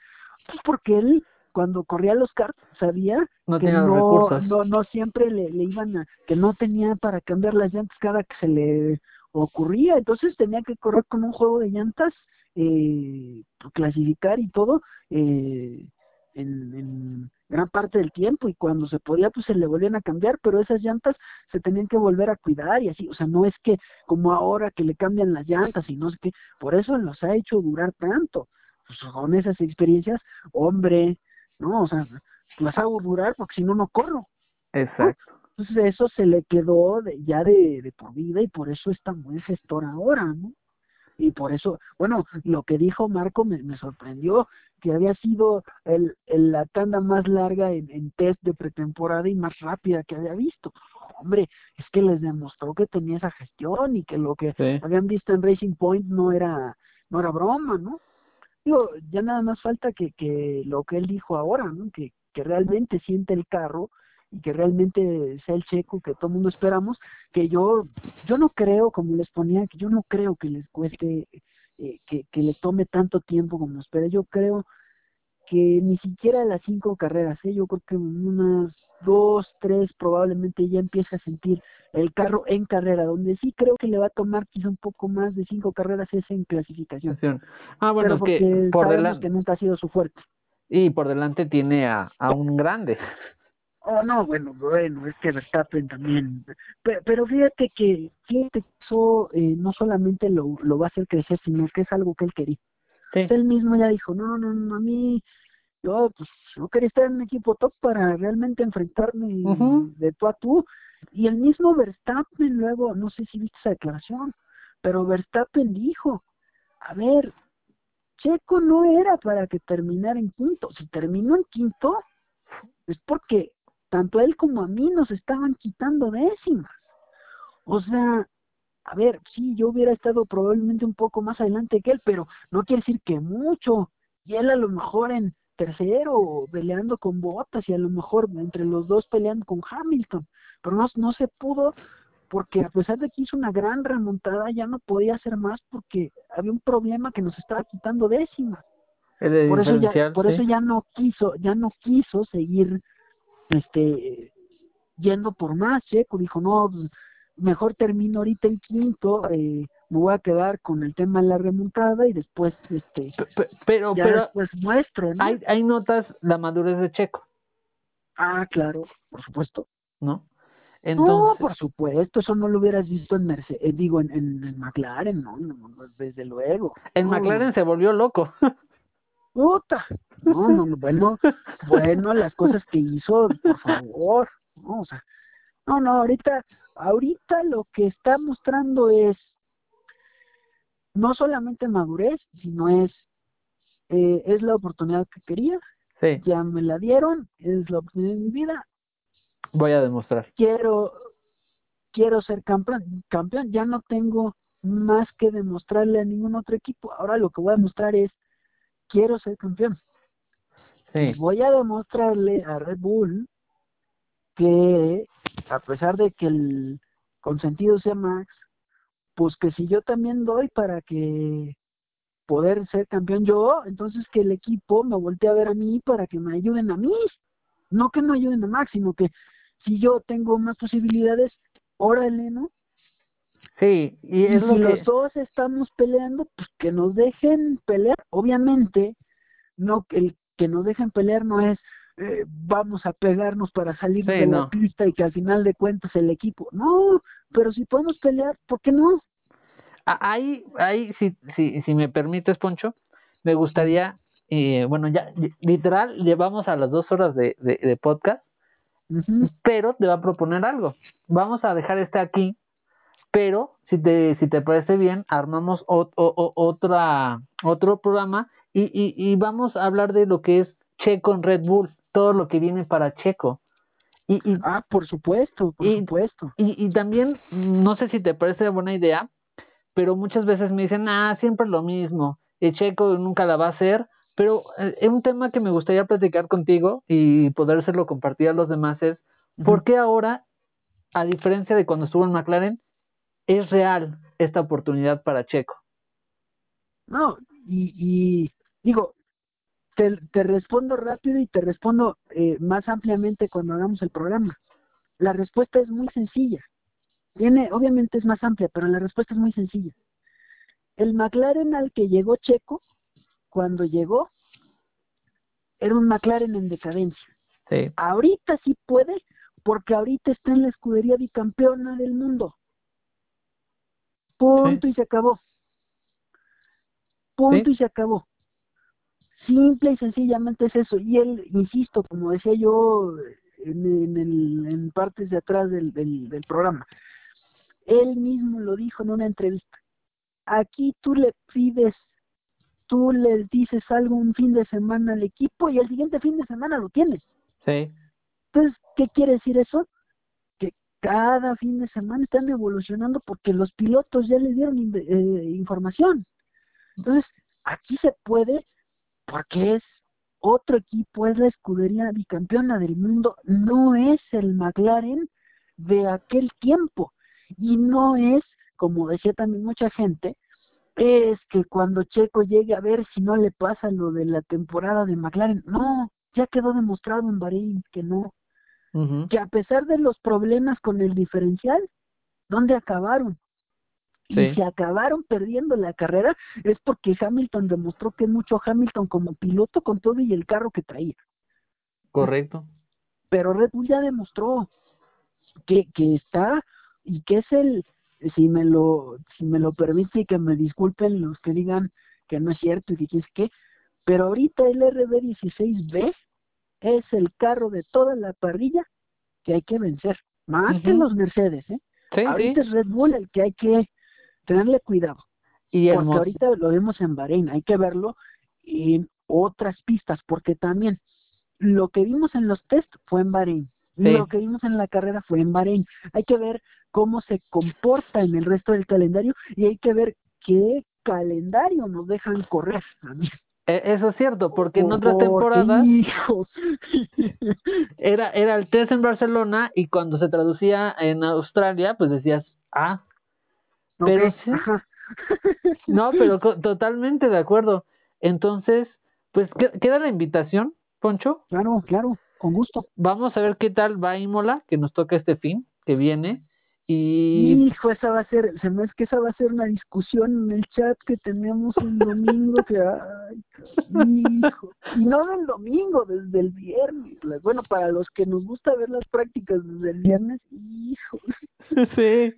S2: pues porque él cuando corría los karts sabía que no, no, no siempre le, le, iban a, que no tenía para cambiar las llantas cada que se le ocurría, entonces tenía que correr con un juego de llantas, eh, clasificar y todo, eh, en, en gran parte del tiempo y cuando se podía pues se le volvían a cambiar, pero esas llantas se tenían que volver a cuidar y así, o sea, no es que como ahora que le cambian las llantas y no sé qué, por eso los ha hecho durar tanto, pues con esas experiencias, hombre, no, o sea, las hago durar porque si no, no corro.
S1: Exacto.
S2: Entonces eso se le quedó de, ya de, de por vida y por eso está muy gestor ahora, ¿no? Y por eso, bueno, lo que dijo Marco me, me sorprendió, que había sido el, la tanda más larga en, en, test de pretemporada y más rápida que había visto. Hombre, es que les demostró que tenía esa gestión y que lo que habían visto en Racing Point no era, no era broma, ¿no? Digo, ya nada más falta que, que lo que él dijo ahora, ¿no? Que, que realmente siente el carro y que realmente sea el checo que todo el mundo esperamos, que yo yo no creo, como les ponía, que yo no creo que les cueste, eh, que, que les tome tanto tiempo como espera. Yo creo que ni siquiera las cinco carreras, ¿eh? yo creo que unas dos, tres probablemente ya empieza a sentir el carro en carrera, donde sí creo que le va a tomar quizá un poco más de cinco carreras es en clasificación.
S1: Ah, bueno, es que
S2: por delante que nunca ha sido su fuerte.
S1: Y por delante tiene a, a un grande.
S2: Oh, no, bueno, bueno, es que Verstappen también. Pero, fíjate que, fíjate eso eh, no solamente lo, lo va a hacer crecer, sino que es algo que él quería. Él mismo ya dijo, no, no, no, a mí, yo, pues, yo quería estar en un equipo top para realmente enfrentarme de tú a tú. Y el mismo Verstappen luego, no sé si viste esa declaración, pero Verstappen dijo, a ver, Checo no era para que terminara en quinto. Si terminó en quinto, es porque tanto él como a mí nos estaban quitando décimas. O sea, a ver, sí, yo hubiera estado probablemente un poco más adelante que él, pero no quiere decir que mucho. Y él a lo mejor en tercero peleando con Botas y a lo mejor entre los dos peleando con Hamilton, pero no, no se pudo porque a pesar de que hizo una gran remontada ya no podía hacer más porque había un problema que nos estaba quitando décimas. Por eso ya, por eso ya no quiso, ya no quiso seguir este yendo por más, Checo dijo, no, pues, mejor termino ahorita en quinto, eh, me voy a quedar con el tema de la remontada y después, este,
S1: pero, pero
S2: después muestro,
S1: Hay, hay notas la madurez de Checo.
S2: Ah, claro, por supuesto.
S1: ¿No?
S2: Entonces... No, por supuesto, eso no lo hubieras visto en Mercedes, eh, digo, en, en, McLaren, no, desde luego.
S1: En McLaren se volvió loco.
S2: Puta, no, no, bueno, bueno, las cosas que hizo, por favor, no, o sea, no, no, ahorita, ahorita lo que está mostrando es no solamente madurez, sino es, eh, es la oportunidad que quería,
S1: sí.
S2: ya me la dieron, es la oportunidad de mi vida.
S1: Voy a demostrar.
S2: Quiero, quiero ser campeón, campeón, ya no tengo más que demostrarle a ningún otro equipo, ahora lo que voy a demostrar es quiero ser campeón.
S1: Sí.
S2: Voy a demostrarle a Red Bull que a pesar de que el consentido sea Max, pues que si yo también doy para que poder ser campeón yo, entonces que el equipo me voltee a ver a mí para que me ayuden a mí. No que no ayuden a Max, sino que si yo tengo más posibilidades, órale, ¿no?
S1: Sí,
S2: y, si los dos estamos peleando, pues que nos dejen pelear. Obviamente, no el que nos dejen pelear no es eh, vamos a pegarnos para salir de la pista y que al final de cuentas el equipo. No, pero si podemos pelear, ¿por qué no?
S1: Ahí, ahí si, si, si me permites, Poncho, me gustaría, eh, bueno, ya literal, llevamos a las dos horas de, de, podcast, pero te va a proponer algo. Vamos a dejar este aquí, pero si te, si te parece bien, armamos otra, otro programa y, y, y vamos a hablar de lo que es Checo en Red Bull, todo lo que viene para Checo.
S2: Y, y, ah, por supuesto, por supuesto.
S1: Y, y, también, no sé si te parece buena idea, pero muchas veces me dicen, ah, siempre lo mismo, el Checo nunca la va a hacer, pero eh, es un tema que me gustaría platicar contigo y podérselo compartir a los demás es, ¿por qué ahora, a diferencia de cuando estuvo en McLaren, es real esta oportunidad para Checo?
S2: No, y, y digo, te, te, respondo rápido y te respondo eh, más ampliamente cuando hagamos el programa. La respuesta es muy sencilla. Tiene, obviamente es más amplia, pero la respuesta es muy sencilla. El McLaren al que llegó Checo, cuando llegó, era un McLaren en decadencia.
S1: Sí.
S2: Ahorita sí puede, porque ahorita está en la escudería bicampeona del mundo. Punto y se acabó. Punto y se acabó. Simple y sencillamente es eso. Y él, insisto, como decía yo en, en, partes de atrás del, del, programa, él mismo lo dijo en una entrevista. Aquí tú le pides, tú les dices algo un fin de semana al equipo y el siguiente fin de semana lo tienes.
S1: Sí.
S2: Entonces, ¿qué quiere decir eso? Cada fin de semana están evolucionando porque los pilotos ya le dieron eh, información. Entonces, aquí se puede porque es otro equipo, es la escudería bicampeona del mundo, no es el McLaren de aquel tiempo y no es, como decía también mucha gente, es que cuando Checo llegue a ver si no le pasa lo de la temporada de McLaren, no, ya quedó demostrado en Bahrein que no, que a pesar de los problemas con el diferencial, ¿dónde acabaron? y se acabaron perdiendo la carrera es porque Hamilton demostró que es mucho Hamilton como piloto con todo y el carro que traía.
S1: Correcto.
S2: Pero Red Bull ya demostró que, que está y que es el, si me lo, si me lo permite y que me disculpen los que digan que no es cierto y que quién qué, pero ahorita el RB16B es el carro de toda la parrilla que hay que vencer, más que los Mercedes, ¿eh? ahorita es Red Bull el que hay que tenerle cuidado. Y porque ahorita lo vemos en Bahrein, hay que verlo en otras pistas, porque también lo que vimos en los test fue en Bahrein, lo que vimos en la carrera fue en Bahrein. Hay que ver cómo se comporta en el resto del calendario y hay que ver qué calendario nos dejan correr
S1: e, Eso es cierto, porque en otras temporadas era, era el test en Barcelona y cuando se traducía en Australia, pues decías, ah, pero sí. No, pero totalmente de acuerdo. Entonces, pues queda la invitación, Poncho.
S2: Claro, claro, con gusto.
S1: Vamos a ver qué tal va Imola, que nos toca este fin, que viene. Y...
S2: Hijo, esa va a ser, se me es que esa va a ser una discusión en el chat que tenemos el domingo, que, hijo, y no del domingo, desde el viernes. Bueno, para los que nos gusta ver las prácticas desde el viernes, hijo.
S1: Sí,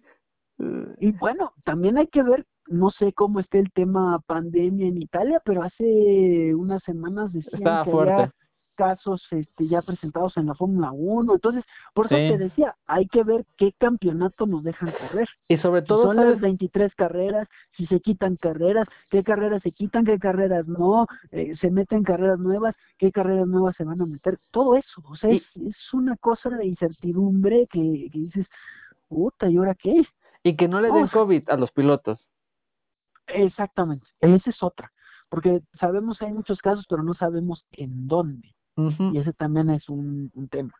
S2: y bueno, también hay que ver, no sé cómo esté el tema pandemia en Italia, pero hace unas semanas decían que había casos este, ya presentados en la Fórmula 1. Entonces, por eso te decía, hay que ver qué campeonato nos dejan correr.
S1: Y sobre todo,
S2: son las 23 carreras, si se quitan carreras, qué carreras se quitan, qué carreras no, eh, se meten carreras nuevas, qué carreras nuevas se van a meter. Todo eso, o sea, es, es, una cosa de incertidumbre que, que dices, puta, ¿y ahora qué?
S1: Y que no le den COVID a los pilotos.
S2: Exactamente, esa es otra, porque sabemos que hay muchos casos, pero no sabemos en dónde. Y ese también es un, tema.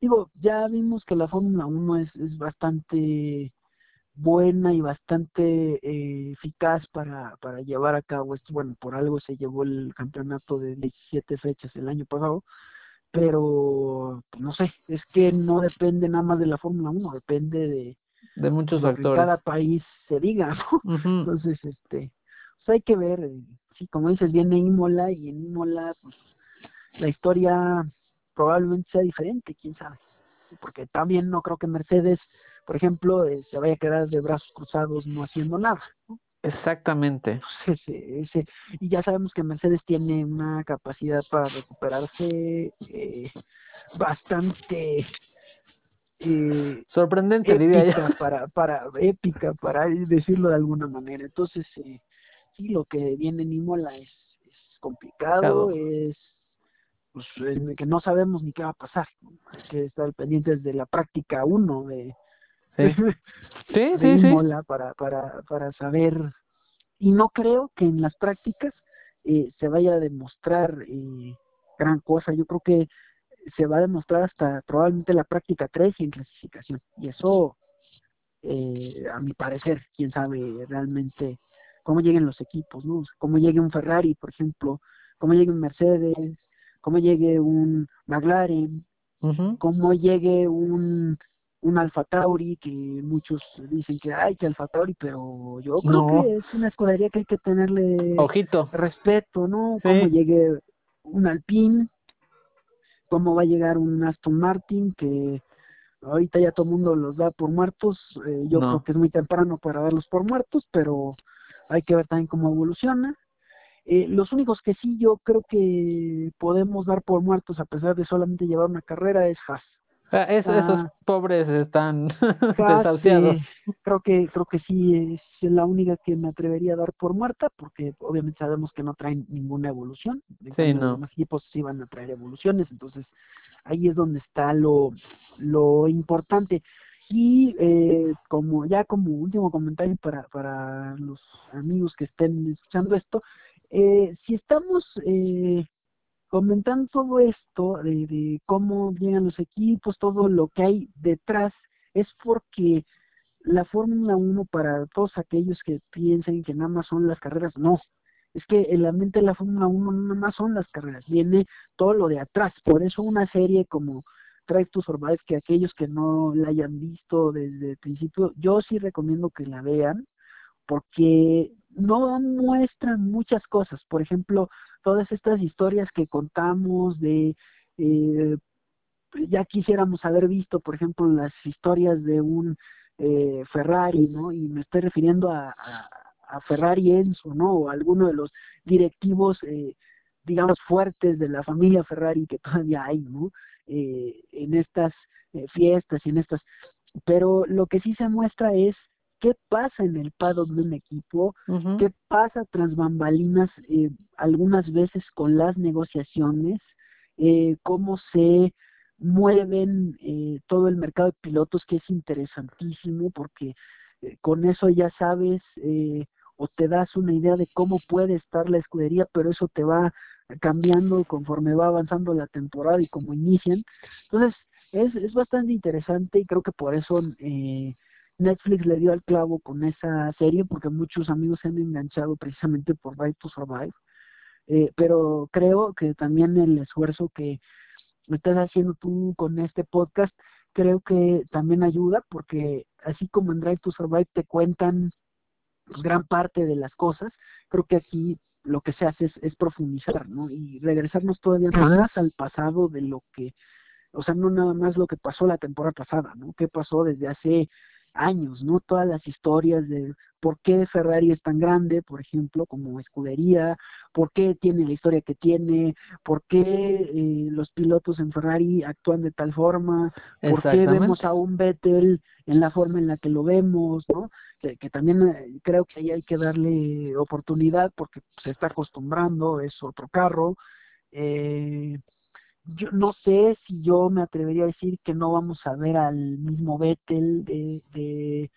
S2: Digo, ya vimos que la Fórmula 1 es, es bastante buena y bastante eh, eficaz para, para llevar a cabo esto. Bueno, por algo se llevó el campeonato de 17 fechas el año pasado, pero pues, no sé, es que no depende nada más de la Fórmula 1, depende de,
S1: de muchos
S2: lo que cada país se diga, ¿no? Entonces, este, pues hay que ver, eh, sí, como dices, viene Imola y en Imola, pues, la historia probablemente sea diferente, quién sabe. Porque también no creo que Mercedes, por ejemplo, eh, se vaya a quedar de brazos cruzados no haciendo nada. ¿no?
S1: Exactamente.
S2: ese, y ya sabemos que Mercedes tiene una capacidad para recuperarse eh, bastante
S1: eh, sorprendente diría
S2: para para épica para decirlo de alguna manera entonces eh, sí lo que viene en Imola es, es complicado es pues, que no sabemos ni qué va a pasar hay que estar pendientes de la práctica uno de
S1: sí, sí, sí,
S2: para, para, para saber, y no creo que en las prácticas eh, se vaya a demostrar eh, gran cosa, yo creo que se va a demostrar hasta probablemente la práctica 3 y en clasificación, y eso, eh, a mi parecer, quién sabe realmente cómo lleguen los equipos, ¿no? Cómo llegue un Ferrari, por ejemplo, cómo llegue un Mercedes, cómo llegue un McLaren, cómo llegue un un Alfa Tauri, que muchos dicen que hay que Alfa Tauri, pero yo creo que es una escudería que hay que tenerle
S1: Ojito.
S2: respeto, ¿no? Cómo llegue un Alpine, cómo va a llegar un Aston Martin, que ahorita ya todo el mundo los da por muertos, eh, yo creo que es muy temprano para darlos por muertos, pero hay que ver también cómo evoluciona. Eh, los únicos que sí yo creo que podemos dar por muertos a pesar de solamente llevar una carrera es Haas.
S1: Ah, esos ah. pobres están desahuciados.
S2: creo que creo que sí es la única que me atrevería a dar por muerta, porque obviamente sabemos que no traen ninguna evolución.
S1: Sí, no.
S2: Los equipos sí van a traer evoluciones, entonces ahí es donde está lo, lo importante. Y eh, como ya como último comentario para, para los amigos que estén escuchando esto, eh, si estamos eh, comentando todo esto de, cómo llegan los equipos, todo lo que hay detrás, es porque la Fórmula 1 para todos aquellos que piensen que nada más son las carreras, no. Es que en la mente de la Fórmula 1 nada más son las carreras, viene todo lo de atrás. Por eso una serie como Drive to Survive, que aquellos que no la hayan visto desde el principio, yo sí recomiendo que la vean, porque no muestran muchas cosas. Por ejemplo, todas estas historias que contamos de eh, ya quisiéramos haber visto, por ejemplo, las historias de un eh, Ferrari, ¿no? Y me estoy refiriendo a, a, Ferrari Enzo, ¿no? O alguno de los directivos, eh, digamos, fuertes de la familia Ferrari que todavía hay, ¿no? Eh, en estas fiestas y en estas. Pero lo que sí se muestra es qué pasa en el paddock de un equipo, qué pasa tras bambalinas eh, algunas veces con las negociaciones, eh, cómo se mueven eh, todo el mercado de pilotos, que es interesantísimo porque eh, con eso ya sabes o te das una idea de cómo puede estar la escudería, pero eso te va cambiando conforme va avanzando la temporada y cómo inician. Entonces, es, es bastante interesante y creo que por eso eh, Netflix le dio al clavo con esa serie porque muchos amigos se han enganchado precisamente por Right to Survive. Eh, pero creo que también el esfuerzo que estás haciendo tú con este podcast, creo que también ayuda porque así como en Drive to Survive te cuentan pues, gran parte de las cosas, creo que aquí lo que se hace es, es profundizar, ¿no? Y regresarnos todavía más al pasado de lo que, o sea, no nada más lo que pasó la temporada pasada, ¿no? ¿Qué pasó desde hace años, ¿no? Todas las historias de por qué Ferrari es tan grande, por ejemplo, como escudería, por qué tiene la historia que tiene, por qué eh, los pilotos en Ferrari actúan de tal forma, por qué vemos a un Vettel en la forma en la que lo vemos, ¿no? Que, que también eh, creo que ahí hay que darle oportunidad porque se está acostumbrando, es otro carro. Eh, yo no sé si yo me atrevería a decir que no vamos a ver al mismo Vettel de, de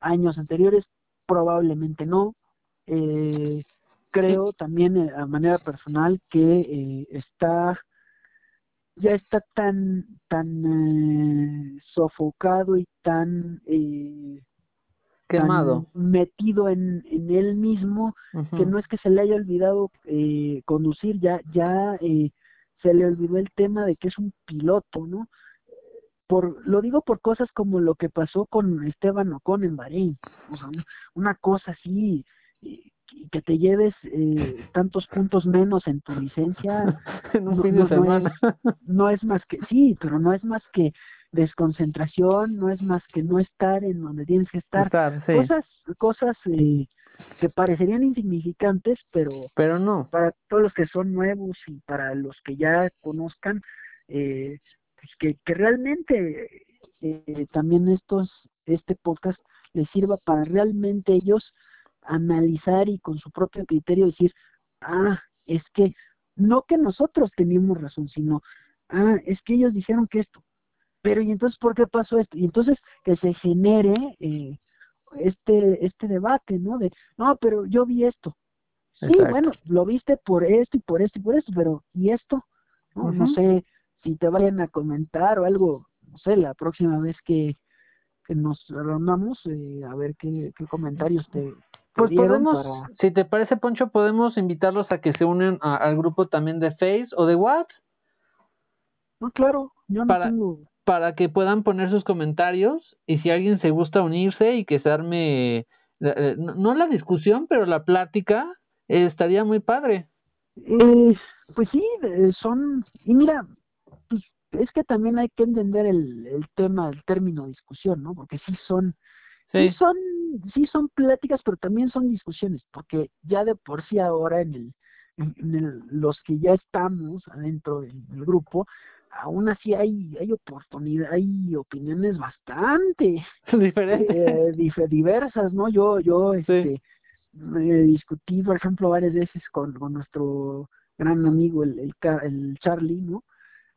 S2: años anteriores, probablemente no. Eh, creo también eh, a manera personal que eh, está ya está tan tan eh, sofocado y tan eh,
S1: quemado.
S2: metido en, en él mismo que no es que se le haya olvidado eh, conducir ya ya eh, se le olvidó el tema de que es un piloto, ¿no? por, lo digo por cosas como lo que pasó con Esteban Ocon en Bahrein, o sea, una cosa así, que te lleves eh, tantos puntos menos en tu licencia
S1: en un fin de semana.
S2: No es, más que, sí, pero no es más que desconcentración, no es más que no estar en donde tienes que estar. Cosas, cosas eh, que parecerían insignificantes, pero,
S1: pero no.
S2: Para todos los que son nuevos y para los que ya conozcan, eh, pues que, que realmente eh, también estos, este podcast les sirva para realmente ellos analizar y con su propio criterio decir, ah, es que no que nosotros teníamos razón, sino, ah, es que ellos dijeron que esto, pero y entonces, ¿por qué pasó esto? Y entonces que se genere eh, este, este debate, ¿no? De, no, pero yo vi esto. Sí, bueno, lo viste por esto y por esto y por esto, pero ¿y esto? No, no sé si te vayan a comentar o algo, no sé, la próxima vez que, que nos reunamos, eh, a ver qué, qué comentarios te,
S1: pues podemos, si te parece, Poncho, podemos invitarlos a que se unen al grupo también de Face o de What.
S2: No, claro, yo no
S1: para,
S2: tengo...
S1: para que puedan poner sus comentarios y si alguien se gusta unirse y que se arme, eh, eh, no la discusión, pero la plática, eh, estaría muy padre.
S2: pues sí, son, y mira, pues es que también hay que entender el, el tema, el término discusión, ¿no? Porque sí son, sí son sí son pláticas, pero también son discusiones, porque ya de por sí ahora en el, en el los que ya estamos adentro del, grupo, aún así hay hay oportunidad, hay opiniones bastante
S1: diferentes,
S2: eh, diversas, ¿no? Yo yo este discutí, por ejemplo, varias veces con, con nuestro gran amigo el, el, el Charlie, ¿no?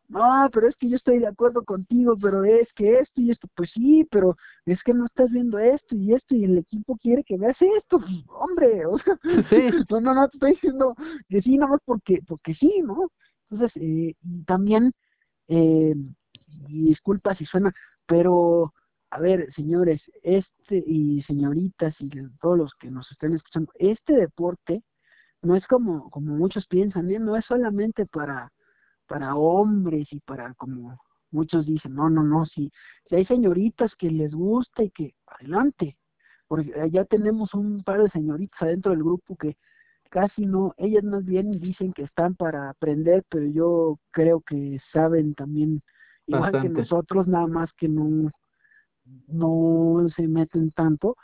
S2: no, pero es que yo estoy de acuerdo contigo, pero es que esto y esto, pues sí, pero es que no estás viendo esto y esto y el equipo quiere que veas esto, pues, hombre, o sea, sí. no, no, no, te estoy diciendo que sí, nada más porque, porque sí, ¿no? Entonces, eh, también, eh, disculpa si suena, pero, a ver, señores, este y señoritas y todos los que nos estén escuchando, este deporte no es como, como muchos piensan, ¿eh? no es solamente para para hombres y para como muchos dicen, no, no, no, si, si hay señoritas que les gusta y que adelante, porque ya tenemos un par de señoritas adentro del grupo que casi no, ellas más bien dicen que están para aprender, pero yo creo que saben también igual que nosotros, nada más que no, no se meten tanto,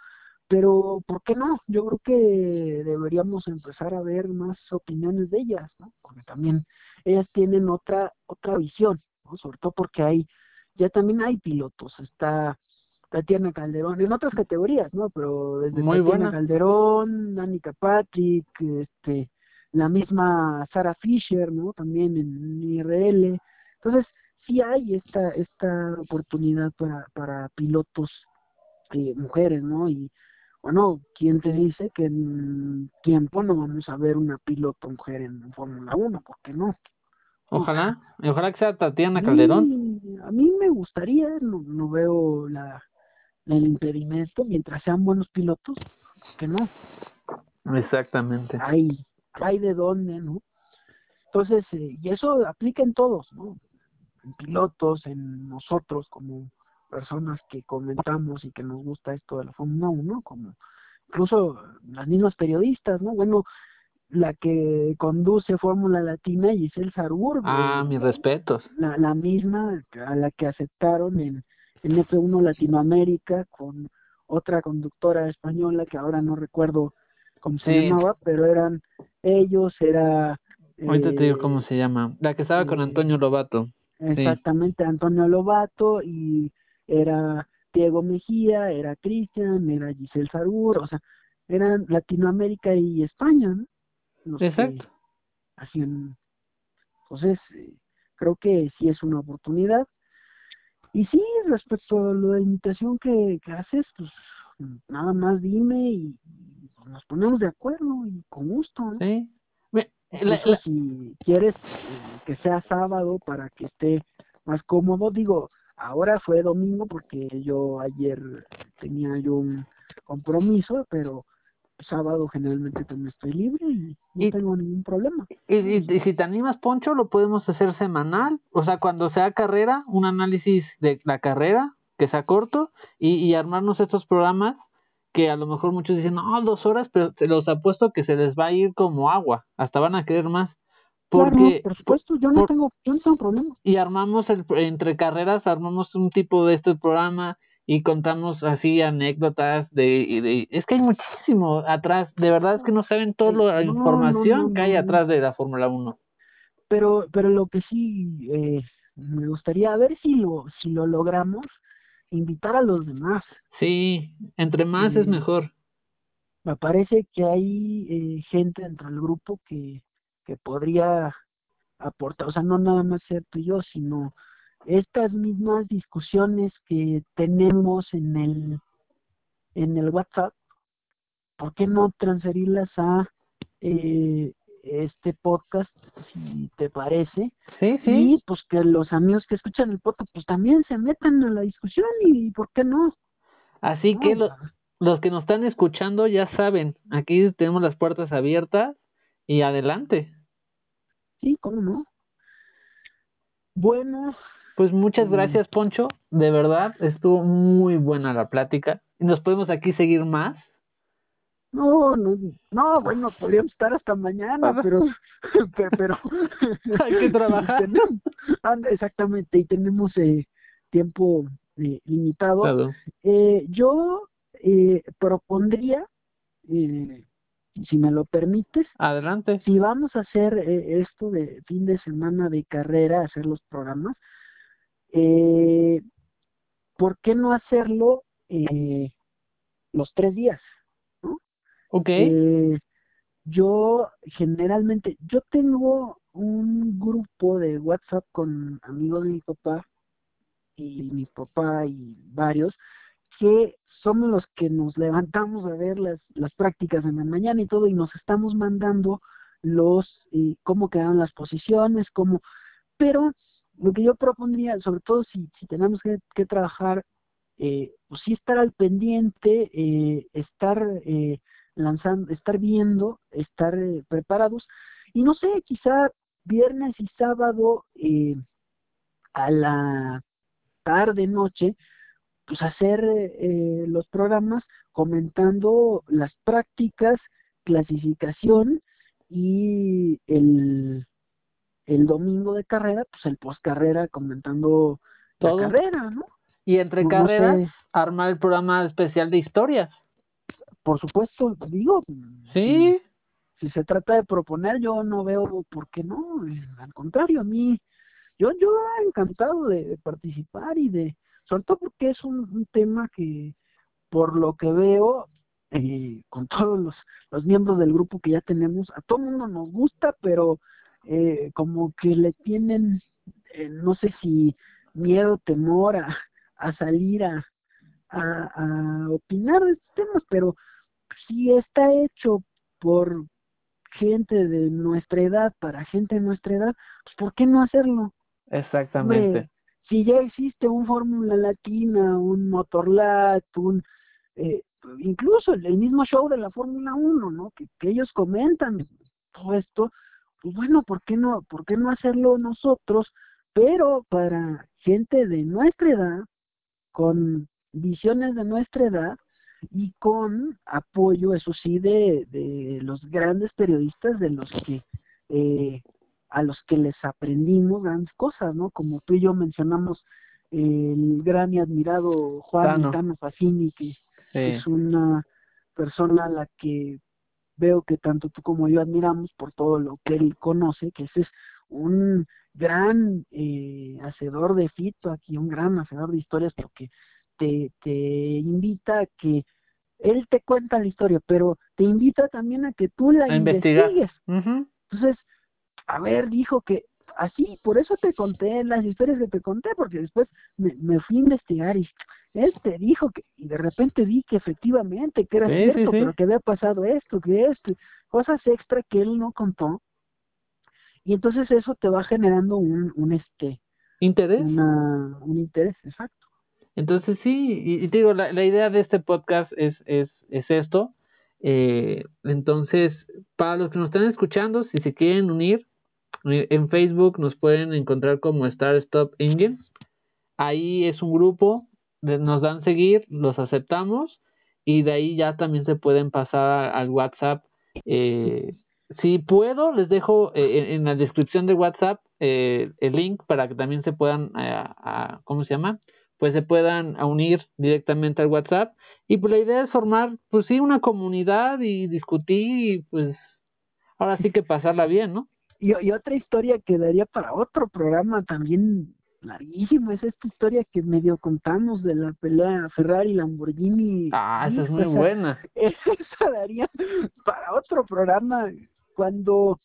S2: pero ¿por qué no? Yo creo que deberíamos empezar a ver más opiniones de ellas, ¿no? Porque también ellas tienen otra otra visión, ¿no? Sobre todo porque hay ya también hay pilotos, está Tatiana Calderón en otras categorías, ¿no? Pero desde
S1: Muy
S2: Tatiana Calderón, Danica Patrick, este la misma Sara Fisher, ¿no? También en IRL. Entonces, sí hay esta esta oportunidad para para pilotos eh, mujeres, ¿no? Y bueno, ¿quién te dice que en tiempo no vamos a ver una piloto mujer en Fórmula 1? ¿Por qué no?
S1: Ojalá, ojalá que sea Tatiana Calderón.
S2: a mí me gustaría, no, no veo la, el impedimento, mientras sean buenos pilotos, ¿por qué no?
S1: Exactamente.
S2: Hay, hay de dónde, ¿no? Entonces, eh, y eso aplica en todos, ¿no? En pilotos, en nosotros como personas que comentamos y que nos gusta esto de la Fórmula 1, como incluso las mismas periodistas, ¿no? Bueno, la que conduce Fórmula Latina, Giselle Sarur.
S1: Ah, mis respetos.
S2: La, la misma a la que aceptaron en, en F1 Latinoamérica con otra conductora española que ahora no recuerdo cómo se llamaba, pero eran ellos, era...
S1: Ahorita te digo cómo eh, se llama. La que estaba con eh, Antonio Lobato.
S2: Exactamente, Antonio Lobato y era Diego Mejía, era Cristian, era Giselle Sarur, o sea, eran Latinoamérica y España, ¿no?
S1: Exacto.
S2: entonces, eh, creo que sí es una oportunidad. Y sí, respecto a lo de la invitación que, haces, pues nada más dime y, nos ponemos de acuerdo y con gusto.
S1: Sí.
S2: Si quieres eh, que sea sábado para que esté más cómodo, digo, Ahora fue domingo porque yo ayer tenía yo un compromiso, pero sábado generalmente también estoy libre y no tengo ningún problema.
S1: Y, si te animas, Poncho, lo podemos hacer semanal, o sea, cuando sea carrera, un análisis de la carrera, que sea corto, y, y armarnos estos programas que a lo mejor muchos dicen, no, dos horas, pero se los apuesto que se les va a ir como agua, hasta van a querer más. Porque,
S2: por supuesto, yo no, tengo, yo no tengo problema.
S1: Y armamos el, entre carreras, armamos un tipo de este programa y contamos así anécdotas de, es que hay muchísimo atrás, de verdad es que no saben toda la información que hay atrás de la Fórmula 1.
S2: Pero, pero lo que sí eh, me gustaría ver si lo, si lo logramos, invitar a los demás.
S1: Sí, entre más es eh, mejor.
S2: Me parece que hay eh, gente dentro del grupo que, que podría aportar, o sea, no nada más ser tú y yo, sino estas mismas discusiones que tenemos en el en el WhatsApp, ¿por qué no transferirlas a eh, este podcast, si te parece?
S1: Sí, sí.
S2: Y pues que los amigos que escuchan el podcast, pues también se metan a la discusión y ¿por qué no?
S1: Así que los que nos están escuchando ya saben, aquí tenemos las puertas abiertas y adelante.
S2: Sí, cómo no. Bueno,
S1: pues muchas mm. gracias, Poncho. De verdad, estuvo muy buena la plática. ¿Y nos podemos aquí seguir más?
S2: No, no, no, bueno, podríamos estar hasta mañana, pero, pero,
S1: hay que trabajar.
S2: exactamente, y tenemos eh, tiempo eh, limitado. Eh, yo eh, propondría, si me lo permites,
S1: adelante.
S2: Si vamos a hacer esto de fin de semana de carrera, hacer los programas, eh, ¿por qué no hacerlo eh, los tres días? ¿no?
S1: Ok.
S2: Eh, yo generalmente, yo tengo un grupo de WhatsApp con amigos de mi papá y mi papá y varios que somos los que nos levantamos a ver las, las prácticas en la mañana y todo y nos estamos mandando los eh, cómo quedan las posiciones, cómo pero lo que yo propondría, sobre todo si, si tenemos que, trabajar, eh, pues sí estar al pendiente, eh, estar eh, lanzando, estar viendo, estar eh, preparados, y no sé, quizá viernes y sábado a la tarde, noche, pues hacer los programas comentando las prácticas, clasificación y el el domingo de carrera, pues el post carrera comentando la carrera, ¿no?
S1: Y entre carreras, armar el programa especial de historias.
S2: Por supuesto, digo.
S1: Sí.
S2: Si, se trata de proponer, yo no veo por qué no. Al contrario, a mí, yo, yo encantado de, participar y de, sobre todo porque es un, tema que, por lo que veo, eh, con todos los, los miembros del grupo que ya tenemos, a todo mundo nos gusta, pero eh, como que le tienen, eh, no sé si miedo, temor a, a salir a, a, opinar de estos temas, pero si está hecho por gente de nuestra edad, para gente de nuestra edad, pues ¿por qué no hacerlo?
S1: Exactamente.
S2: si ya existe un Fórmula Latina, un Motorlat, un... Eh, incluso el mismo show de la Fórmula 1, ¿no? Que, que ellos comentan todo esto, pues bueno, ¿por qué no, por qué no hacerlo nosotros? Pero para gente de nuestra edad, con visiones de nuestra edad y con apoyo, eso sí, de, de los grandes periodistas de los que eh, a los que les aprendimos grandes cosas, ¿no? Como tú y yo mencionamos el gran y admirado Juan Tano, Facini, que es una persona a la que veo que tanto tú como yo admiramos por todo lo que él conoce, que ese es un gran eh, hacedor de fito aquí, un gran hacedor de historias, porque te, te invita a que él te cuenta la historia, pero te invita también a que tú la investigues. Entonces, a ver, dijo que así, por eso te conté las historias que te conté, porque después me, me fui a investigar y él te dijo que, y de repente vi que efectivamente, que era cierto, pero que había pasado esto, que esto, cosas extra que él no contó. Y entonces eso te va generando un, un este
S1: interés.
S2: un interés, exacto.
S1: Entonces sí, y, te digo, la, la, idea de este podcast es, es, es esto. Eh, entonces, para los que nos están escuchando, si se quieren unir, en Facebook nos pueden encontrar como Star Stop Engine. Ahí es un grupo, nos dan seguir, los aceptamos y de ahí ya también se pueden pasar al WhatsApp. Eh, si puedo, les dejo eh, en la descripción de WhatsApp el link para que también se puedan, ¿cómo se llama? Pues se puedan unir directamente al WhatsApp. Y pues la idea es formar, pues sí, una comunidad y discutir y pues ahora sí que pasarla bien, ¿no?
S2: Y, otra historia que daría para otro programa también larguísimo es esta historia que medio contamos de la pelea Ferrari-Lamborghini.
S1: Ah, esa es muy buena.
S2: Esa daría para otro programa cuando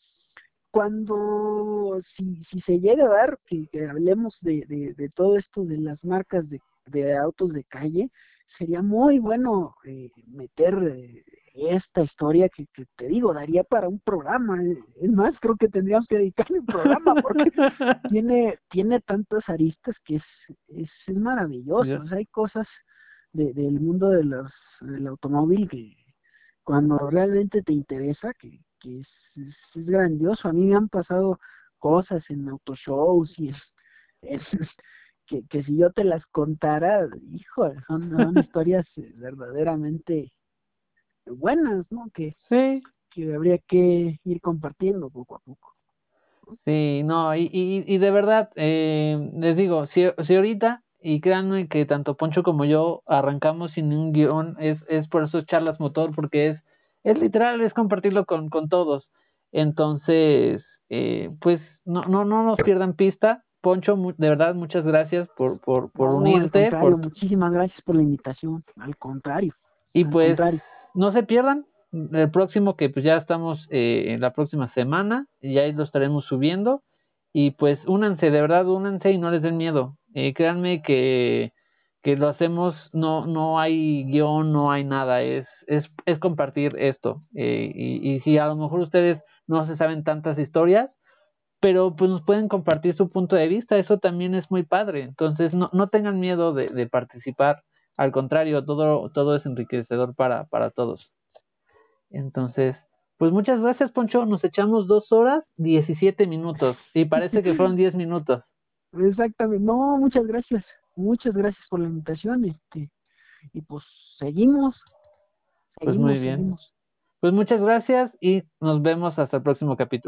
S2: cuando si, si se llega a dar que, hablemos de, de, todo esto de las marcas de, de autos de calle, sería muy bueno eh, meter eh, esta historia que, te digo, daría para un programa. Eh, es más, creo que tendríamos que dedicarle un programa porque tiene, tiene tantas aristas que es, es, es maravilloso. hay cosas del mundo de los, del automóvil que cuando realmente te interesa, que, que es, es, grandioso. A mí me han pasado cosas en autoshows y que, que si yo te las contara, hijo, son, son historias verdaderamente buenas, ¿no? Que,
S1: sí.
S2: que habría que ir compartiendo poco a poco.
S1: Sí, no, y, y, y de verdad, eh, les digo, si, si ahorita, y créanme que tanto Poncho como yo arrancamos sin un guion, es, es por eso charlas motor, porque es, es literal, es compartirlo con, con todos. Entonces, eh, pues no, no, no nos pierdan pista. Poncho, de verdad, muchas gracias por, por, por unirte.
S2: Por... Muchísimas gracias por la invitación, al contrario.
S1: Y pues, no se pierdan el próximo que pues ya estamos eh, en la próxima semana y ahí lo estaremos subiendo y pues únanse, de verdad únanse y no les den miedo. Eh, créanme que, que lo hacemos, no, no hay guion, no hay nada, es, es, es compartir esto. Eh, y, y si a lo mejor ustedes no se saben tantas historias, pero pues nos pueden compartir su punto de vista, eso también es muy padre. Entonces no, no tengan miedo de, de participar al contrario, todo, todo es enriquecedor para, para todos. Entonces, pues muchas gracias, Poncho. Nos echamos dos horas, diecisiete minutos. Y parece que fueron diez minutos.
S2: Exactamente. No, muchas gracias. Muchas gracias por la invitación. Este, y pues seguimos.
S1: pues muy bien. Pues muchas gracias y nos vemos hasta el próximo capítulo.